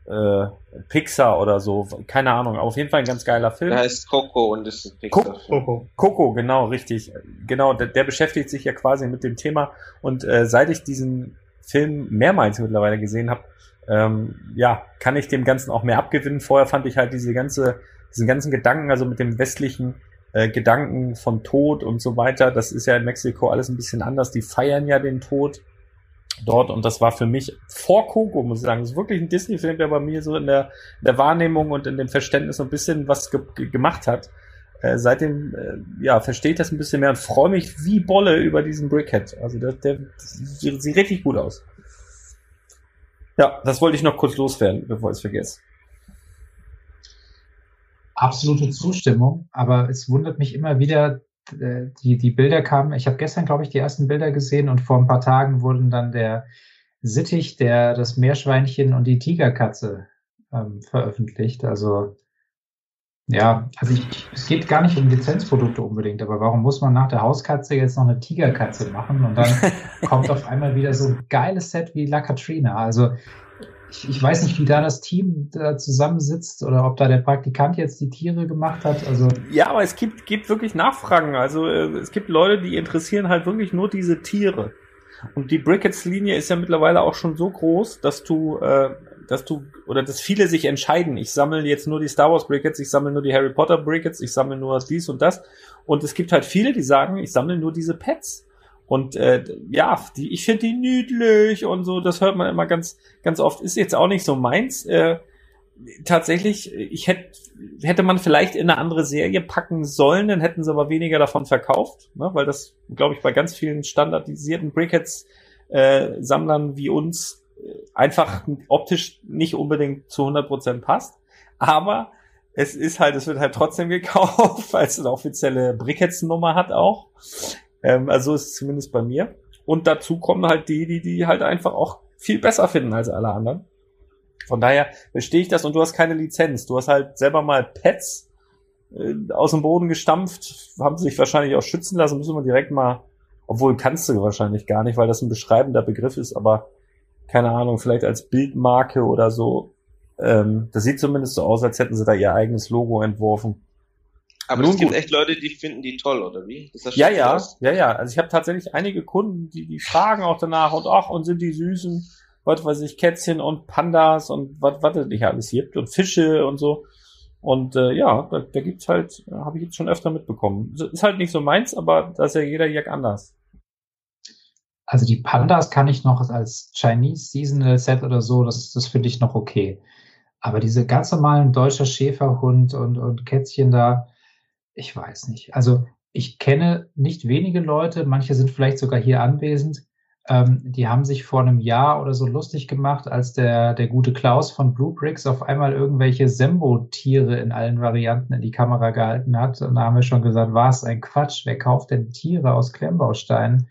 D: äh, Pixar oder so, keine Ahnung. Auf jeden Fall ein ganz geiler Film.
F: Der heißt Coco und das ist Pixar.
D: Coco, Coco, genau, richtig. Genau, der, der, beschäftigt sich ja quasi mit dem Thema. Und äh, seit ich diesen Film mehrmals mittlerweile gesehen habe, ähm, ja, kann ich dem Ganzen auch mehr abgewinnen. Vorher fand ich halt diese ganze, diesen ganzen Gedanken, also mit dem westlichen äh, Gedanken von Tod und so weiter, das ist ja in Mexiko alles ein bisschen anders. Die feiern ja den Tod dort und das war für mich vor Coco, muss ich sagen. Das ist wirklich ein Disney-Film, der bei mir so in der, in der Wahrnehmung und in dem Verständnis so ein bisschen was ge gemacht hat. Äh, seitdem äh, ja, verstehe ich das ein bisschen mehr und freue mich wie Bolle über diesen Brickhead. Also der, der sieht, sieht richtig gut aus. Ja, das wollte ich noch kurz loswerden, bevor ich es vergesse.
A: Absolute Zustimmung, aber es wundert mich immer wieder, äh, die, die Bilder kamen, ich habe gestern, glaube ich, die ersten Bilder gesehen und vor ein paar Tagen wurden dann der Sittich, der, das Meerschweinchen und die Tigerkatze ähm, veröffentlicht. Also ja, also ich, es geht gar nicht um Lizenzprodukte unbedingt, aber warum muss man nach der Hauskatze jetzt noch eine Tigerkatze machen und dann kommt auf einmal wieder so ein geiles Set wie La Katrina? Also ich, ich weiß nicht, wie da das Team da zusammensitzt oder ob da der Praktikant jetzt die Tiere gemacht hat. Also
D: ja, aber es gibt, gibt wirklich Nachfragen. Also äh, es gibt Leute, die interessieren halt wirklich nur diese Tiere. Und die Brickets-Linie ist ja mittlerweile auch schon so groß, dass du, äh, dass du, oder dass viele sich entscheiden, ich sammle jetzt nur die Star Wars Brickets, ich sammle nur die Harry Potter Brickets, ich sammle nur dies und das. Und es gibt halt viele, die sagen, ich sammle nur diese Pets. Und äh, ja, die, ich finde die niedlich und so, das hört man immer ganz, ganz oft. Ist jetzt auch nicht so meins. Äh, tatsächlich, ich hätte, hätte man vielleicht in eine andere Serie packen sollen, dann hätten sie aber weniger davon verkauft, ne? weil das, glaube ich, bei ganz vielen standardisierten Brickheads-Sammlern äh, wie uns einfach optisch nicht unbedingt zu 100% passt. Aber es ist halt, es wird halt trotzdem gekauft, weil es eine offizielle Brickheads-Nummer hat auch. Ähm, also ist es zumindest bei mir. Und dazu kommen halt die, die die halt einfach auch viel besser finden als alle anderen. Von daher verstehe ich das und du hast keine Lizenz. Du hast halt selber mal Pets äh, aus dem Boden gestampft, haben sich wahrscheinlich auch schützen lassen, müssen wir direkt mal, obwohl kannst du wahrscheinlich gar nicht, weil das ein beschreibender Begriff ist, aber keine Ahnung, vielleicht als Bildmarke oder so. Ähm, das sieht zumindest so aus, als hätten sie da ihr eigenes Logo entworfen.
F: Aber Nun es gibt gut. echt Leute, die finden die toll, oder wie?
D: ja, ja, aus? ja, ja. Also ich habe tatsächlich einige Kunden, die, die fragen auch danach und ach, und sind die süßen, was weiß ich, Kätzchen und Pandas und was was es nicht alles gibt und Fische und so. Und äh, ja, da, da gibt's halt, habe ich jetzt schon öfter mitbekommen. Ist halt nicht so meins, aber da ist ja jeder Jack anders.
A: Also die Pandas kann ich noch als Chinese Seasonal Set oder so, das, das finde ich noch okay. Aber diese ganz normalen deutscher Schäferhund und, und Kätzchen da, ich weiß nicht. Also ich kenne nicht wenige Leute, manche sind vielleicht sogar hier anwesend, Ähm, die haben sich vor einem Jahr oder so lustig gemacht, als der, der gute Klaus von Blue Bricks auf einmal irgendwelche Sembo-Tiere in allen Varianten in die Kamera gehalten hat. Und da haben wir schon gesagt, was ein Quatsch, wer kauft denn Tiere aus Klemmbausteinen?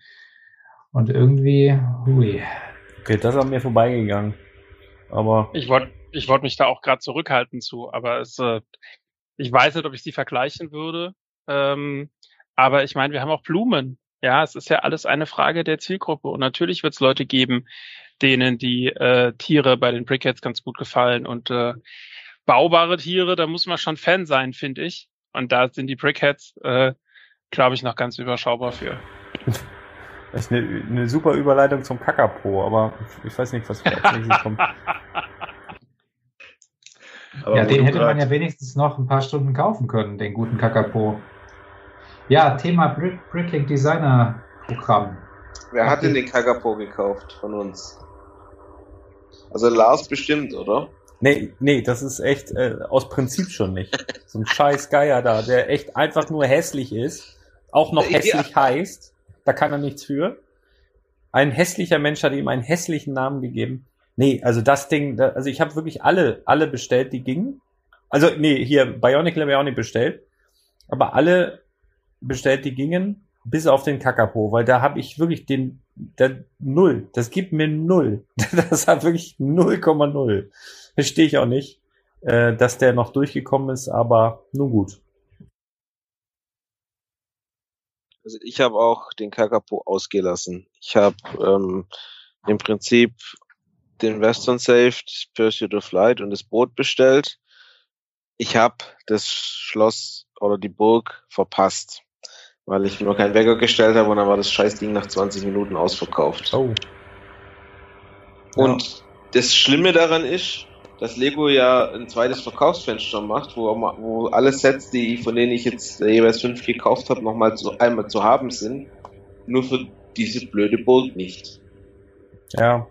A: Und irgendwie, hui.
D: Okay, das ist an mir vorbeigegangen. Aber
E: Ich wollte ich wollte mich da auch gerade zurückhalten zu, aber es, äh, ich weiß nicht, ob ich sie vergleichen würde. Ähm, aber ich meine, wir haben auch Blumen. Ja, es ist ja alles eine Frage der Zielgruppe. Und natürlich wird es Leute geben, denen die äh, Tiere bei den Brickheads ganz gut gefallen. Und äh, baubare Tiere, da muss man schon Fan sein, finde ich. Und da sind die Brickheads, äh, glaube ich, noch ganz überschaubar für.
D: das ist eine, eine super Überleitung zum Kakapo, aber ich weiß nicht, was für als nächstes kommt.
C: Aber
A: ja, den hätte man
C: grad-
A: ja wenigstens noch ein paar Stunden kaufen können, den guten Kakapo. Ja, Thema Brick, Bricklink Designer Programm.
F: Wer hat denn den Kagapo gekauft von uns? Also Lars bestimmt, oder?
D: Nee, nee, das ist echt äh, aus Prinzip schon nicht. So ein scheiß Geier da, der echt einfach nur hässlich ist, auch noch
F: Ja.
D: hässlich heißt, da kann er nichts für. Ein hässlicher Mensch hat ihm einen hässlichen Namen gegeben. Nee, also das Ding, also ich habe wirklich alle, alle bestellt, die gingen. Also, nee, hier Bionicle habe ich auch nicht bestellt. Aber alle bestellt, die gingen, bis auf den Kakapo, weil da habe ich wirklich den, der Null. Das gibt mir Null. Das hat wirklich 0,0. Verstehe ich auch nicht, äh, dass der noch durchgekommen ist, aber nun gut.
F: Also ich habe auch den Kakapo ausgelassen. Ich habe ähm, im Prinzip den Western Saved, Pursuit of Light und das Boot bestellt. Ich habe das Schloss oder die Burg verpasst, weil ich mir keinen Wecker gestellt habe und dann war das Scheißding nach 20 Minuten ausverkauft.
D: Oh.
F: Und das Schlimme daran ist, dass Lego ja ein zweites Verkaufsfenster macht, wo, wo alle Sets, die von denen ich jetzt jeweils fünf gekauft habe, nochmal zu, einmal zu haben sind. Nur für diese blöde Burg nicht.
D: Ja.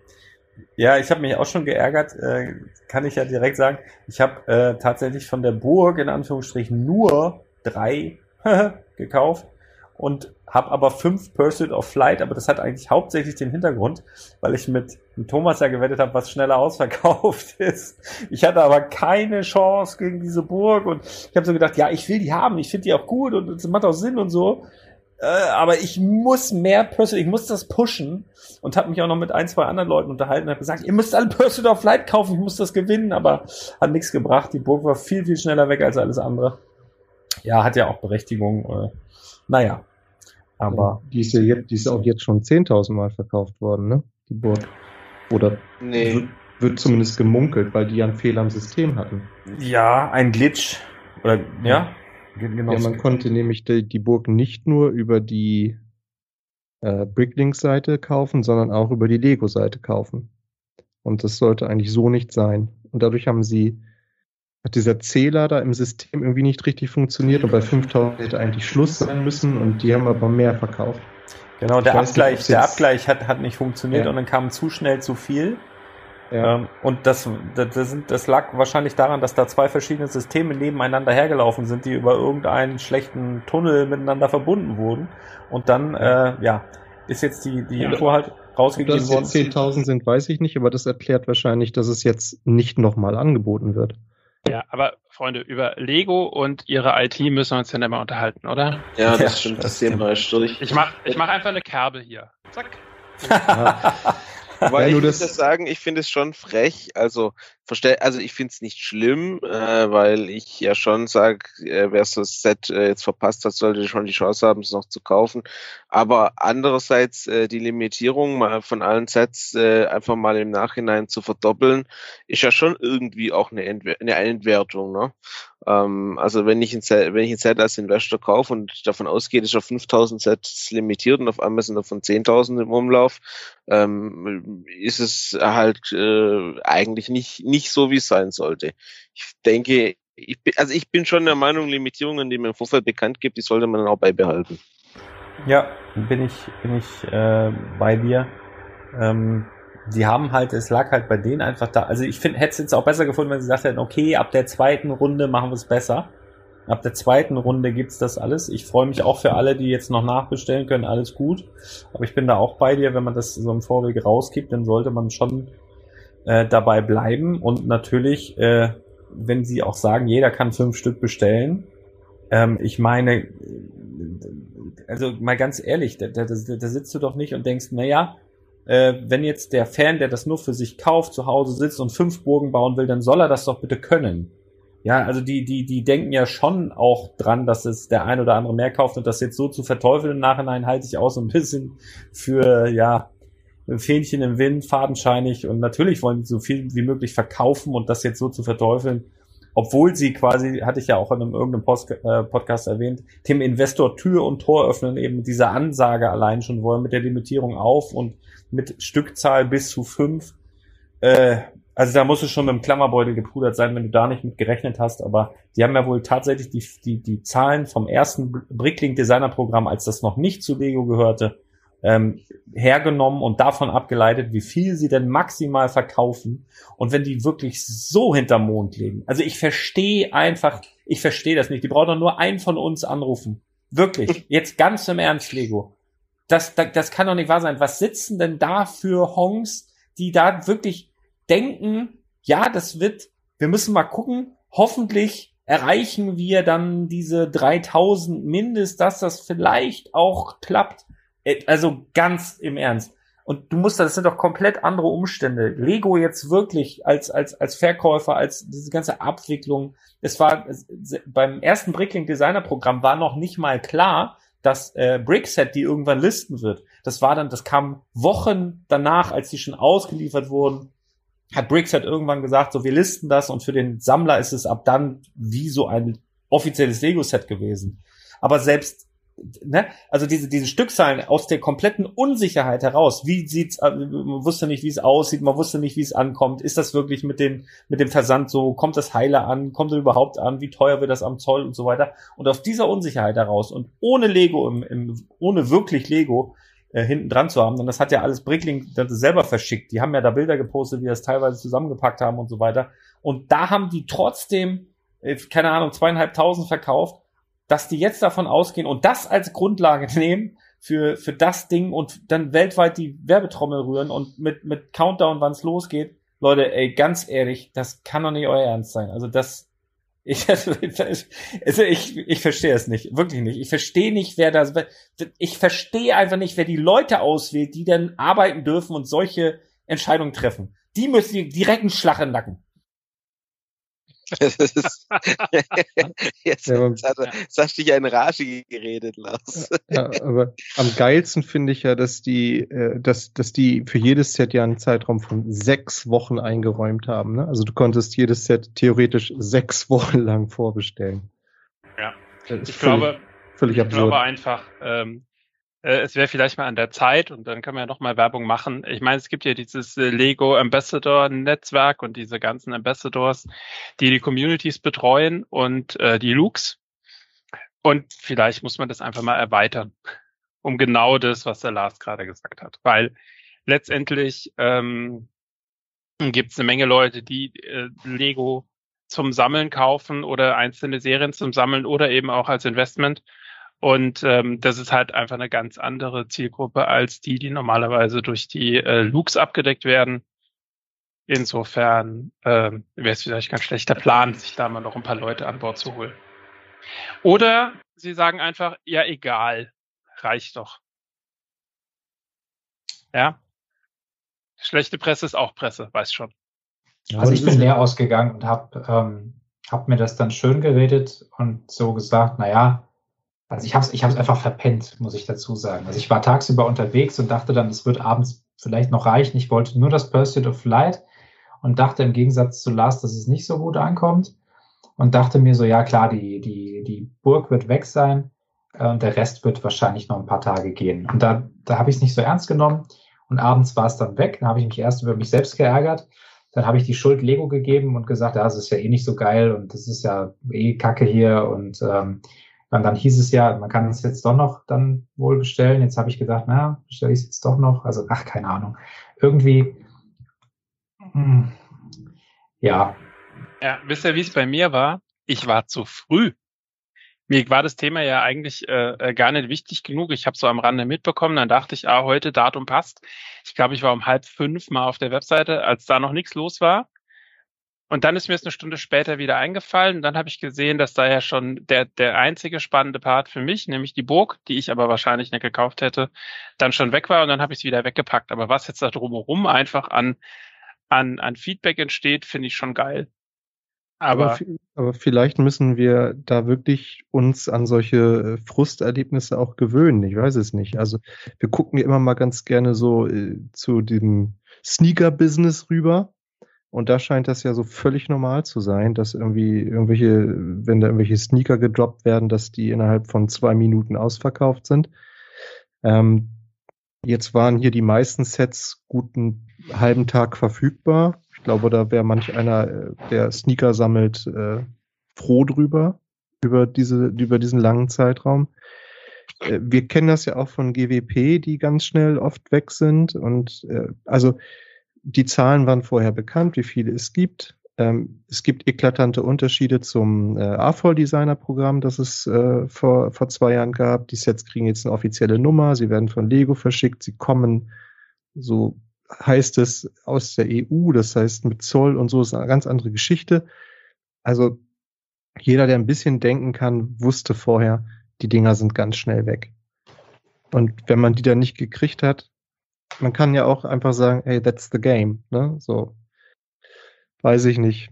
D: Ja, ich habe mich auch schon geärgert, äh, kann ich ja direkt sagen. Ich habe äh, tatsächlich von der Burg in Anführungsstrichen nur drei gekauft und habe aber fünf Pursuit of Flight, aber das hat eigentlich hauptsächlich den Hintergrund, weil ich mit, Thomas ja gewettet habe, was schneller ausverkauft ist. Ich hatte aber keine Chance gegen diese Burg und ich habe so gedacht, ja, ich will die haben, ich finde die auch gut und es macht auch Sinn und so. Äh, aber ich muss mehr Pursuit, ich muss das pushen und habe mich auch noch mit ein, zwei anderen Leuten unterhalten und habe gesagt, ihr müsst alle Pursuit of Light kaufen, ich muss das gewinnen, aber hat nichts gebracht. Die Burg war viel, viel schneller weg als alles andere. Ja, hat ja auch Berechtigung. Äh, naja, aber
H: Die ist ja jetzt, die ist auch jetzt schon 10.000 Mal verkauft worden, ne? Die Burg. Oder
F: Nee.
H: wird, wird zumindest gemunkelt, weil die ja einen Fehler am System hatten.
D: ja, ein Glitch. Oder, ja, genau.
H: Ja, man konnte nämlich die, die Burg nicht nur über die äh, Bricklink-Seite kaufen, sondern auch über die Lego-Seite kaufen. Und das sollte eigentlich so nicht sein. Und dadurch haben sie, hat dieser Zähler da im System irgendwie nicht richtig funktioniert und bei 5000 hätte eigentlich Schluss sein müssen und die haben aber mehr verkauft.
D: Genau, der
H: nicht,
D: Abgleich,
H: ob's
D: der Abgleich hat, hat nicht funktioniert
H: Ja.
D: und dann kam zu schnell zu viel.
H: Ja.
D: Ähm, und das, das, das, sind, das lag wahrscheinlich daran, dass da zwei verschiedene Systeme nebeneinander hergelaufen sind, die über irgendeinen schlechten Tunnel miteinander verbunden wurden. Und dann, äh, ja, ist jetzt die, die
H: Ja.
D: Info halt
H: Ob
D: rausgegeben
H: das
D: worden.
H: jetzt 10.000 sind, weiß ich nicht, aber das erklärt wahrscheinlich, dass es jetzt nicht nochmal angeboten wird.
E: Ja, aber Freunde, über Lego und ihre IT müssen wir uns ja nicht mehr unterhalten, oder?
F: Ja, das
D: Ja,
F: stimmt,
D: das
F: Thema ist durch.
E: Ich mach, ich mach einfach eine Kerbe hier. Zack.
F: Wobei
H: Ja,
F: ich muss
H: das-
F: sagen, ich finde es schon frech. Also, also ich finde es nicht schlimm, äh, weil ich ja schon sage, äh, wer so das Set äh, jetzt verpasst hat, sollte schon die Chance haben, es noch zu kaufen. Aber andererseits äh, die Limitierung mal von allen Sets äh, einfach mal im Nachhinein zu verdoppeln, ist ja schon irgendwie auch eine, Entwer eine Entwertung. Ne? Ähm, also wenn ich ein Set, wenn ich ein Set als Investor kaufe und davon ausgeht, ist auf 5000 Sets limitiert und auf einmal sind davon 10.000 im Umlauf, ähm, ist es halt äh, eigentlich nicht nicht so, wie es sein sollte. Ich denke, ich bin, also ich bin schon der Meinung, Limitierungen, die man im Vorfeld bekannt gibt, die sollte man dann auch beibehalten.
D: Ja, bin ich, bin ich äh, bei dir. Ähm, die haben halt, es lag halt bei denen einfach da. Also ich finde, hätte es jetzt auch besser gefunden, wenn sie gesagt hätten, okay, ab der zweiten Runde machen wir es besser. Ab der zweiten Runde gibt's das alles. Ich freue mich auch für alle, die jetzt noch nachbestellen können, alles gut. Aber ich bin da auch bei dir, wenn man das so im Vorweg rausgibt, dann sollte man schon äh, dabei bleiben. Und natürlich, äh, wenn sie auch sagen, jeder kann fünf Stück bestellen. Ähm, ich meine, also mal ganz ehrlich, da, da, da sitzt du doch nicht und denkst, naja, äh, wenn jetzt der Fan, der das nur für sich kauft, zu Hause sitzt und fünf Burgen bauen will, dann soll er das doch bitte können. Ja, also die, die, die denken ja schon auch dran, dass es der ein oder andere mehr kauft und das jetzt so zu verteufeln im Nachhinein halte ich auch so ein bisschen für, ja, Fähnchen im Wind, fadenscheinig und natürlich wollen sie so viel wie möglich verkaufen und das jetzt so zu verteufeln, obwohl sie quasi, hatte ich ja auch in einem irgendeinem Post, äh, Podcast erwähnt, dem Investor Tür und Tor öffnen, eben diese Ansage allein schon wollen mit der Limitierung auf und mit Stückzahl bis zu fünf. Äh, also da muss es schon mit dem Klammerbeutel gepudert sein, wenn du da nicht mit gerechnet hast. Aber die haben ja wohl tatsächlich die, die, die Zahlen vom ersten Bricklink Designer Programm, als das noch nicht zu Lego gehörte, ähm, hergenommen und davon abgeleitet, wie viel sie denn maximal verkaufen. Und wenn die wirklich so hinterm Mond legen. Also ich verstehe einfach, ich verstehe das nicht. Die brauchen doch nur einen von uns anrufen. Wirklich. Jetzt ganz im Ernst, Lego. Das, das, das kann doch nicht wahr sein. Was sitzen denn da für Hongs, die da wirklich denken, ja, das wird, wir müssen mal gucken, hoffentlich erreichen wir dann diese 3000 Mindest, dass das vielleicht auch klappt. Äh, also ganz im Ernst. Und du musst, das sind doch komplett andere Umstände. Lego jetzt wirklich als, als, als Verkäufer, als diese ganze Abwicklung. Es war, beim ersten Bricklink Designer Programm war noch nicht mal klar, dass äh, Brickset die irgendwann listen wird. Das war dann, das kam Wochen danach, als die schon ausgeliefert wurden, hat Brickset irgendwann gesagt, so wir listen das und für den Sammler ist es ab dann wie so ein offizielles Lego-Set gewesen. Aber selbst ne, also diese, diese Stückzahlen aus der kompletten Unsicherheit heraus, wie sieht's, äh, man wusste nicht, wie es aussieht, man wusste nicht, wie es ankommt, ist das wirklich mit dem, mit dem Versand so, kommt das Heiler an, kommt es überhaupt an, wie teuer wird das am Zoll und so weiter. Und aus dieser Unsicherheit heraus und ohne Lego, im, im, ohne wirklich Lego, äh, hinten dran zu haben, denn das hat ja alles Bricklink selber verschickt. Die haben ja da Bilder gepostet, wie das teilweise zusammengepackt haben und so weiter. Und da haben die trotzdem, äh, keine Ahnung, zweieinhalbtausend verkauft dass die jetzt davon ausgehen und das als Grundlage nehmen für, für das Ding und dann weltweit die Werbetrommel rühren und mit, mit Countdown, wann es losgeht. Leute, ey, ganz ehrlich, das kann doch nicht euer Ernst sein. Also das, ich, also ich, ich verstehe es nicht, wirklich nicht. Ich verstehe nicht, wer das, ich verstehe einfach nicht, wer die Leute auswählt, die dann arbeiten dürfen und solche Entscheidungen treffen. Die müssen direkt einen Schlag im Nacken.
F: jetzt,
H: Ja,
F: jetzt, hat jetzt hast du dich in Rage geredet, Lars.
H: Ja, aber am geilsten finde ich ja, dass die, äh, dass, dass die für jedes Set ja einen Zeitraum von sechs Wochen eingeräumt haben. Ne? Also du konntest jedes Set theoretisch sechs Wochen lang vorbestellen.
E: Ja. Ich
H: völlig-
E: glaube,
H: völlig
E: ich
H: absurd.
E: glaube einfach, ähm, äh, es wäre vielleicht mal an der Zeit und dann können wir ja noch mal Werbung machen. Ich meine, es gibt ja dieses äh, Lego Ambassador Netzwerk und diese ganzen Ambassadors, die die Communities betreuen und äh, die Looks. Und vielleicht muss man das einfach mal erweitern, um genau das, was der Lars gerade gesagt hat. Weil letztendlich ähm, gibt es eine Menge Leute, die äh, Lego zum Sammeln kaufen oder einzelne Serien zum Sammeln oder eben auch als Investment. Und ähm, das ist halt einfach eine ganz andere Zielgruppe als die, die normalerweise durch die äh, Looks abgedeckt werden. Insofern ähm, wäre es vielleicht kein schlechter Plan, sich da mal noch ein paar Leute an Bord zu holen. Oder sie sagen einfach, ja egal, reicht doch. Ja. Schlechte Presse ist auch Presse, weiß schon.
A: Also ich bin leer ausgegangen und habe ähm, hab mir das dann schön geredet und so gesagt, naja, also ich habe es ich hab's einfach verpennt, muss ich dazu sagen. Also ich war tagsüber unterwegs und dachte dann, es wird abends vielleicht noch reichen. Ich wollte nur das Pursuit of Light und dachte im Gegensatz zu Lars, dass es nicht so gut ankommt und dachte mir so, ja klar, die, die, die Burg wird weg sein äh, und der Rest wird wahrscheinlich noch ein paar Tage gehen. Und da, da habe ich es nicht so ernst genommen und abends war es dann weg. Da habe ich mich erst über mich selbst geärgert. Dann habe ich die Schuld Lego gegeben und gesagt, ja, es ist ja eh nicht so geil und das ist ja eh Kacke hier und ähm, und dann hieß es ja, man kann es jetzt doch noch dann wohl bestellen. Jetzt habe ich gedacht, na, bestelle ich es jetzt doch noch. Also, ach, keine Ahnung. Irgendwie, hm, ja,
E: Ja, wisst ihr, wie es bei mir war? Ich war zu früh. Mir war das Thema ja eigentlich äh, äh gar nicht wichtig genug. Ich habe so am Rande mitbekommen, dann dachte ich, ah, heute Datum passt. Ich glaube, ich war um halb fünf mal auf der Webseite, als da noch nichts los war. Und dann ist mir es eine Stunde später wieder eingefallen. Und dann habe ich gesehen, dass da ja schon der, der einzige spannende Part für mich, nämlich die Burg, die ich aber wahrscheinlich nicht gekauft hätte, dann schon weg war und dann habe ich es wieder weggepackt. Aber was jetzt da drumherum einfach an, an, an Feedback entsteht, finde ich schon geil. Aber,
H: aber, aber, vielleicht müssen wir da wirklich uns an solche äh, Frusterlebnisse auch gewöhnen. Ich weiß es nicht. Also wir gucken ja immer mal ganz gerne so äh, zu dem Sneaker-Business rüber. Und da scheint das ja so völlig normal zu sein, dass irgendwie irgendwelche, wenn da irgendwelche Sneaker gedroppt werden, dass die innerhalb von zwei Minuten ausverkauft sind. Ähm, jetzt waren hier die meisten Sets guten halben Tag verfügbar. Ich glaube, da wäre manch einer, äh, der Sneaker sammelt, äh, froh drüber, über diese, über diesen langen Zeitraum. Äh, wir kennen das ja auch von GWP, die ganz schnell oft weg sind. Und äh, also die Zahlen waren vorher bekannt, wie viele es gibt. Ähm, es gibt eklatante Unterschiede zum äh, AFOL-Designer-Programm, das es äh, vor, vor zwei Jahren gab. Die Sets kriegen jetzt eine offizielle Nummer, sie werden von Lego verschickt, sie kommen, so heißt es, aus der EU, das heißt mit Zoll und so ist eine ganz andere Geschichte. Also jeder, der ein bisschen denken kann, wusste vorher, die Dinger sind ganz schnell weg. Und wenn man die dann nicht gekriegt hat, man kann ja auch einfach sagen, hey, that's the game, ne? So. Weiß ich nicht.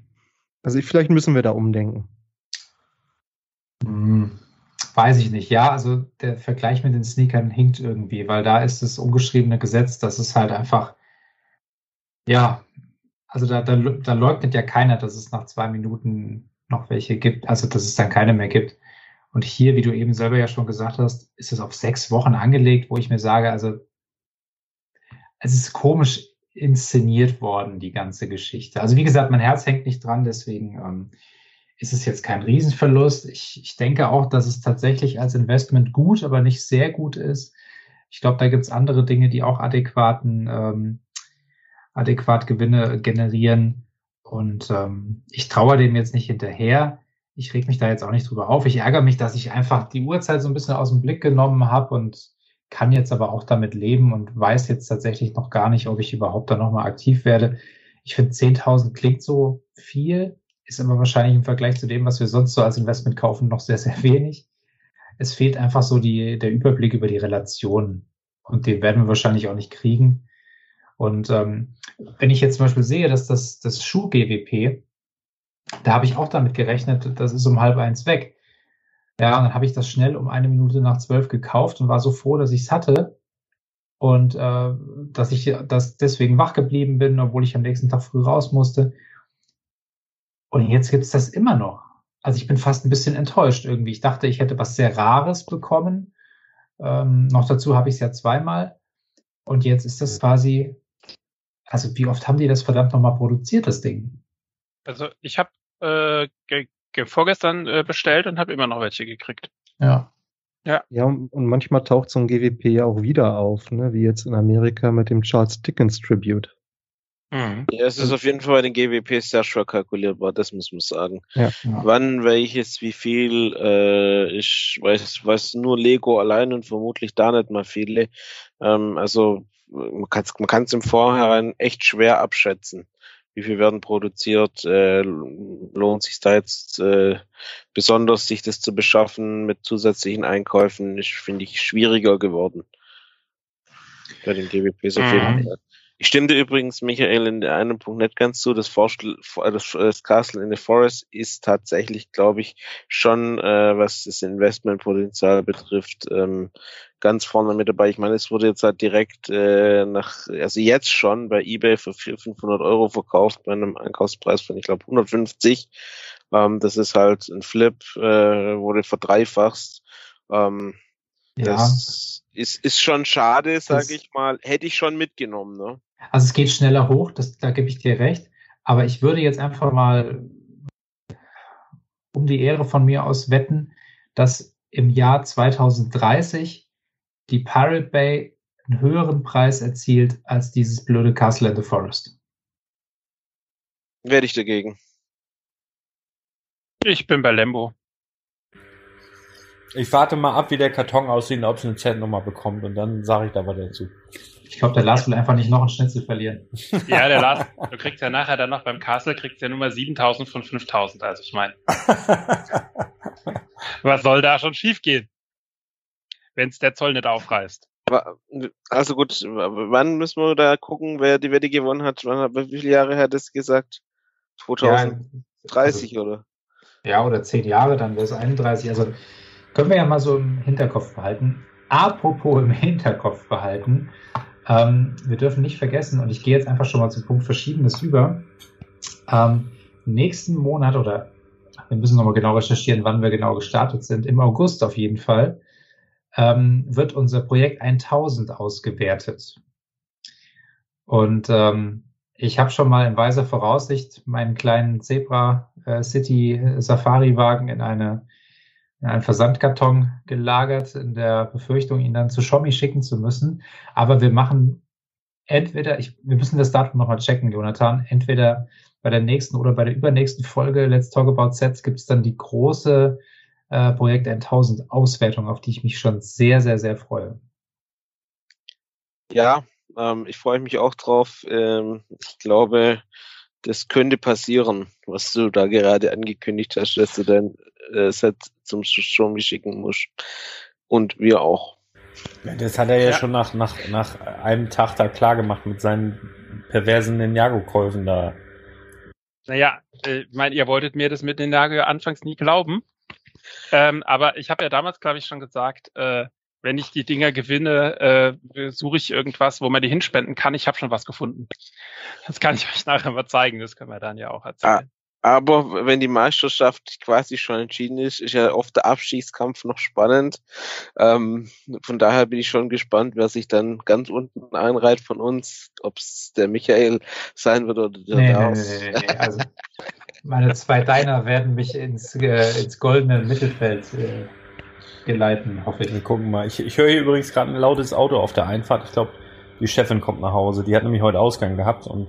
H: Also ich, vielleicht müssen wir da umdenken.
A: Hm, weiß ich nicht. Ja, also der Vergleich mit den Sneakern hinkt irgendwie, weil da ist das ungeschriebene Gesetz, das ist halt einfach, ja, also da, da, da leugnet ja keiner, dass es nach zwei Minuten noch welche gibt, also dass es dann keine mehr gibt. Und hier, wie du eben selber ja schon gesagt hast, ist es auf sechs Wochen angelegt, wo ich mir sage, also es ist komisch inszeniert worden, die ganze Geschichte. Also wie gesagt, mein Herz hängt nicht dran, deswegen ähm, ist es jetzt kein Riesenverlust. Ich, ich denke auch, dass es tatsächlich als Investment gut, aber nicht sehr gut ist. Ich glaube, da gibt es andere Dinge, die auch adäquaten, ähm, adäquat Gewinne generieren. Und ähm, ich traue dem jetzt nicht hinterher. Ich reg mich da jetzt auch nicht drüber auf. Ich ärgere mich, dass ich einfach die Uhrzeit so ein bisschen aus dem Blick genommen habe und kann jetzt aber auch damit leben und weiß jetzt tatsächlich noch gar nicht, ob ich überhaupt da nochmal aktiv werde. Ich finde 10.000 klingt so viel, ist aber wahrscheinlich im Vergleich zu dem, was wir sonst so als Investment kaufen, noch sehr, sehr wenig. Es fehlt einfach so die, der Überblick über die Relationen und den werden wir wahrscheinlich auch nicht kriegen. Und ähm, wenn ich jetzt zum Beispiel sehe, dass das, das Schuh-GWP, da habe ich auch damit gerechnet, das ist um halb eins weg. Ja, und dann habe ich das schnell um eine Minute nach zwölf gekauft und war so froh, dass ich es hatte und äh, dass ich das deswegen wach geblieben bin, obwohl ich am nächsten Tag früh raus musste. Und jetzt gibt's das immer noch. Also ich bin fast ein bisschen enttäuscht irgendwie. Ich dachte, ich hätte was sehr Rares bekommen. Ähm, noch dazu habe ich es ja zweimal. Und jetzt ist das quasi, also wie oft haben die das verdammt nochmal produziert, das Ding?
E: Also ich habe äh, vorgestern äh, bestellt und habe immer noch welche gekriegt.
A: Ja.
H: Ja. Ja, und manchmal taucht so ein GWP ja auch wieder auf, ne? wie jetzt in Amerika mit dem Charles Dickens Tribute.
F: Mhm. Ja, es ist auf jeden Fall bei den GWPs sehr schwer kalkulierbar, das muss man sagen.
H: Ja.
F: Wann, welches, wie viel, äh, ich weiß, weiß nur Lego allein und vermutlich da nicht mal viele. Ähm, also man kann es man kann's im Vorhinein echt schwer abschätzen wie viel werden produziert, äh, lohnt sich da jetzt äh, besonders, sich das zu beschaffen mit zusätzlichen Einkäufen, ist, finde ich, schwieriger geworden. Bei den GWPs auf jeden mhm. Fall. Ich stimmte übrigens Michael in einem Punkt nicht ganz zu. Das, Vorstell das, das Castle in the Forest ist tatsächlich, glaube ich, schon, äh, was das Investmentpotenzial betrifft, ähm, ganz vorne mit dabei. Ich meine, es wurde jetzt halt direkt äh, nach, also jetzt schon bei eBay für 400, 500 Euro verkauft bei einem Einkaufspreis von, ich glaube, 150. Ähm, das ist halt ein Flip, äh, wurde verdreifacht. Ähm, ja. Das ist, ist schon schade, sage ich mal. Hätte ich schon mitgenommen, ne?
A: Also es geht schneller hoch, das, da gebe ich dir recht. Aber ich würde jetzt einfach mal um die Ehre von mir aus wetten, dass im Jahr 2030 die Pirate Bay einen höheren Preis erzielt als dieses blöde Castle in the Forest.
F: Werde ich dagegen.
E: Ich bin bei Lembo.
D: Ich warte mal ab, wie der Karton aussieht und ob es eine Chatnummer bekommt und dann sage ich da was dazu.
A: Ich glaube, der Lars will einfach nicht noch einen Schnitzel verlieren.
E: Ja, der Lars, du kriegst ja nachher dann noch beim Castle, kriegst ja Nummer 7000 von 5000. Also ich meine, was soll da schon schiefgehen? Wenn es der Zoll nicht aufreißt.
F: Also gut, wann müssen wir da gucken, wer die Wette gewonnen hat? Wie viele Jahre hat es gesagt? 2030 oder?
A: Ja, oder zehn Jahre, dann wäre es 31. Also können wir ja mal so im Hinterkopf behalten. Apropos im Hinterkopf behalten, ähm, wir dürfen nicht vergessen, und ich gehe jetzt einfach schon mal zum Punkt Verschiedenes über. Ähm, nächsten Monat oder wir müssen nochmal genau recherchieren, wann wir genau gestartet sind, im August auf jeden Fall, ähm, wird unser Projekt 1000 ausgewertet. Und ähm, ich habe schon mal in weiser Voraussicht meinen kleinen Zebra äh, City Safari Wagen in eine in einen Versandkarton gelagert, in der Befürchtung, ihn dann zu Xiaomi schicken zu müssen. Aber wir machen entweder, ich, wir müssen das Datum nochmal checken, Jonathan, entweder bei der nächsten oder bei der übernächsten Folge Let's Talk About Sets gibt es dann die große äh, Projekt 1000 Auswertung, auf die ich mich schon sehr, sehr, sehr freue.
F: Ja, ähm, ich freue mich auch drauf. Ähm, ich glaube, das könnte passieren, was du da gerade angekündigt hast, dass du dein äh, Set zum Xiaomi schicken musst. Und wir auch.
D: Das hat er ja,
E: Ja.
D: schon nach, nach, nach einem Tag da klar gemacht mit seinen perversen Ninjago-Käufen da.
E: Naja, äh, ich meine, ihr wolltet mir das mit den Nagel anfangs nie glauben. Ähm, aber ich habe ja damals, glaube ich, schon gesagt, äh, wenn ich die Dinger gewinne, äh, suche ich irgendwas, wo man die hinspenden kann. Ich habe schon was gefunden. Das kann ich euch nachher mal zeigen. Das können wir dann ja auch erzählen.
F: Aber wenn die Meisterschaft quasi schon entschieden ist, ist ja oft der Abstiegskampf noch spannend. Ähm, von daher bin ich schon gespannt, wer sich dann ganz unten einreiht von uns, ob es der Michael sein wird oder der
A: Nee, nee,
F: Lars.
A: nee, nee, nee. Also meine zwei Deiner werden mich ins, äh, ins goldene Mittelfeld äh, geleiten, hoffe ich.
D: Wir gucken mal. Ich, ich höre hier übrigens gerade ein lautes Auto auf der Einfahrt. Ich glaube, die Chefin kommt nach Hause. Die hat nämlich heute Ausgang gehabt und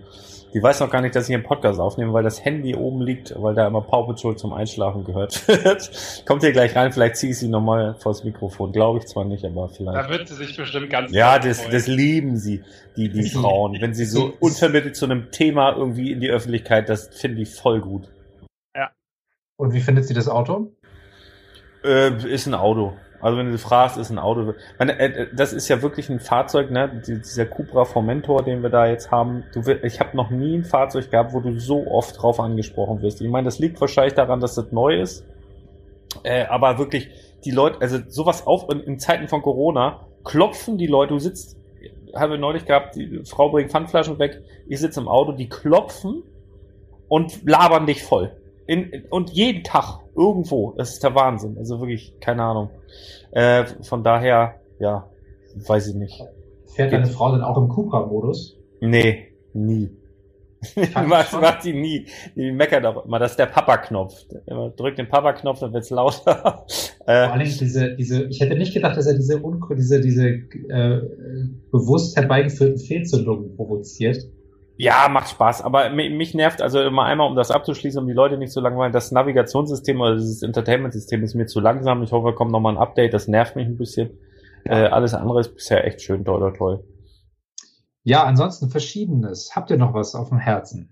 D: die weiß noch gar nicht, dass ich einen Podcast aufnehme, weil das Handy oben liegt, weil da immer Paw Patrol zum Einschlafen gehört wird. Kommt hier gleich rein, vielleicht ziehe ich sie nochmal vors Mikrofon. Glaube ich zwar nicht, aber
E: Da
D: vielleicht.
E: wird sie sich bestimmt ganz
D: Ja, das,
E: freuen.
D: das lieben sie, die, die Frauen. Wenn sie so unvermittelt zu einem Thema irgendwie in die Öffentlichkeit, das finde ich voll gut.
A: Und wie findet sie das Auto?
D: Äh, ist ein Auto. Also wenn du fragst, ist ein Auto. Meine, äh, das ist ja wirklich ein Fahrzeug, ne? Die- Dieser Cupra Formentor, den wir da jetzt haben. Du, ich habe noch nie ein Fahrzeug gehabt, wo du so oft drauf angesprochen wirst. Ich meine, das liegt wahrscheinlich daran, dass das neu ist. Äh, aber wirklich, die Leute, also sowas auf in, in Zeiten von Corona, klopfen die Leute, du sitzt, haben wir neulich gehabt, die Frau bringt Pfandflaschen weg, ich sitze im Auto, die klopfen und labern dich voll. In, in, und jeden Tag irgendwo. Das ist der Wahnsinn. Also wirklich, keine Ahnung. Äh, von daher, ja, weiß ich nicht.
A: Fährt deine Frau dann auch im Cupra-Modus?
D: Nee, nie. macht, macht die nie. Die meckert auch immer. Das ist der Papa-Knopf. Drückt den Papa-Knopf, dann wird's lauter. äh,
A: Vor allem diese, diese, ich hätte nicht gedacht, dass er diese, diese, diese äh, bewusst herbeigeführten Fehlzündungen provoziert.
D: Ja, macht Spaß, aber mi- mich nervt, also immer einmal, um das abzuschließen, um die Leute nicht zu langweilen, das Navigationssystem oder dieses Entertainment-System ist mir zu langsam. Ich hoffe, kommt nochmal ein Update, das nervt mich ein bisschen. Äh, alles andere ist bisher echt schön, toll, toll, toll.
A: Ja, ansonsten Verschiedenes. Habt ihr noch was auf dem Herzen?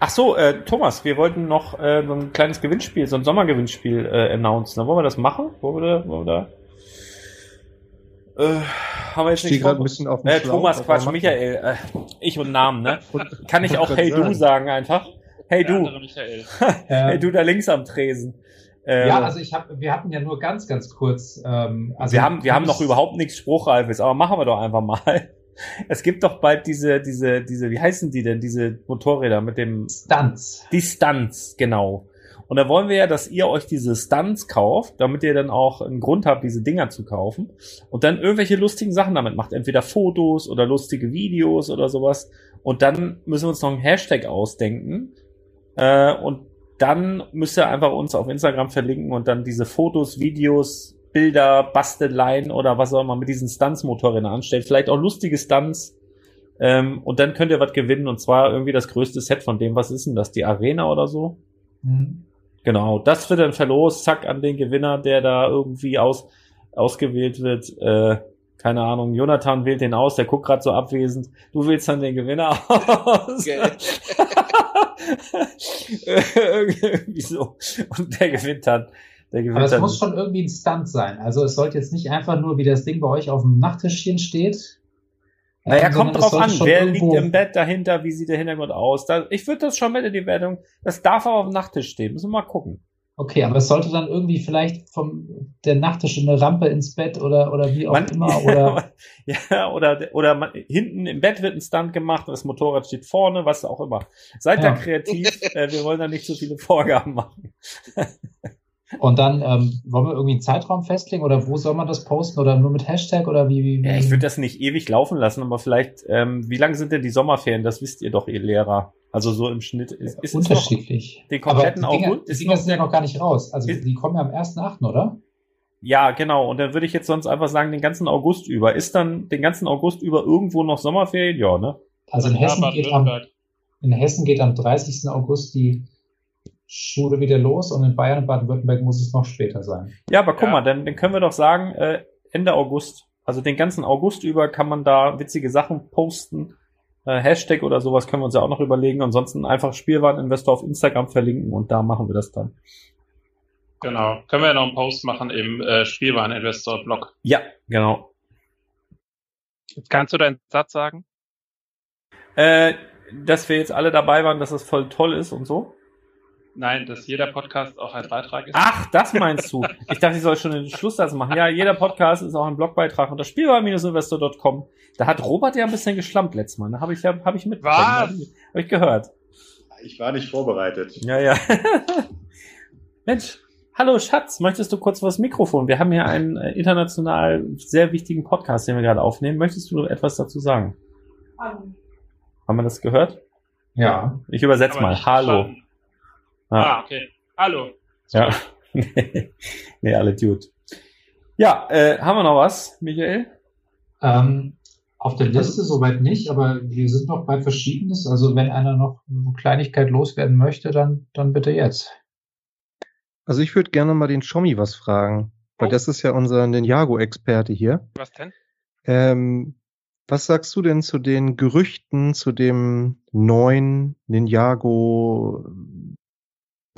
D: Ach so, äh, Thomas, wir wollten noch äh, so ein kleines Gewinnspiel, so ein Sommergewinnspiel äh, announcen. Wollen wir das machen? Wollen wir da, wollen wir da? Äh, haben wir jetzt nicht
H: gerade ein bisschen auf dem
D: äh,
H: Schlauch,
D: Thomas, Quatsch, Michael, äh, ich und Namen, ne? Kann ich auch Hey Du
H: sagen.
D: einfach? Hey
E: Der
D: Du. hey Du da links am Tresen. Äh,
A: ja, also ich habe, wir hatten ja nur ganz, ganz kurz. Ähm, also
D: wir haben, wir haben noch überhaupt nichts Spruchreifes, aber machen wir doch einfach mal. Es gibt doch bald diese, diese, diese, wie heißen die denn, diese Motorräder mit dem
A: Stunts.
D: Die Stunts, genau. Und da wollen wir ja, dass ihr euch diese Stunts kauft, damit ihr dann auch einen Grund habt, diese Dinger zu kaufen. Und dann irgendwelche lustigen Sachen damit macht. Entweder Fotos oder lustige Videos oder sowas. Und dann müssen wir uns noch einen Hashtag ausdenken. Äh, und dann müsst ihr einfach uns auf Instagram verlinken und dann diese Fotos, Videos, Bilder, Basteleien oder was auch immer mit diesen Stunts-Motorrädern anstellt. Vielleicht auch lustige Stunts. Ähm, und dann könnt ihr was gewinnen. Und zwar irgendwie das größte Set von dem. Was ist denn das? Die Arena oder so?
A: Mhm.
D: Genau, das wird dann verlost, zack, an den Gewinner, der da irgendwie aus, ausgewählt wird. Äh, keine Ahnung, Jonathan wählt den aus, der guckt gerade so abwesend. Du wählst dann den Gewinner aus. irgendwie so. Und der gewinnt dann. Der gewinnt
A: Aber es
D: dann.
A: muss schon irgendwie ein Stunt sein. Also es sollte jetzt nicht einfach nur, wie das Ding bei euch auf dem Nachttischchen steht.
D: Naja, kommt drauf an, wer liegt im Bett dahinter, wie sieht der Hintergrund aus. Da, ich würde das schon mit in die Wertung. Das darf aber auf dem Nachttisch stehen. Müssen wir mal gucken.
A: Okay, aber es sollte dann irgendwie vielleicht vom der Nachttisch eine Rampe ins Bett oder oder wie auch
D: Man-
A: immer oder
D: ja, oder, oder man, hinten im Bett wird ein Stunt gemacht, das Motorrad steht vorne, was auch immer. Seid da
A: Ja.
D: kreativ, äh, wir wollen da nicht so viele Vorgaben machen.
A: und dann ähm, wollen wir irgendwie einen Zeitraum festlegen oder wo soll man das posten oder nur mit Hashtag oder wie wie, wie?
D: Ja, ich würde das nicht ewig laufen lassen, aber vielleicht, ähm, wie lang sind denn die Sommerferien? Das wisst ihr doch, ihr Lehrer. Also so im Schnitt ist, ist es
A: unterschiedlich.
D: noch den kompletten
A: aber die Dinger,
D: August.
A: die
D: Ist
A: Dinger
D: noch
A: sind ja noch gar nicht raus. Also
D: Ist-
A: die kommen ja am 1.8., oder?
D: ja, genau. Und dann würde ich jetzt sonst einfach sagen, den ganzen August über. Ist dann den ganzen August über irgendwo noch Sommerferien? Ja, ne?
A: Also in
E: Ja,
A: Hessen geht am in Hessen geht am 30. August die Schule wieder los und in Bayern und Baden-Württemberg muss es noch später sein.
D: Ja, aber guck
E: Ja.
D: mal, dann, dann können wir doch sagen, äh, Ende August. Also den ganzen August über kann man da witzige Sachen posten. Äh, Hashtag oder sowas können wir uns ja auch noch überlegen. Ansonsten einfach Spielwareninvestor auf Instagram verlinken und da machen wir das dann.
E: Genau. Können wir ja noch einen Post machen im äh, Spielwareninvestor-Blog.
D: Ja, genau.
E: Kannst du deinen Satz sagen?
D: Äh, dass wir jetzt alle dabei waren, dass es voll toll ist und so.
E: Nein, dass jeder Podcast auch ein Beitrag ist.
D: Ach, das meinst du. Ich dachte, ich soll schon den Schlusssatz machen. Ja, jeder Podcast ist auch ein Blogbeitrag unter spielwaren-investor.com. Da hat Robert ja ein bisschen geschlampt letztes Mal. Da habe ich ja, habe ich mitbekommen.
E: Was?
D: Habe ich, hab ich gehört.
C: Ich war nicht vorbereitet.
D: Ja, ja. Mensch, hallo Schatz, möchtest du kurz vors Mikrofon? Wir haben hier einen äh, international sehr wichtigen Podcast, den wir gerade aufnehmen. Möchtest du noch etwas dazu sagen? Haben wir das gehört?
A: Ja.
D: Ich übersetze
E: Aber
D: mal. Hallo.
E: verstanden.
D: Ah,
E: Ah, okay. Hallo.
D: ja. nee, alle gut. Ja, äh, haben wir noch was, Michael?
A: Ähm, auf der Liste soweit nicht, aber wir sind noch bei Verschiedenes. Also wenn einer noch eine Kleinigkeit loswerden möchte, dann, dann bitte jetzt.
H: Also ich würde gerne mal den Schommi was fragen, weil
E: Oh.
H: das ist ja unser Ninjago-Experte hier.
E: Was denn?
H: Ähm, was sagst du denn zu den Gerüchten zu dem neuen Ninjago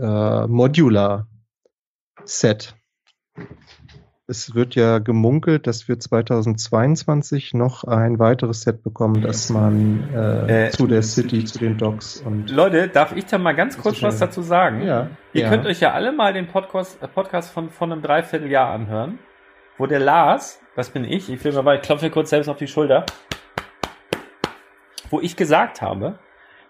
H: äh, Modular Set? Es wird ja gemunkelt, dass wir 2022 noch ein weiteres Set bekommen, dass man äh,
D: Äh,
H: zu der City, zu den Docks und
D: Leute, darf ich da mal ganz kurz was dazu sagen?
H: ja,
D: Ihr
H: ja.
D: könnt euch ja alle mal den Podcast, äh, Podcast von, von einem Dreivierteljahr anhören, wo der Lars, das bin ich, ich will mal, ich klopfe kurz selbst auf die Schulter, wo ich gesagt habe,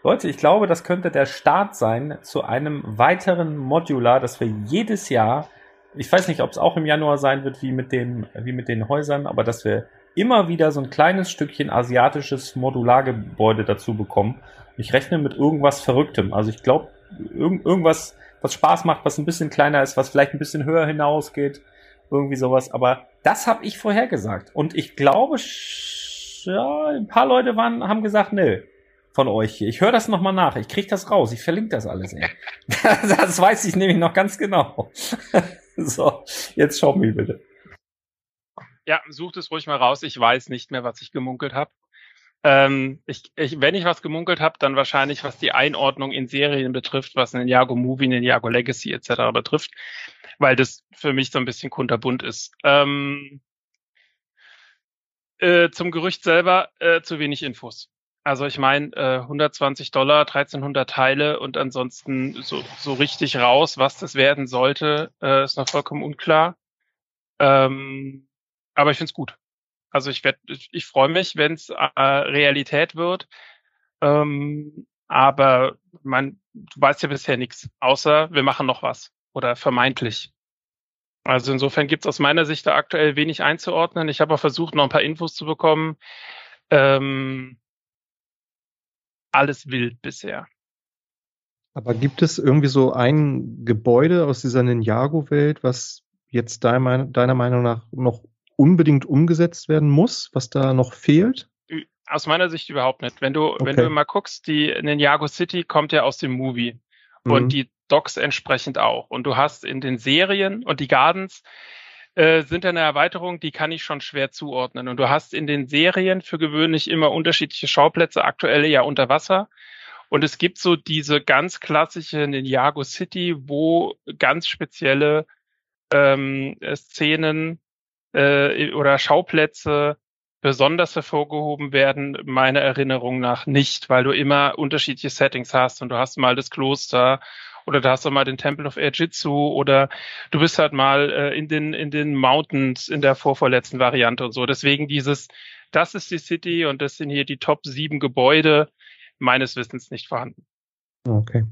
D: Leute, ich glaube, das könnte der Start sein zu einem weiteren Modular, das wir jedes Jahr, ich weiß nicht, ob es auch im Januar sein wird, wie mit den, wie mit den Häusern, aber dass wir immer wieder so ein kleines Stückchen asiatisches Modulargebäude dazu bekommen. Ich rechne mit irgendwas Verrücktem. Also ich glaube, irgend, irgendwas, was Spaß macht, was ein bisschen kleiner ist, was vielleicht ein bisschen höher hinausgeht, irgendwie sowas. Aber das habe ich vorhergesagt. Und ich glaube, ja, ein paar Leute waren, haben gesagt, nö, von euch hier. Ich höre das nochmal nach. Ich krieg das raus. Ich verlinke das alles. Ey. das weiß ich nämlich noch ganz genau. so, jetzt schau mir bitte.
E: Ja, sucht es ruhig mal raus. Ich weiß nicht mehr, was ich gemunkelt habe. Ähm, ich, ich, wenn ich was gemunkelt habe, dann wahrscheinlich, was die Einordnung in Serien betrifft, was Ninjago Movie, Ninjago Legacy etc. betrifft, weil das für mich so ein bisschen kunterbunt ist. Ähm, äh, zum Gerücht selber äh, zu wenig Infos. Also ich meine, äh, 120 Dollar, 1300 Teile und ansonsten so, so richtig raus, was das werden sollte, äh, ist noch vollkommen unklar. Ähm, aber ich find's gut. Also ich werd, ich, ich freue mich, wenn es äh, Realität wird. Ähm, aber man, du weißt ja bisher nichts, außer wir machen noch was oder vermeintlich. Also insofern gibt's aus meiner Sicht da aktuell wenig einzuordnen. Ich habe auch versucht, noch ein paar Infos zu bekommen. Ähm, alles wild bisher.
H: Aber gibt es irgendwie so ein Gebäude aus dieser Ninjago-Welt, was jetzt deiner Meinung, deiner Meinung nach noch unbedingt umgesetzt werden muss, was da noch fehlt?
E: Aus meiner Sicht überhaupt nicht. Wenn du, wenn
H: Okay.
E: du mal guckst, die Ninjago City kommt ja aus dem Movie.
H: Mhm.
E: Und die Docks entsprechend auch. Und du hast in den Serien und die Gardens äh, sind eine Erweiterung, die kann ich schon schwer zuordnen. Und du hast in den Serien für gewöhnlich immer unterschiedliche Schauplätze, aktuell ja unter Wasser. Und es gibt so diese ganz klassische Ninjago City, wo ganz spezielle ähm, Szenen äh, oder Schauplätze besonders hervorgehoben werden, meiner Erinnerung nach nicht, weil du immer unterschiedliche Settings hast und du hast mal das Kloster oder du hast du mal den Temple of Erjitsu oder du bist halt mal äh, in den in den Mountains in der vorvorletzten Variante und so. Deswegen dieses, das ist die City und das sind hier die Top sieben Gebäude meines Wissens nicht vorhanden.
H: Okay.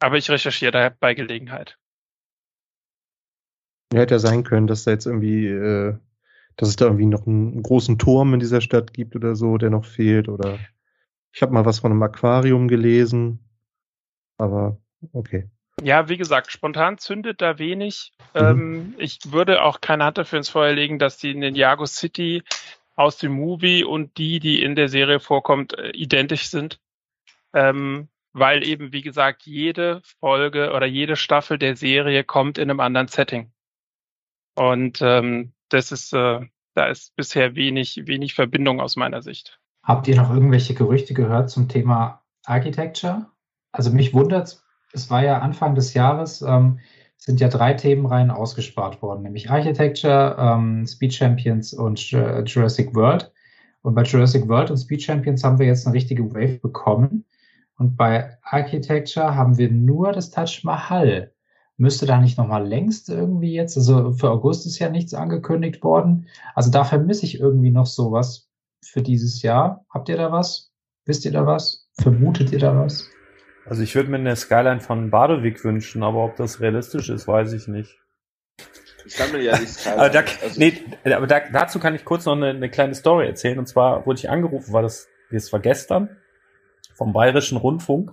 E: Aber ich recherchiere da bei Gelegenheit.
H: Ja, hätte ja sein können, dass da jetzt irgendwie, äh, dass es da irgendwie noch einen großen Turm in dieser Stadt gibt oder so, der noch fehlt. Oder ich habe mal was von einem Aquarium gelesen. Aber okay.
E: Ja, wie gesagt, spontan zündet da wenig.
H: Mhm.
E: Ähm, ich würde auch keine Hand dafür ins Feuer legen, dass die in den Jago City aus dem Movie und die, die in der Serie vorkommt, äh, identisch sind. Ähm, weil eben, wie gesagt, jede Folge oder jede Staffel der Serie kommt in einem anderen Setting. Und ähm, das ist, äh, da ist bisher wenig, wenig Verbindung aus meiner Sicht.
A: Habt ihr noch irgendwelche Gerüchte gehört zum Thema Architecture? Also mich wundert, es war ja Anfang des Jahres, ähm, sind ja drei Themenreihen ausgespart worden, nämlich Architecture, ähm, Speed Champions und äh, Jurassic World. Und bei Jurassic World und Speed Champions haben wir jetzt eine richtige Wave bekommen. Und bei Architecture haben wir nur das Taj Mahal. Müsste da nicht nochmal längst irgendwie jetzt, also für August ist ja nichts angekündigt worden. Also da vermisse ich irgendwie noch sowas für dieses Jahr. Habt ihr da was? Wisst ihr da was? Vermutet ihr da was?
D: Also ich würde mir eine Skyline von Badewig wünschen, aber ob das realistisch ist, weiß ich nicht.
F: Ich sammle ja die Skyline.
D: Aber, da,
F: Also-
D: nee, aber da, dazu kann ich kurz noch eine, eine kleine Story erzählen. Und zwar wurde ich angerufen, war das, das war gestern vom Bayerischen Rundfunk.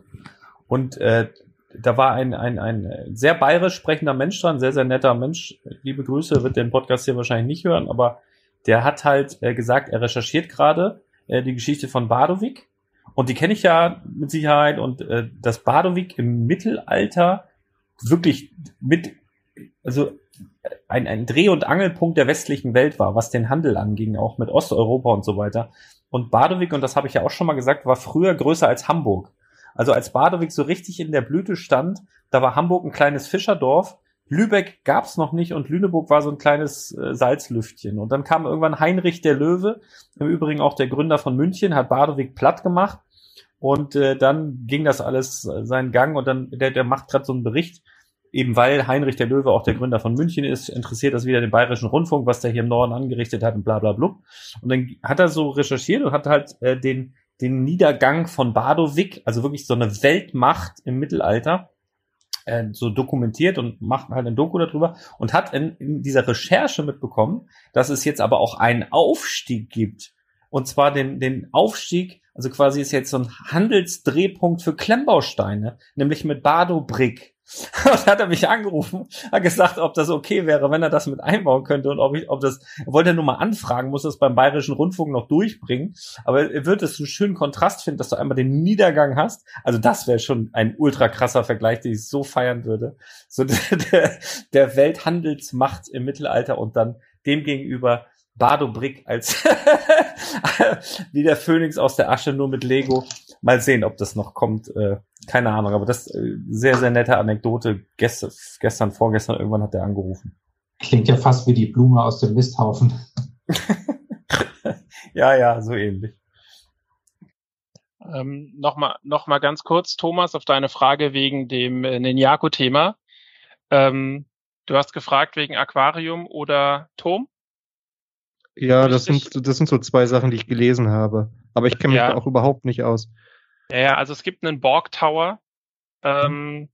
D: Und äh, da war ein, ein, ein sehr bayerisch sprechender Mensch dran, sehr, sehr netter Mensch. Liebe Grüße, wird den Podcast hier wahrscheinlich nicht hören, aber der hat halt äh, gesagt, er recherchiert gerade äh, die Geschichte von Badowik. Und die kenne ich ja mit Sicherheit. Und äh, dass Badowik im Mittelalter wirklich mit, also ein, ein Dreh- und Angelpunkt der westlichen Welt war, was den Handel anging, auch mit Osteuropa und so weiter. Und Badowik, und das habe ich ja auch schon mal gesagt, war früher größer als Hamburg. Also als Badowik so richtig in der Blüte stand, da war Hamburg ein kleines Fischerdorf. Lübeck gab's noch nicht und Lüneburg war so ein kleines äh, Salzlüftchen. Und dann kam irgendwann Heinrich der Löwe, im Übrigen auch der Gründer von München, hat Badowik platt gemacht. Und äh, dann ging das alles äh, seinen Gang und dann, der, der macht gerade so einen Bericht, eben weil Heinrich der Löwe auch der Gründer von München ist, interessiert das wieder den Bayerischen Rundfunk, was der hier im Norden angerichtet hat und bla bla bla. Und dann hat er so recherchiert und hat halt äh, den, den Niedergang von Badowik, also wirklich so eine Weltmacht im Mittelalter, äh, so dokumentiert und macht halt ein Doku darüber und hat in, in dieser Recherche mitbekommen, dass es jetzt aber auch einen Aufstieg gibt. Und zwar den, den Aufstieg, also quasi ist jetzt so ein Handelsdrehpunkt für Klemmbausteine, nämlich mit Badobrick. Und hat er mich angerufen, hat gesagt, ob das okay wäre, wenn er das mit einbauen könnte und ob ich, ob das, er wollte nur mal anfragen, muss das beim Bayerischen Rundfunk noch durchbringen. Aber er wird es einen schönen Kontrast finden, dass du einmal den Niedergang hast. Also das wäre schon ein ultra krasser Vergleich, den ich so feiern würde. So der, der Welthandelsmacht im Mittelalter und dann dem gegenüber Badobrick als wie der Phönix aus der Asche nur mit Lego. Mal sehen, ob das noch kommt. Äh, keine Ahnung, aber das äh, sehr, sehr nette Anekdote. Gestern, gestern, vorgestern irgendwann hat er angerufen.
A: Klingt ja fast wie die Blume aus dem Misthaufen.
D: Ja, ja, so ähnlich.
E: Ähm, Nochmal noch mal ganz kurz, Thomas, auf deine Frage wegen dem äh, Ninjago-Thema. Ähm, du hast gefragt wegen Aquarium oder Turm?
H: Ja, das sind, das sind so zwei Sachen, die ich gelesen habe. Aber ich kenne mich
E: Ja.
H: da auch überhaupt nicht aus.
E: Ja, ja, also es gibt einen Borg Tower. Ähm,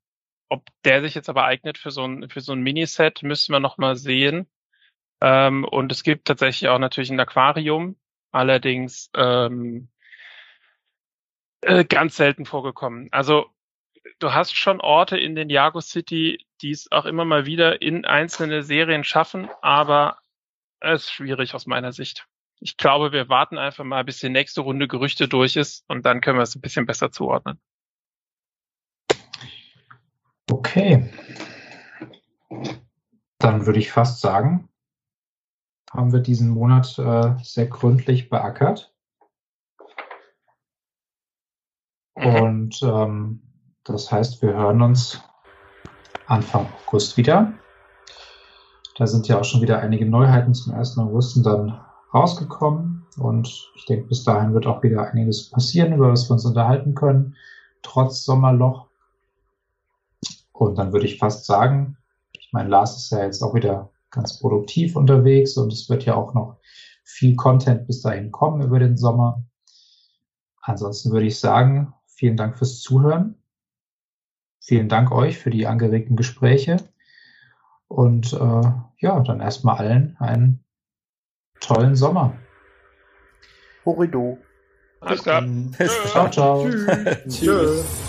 E: ob der sich jetzt aber eignet für so ein, für so ein Miniset, müssen wir noch mal sehen. Ähm, und es gibt tatsächlich auch natürlich ein Aquarium, allerdings ähm, äh, ganz selten vorgekommen. Also du hast schon Orte in den Jago City, die es auch immer mal wieder in einzelne Serien schaffen, aber es ist schwierig aus meiner Sicht. Ich glaube, wir warten einfach mal, bis die nächste Runde Gerüchte durch ist und dann können wir es ein bisschen besser zuordnen.
A: Okay. Dann würde ich fast sagen, haben wir diesen Monat äh, sehr gründlich beackert. Und ähm, das heißt, wir hören uns Anfang August wieder. Da sind ja auch schon wieder einige Neuheiten zum 1. August dann rausgekommen. Und ich denke, bis dahin wird auch wieder einiges passieren, über was wir uns unterhalten können, trotz Sommerloch. Und dann würde ich fast sagen, ich meine, Lars ist ja jetzt auch wieder ganz produktiv unterwegs und es wird ja auch noch viel Content bis dahin kommen über den Sommer. Ansonsten würde ich sagen, vielen Dank fürs Zuhören. Vielen Dank euch für die angeregten Gespräche. Und äh, ja, dann erstmal allen einen tollen Sommer.
D: Horrido.
E: Alles klar.
D: Bis
A: Ciao, ciao.
D: Tschüss.
C: Tschüss.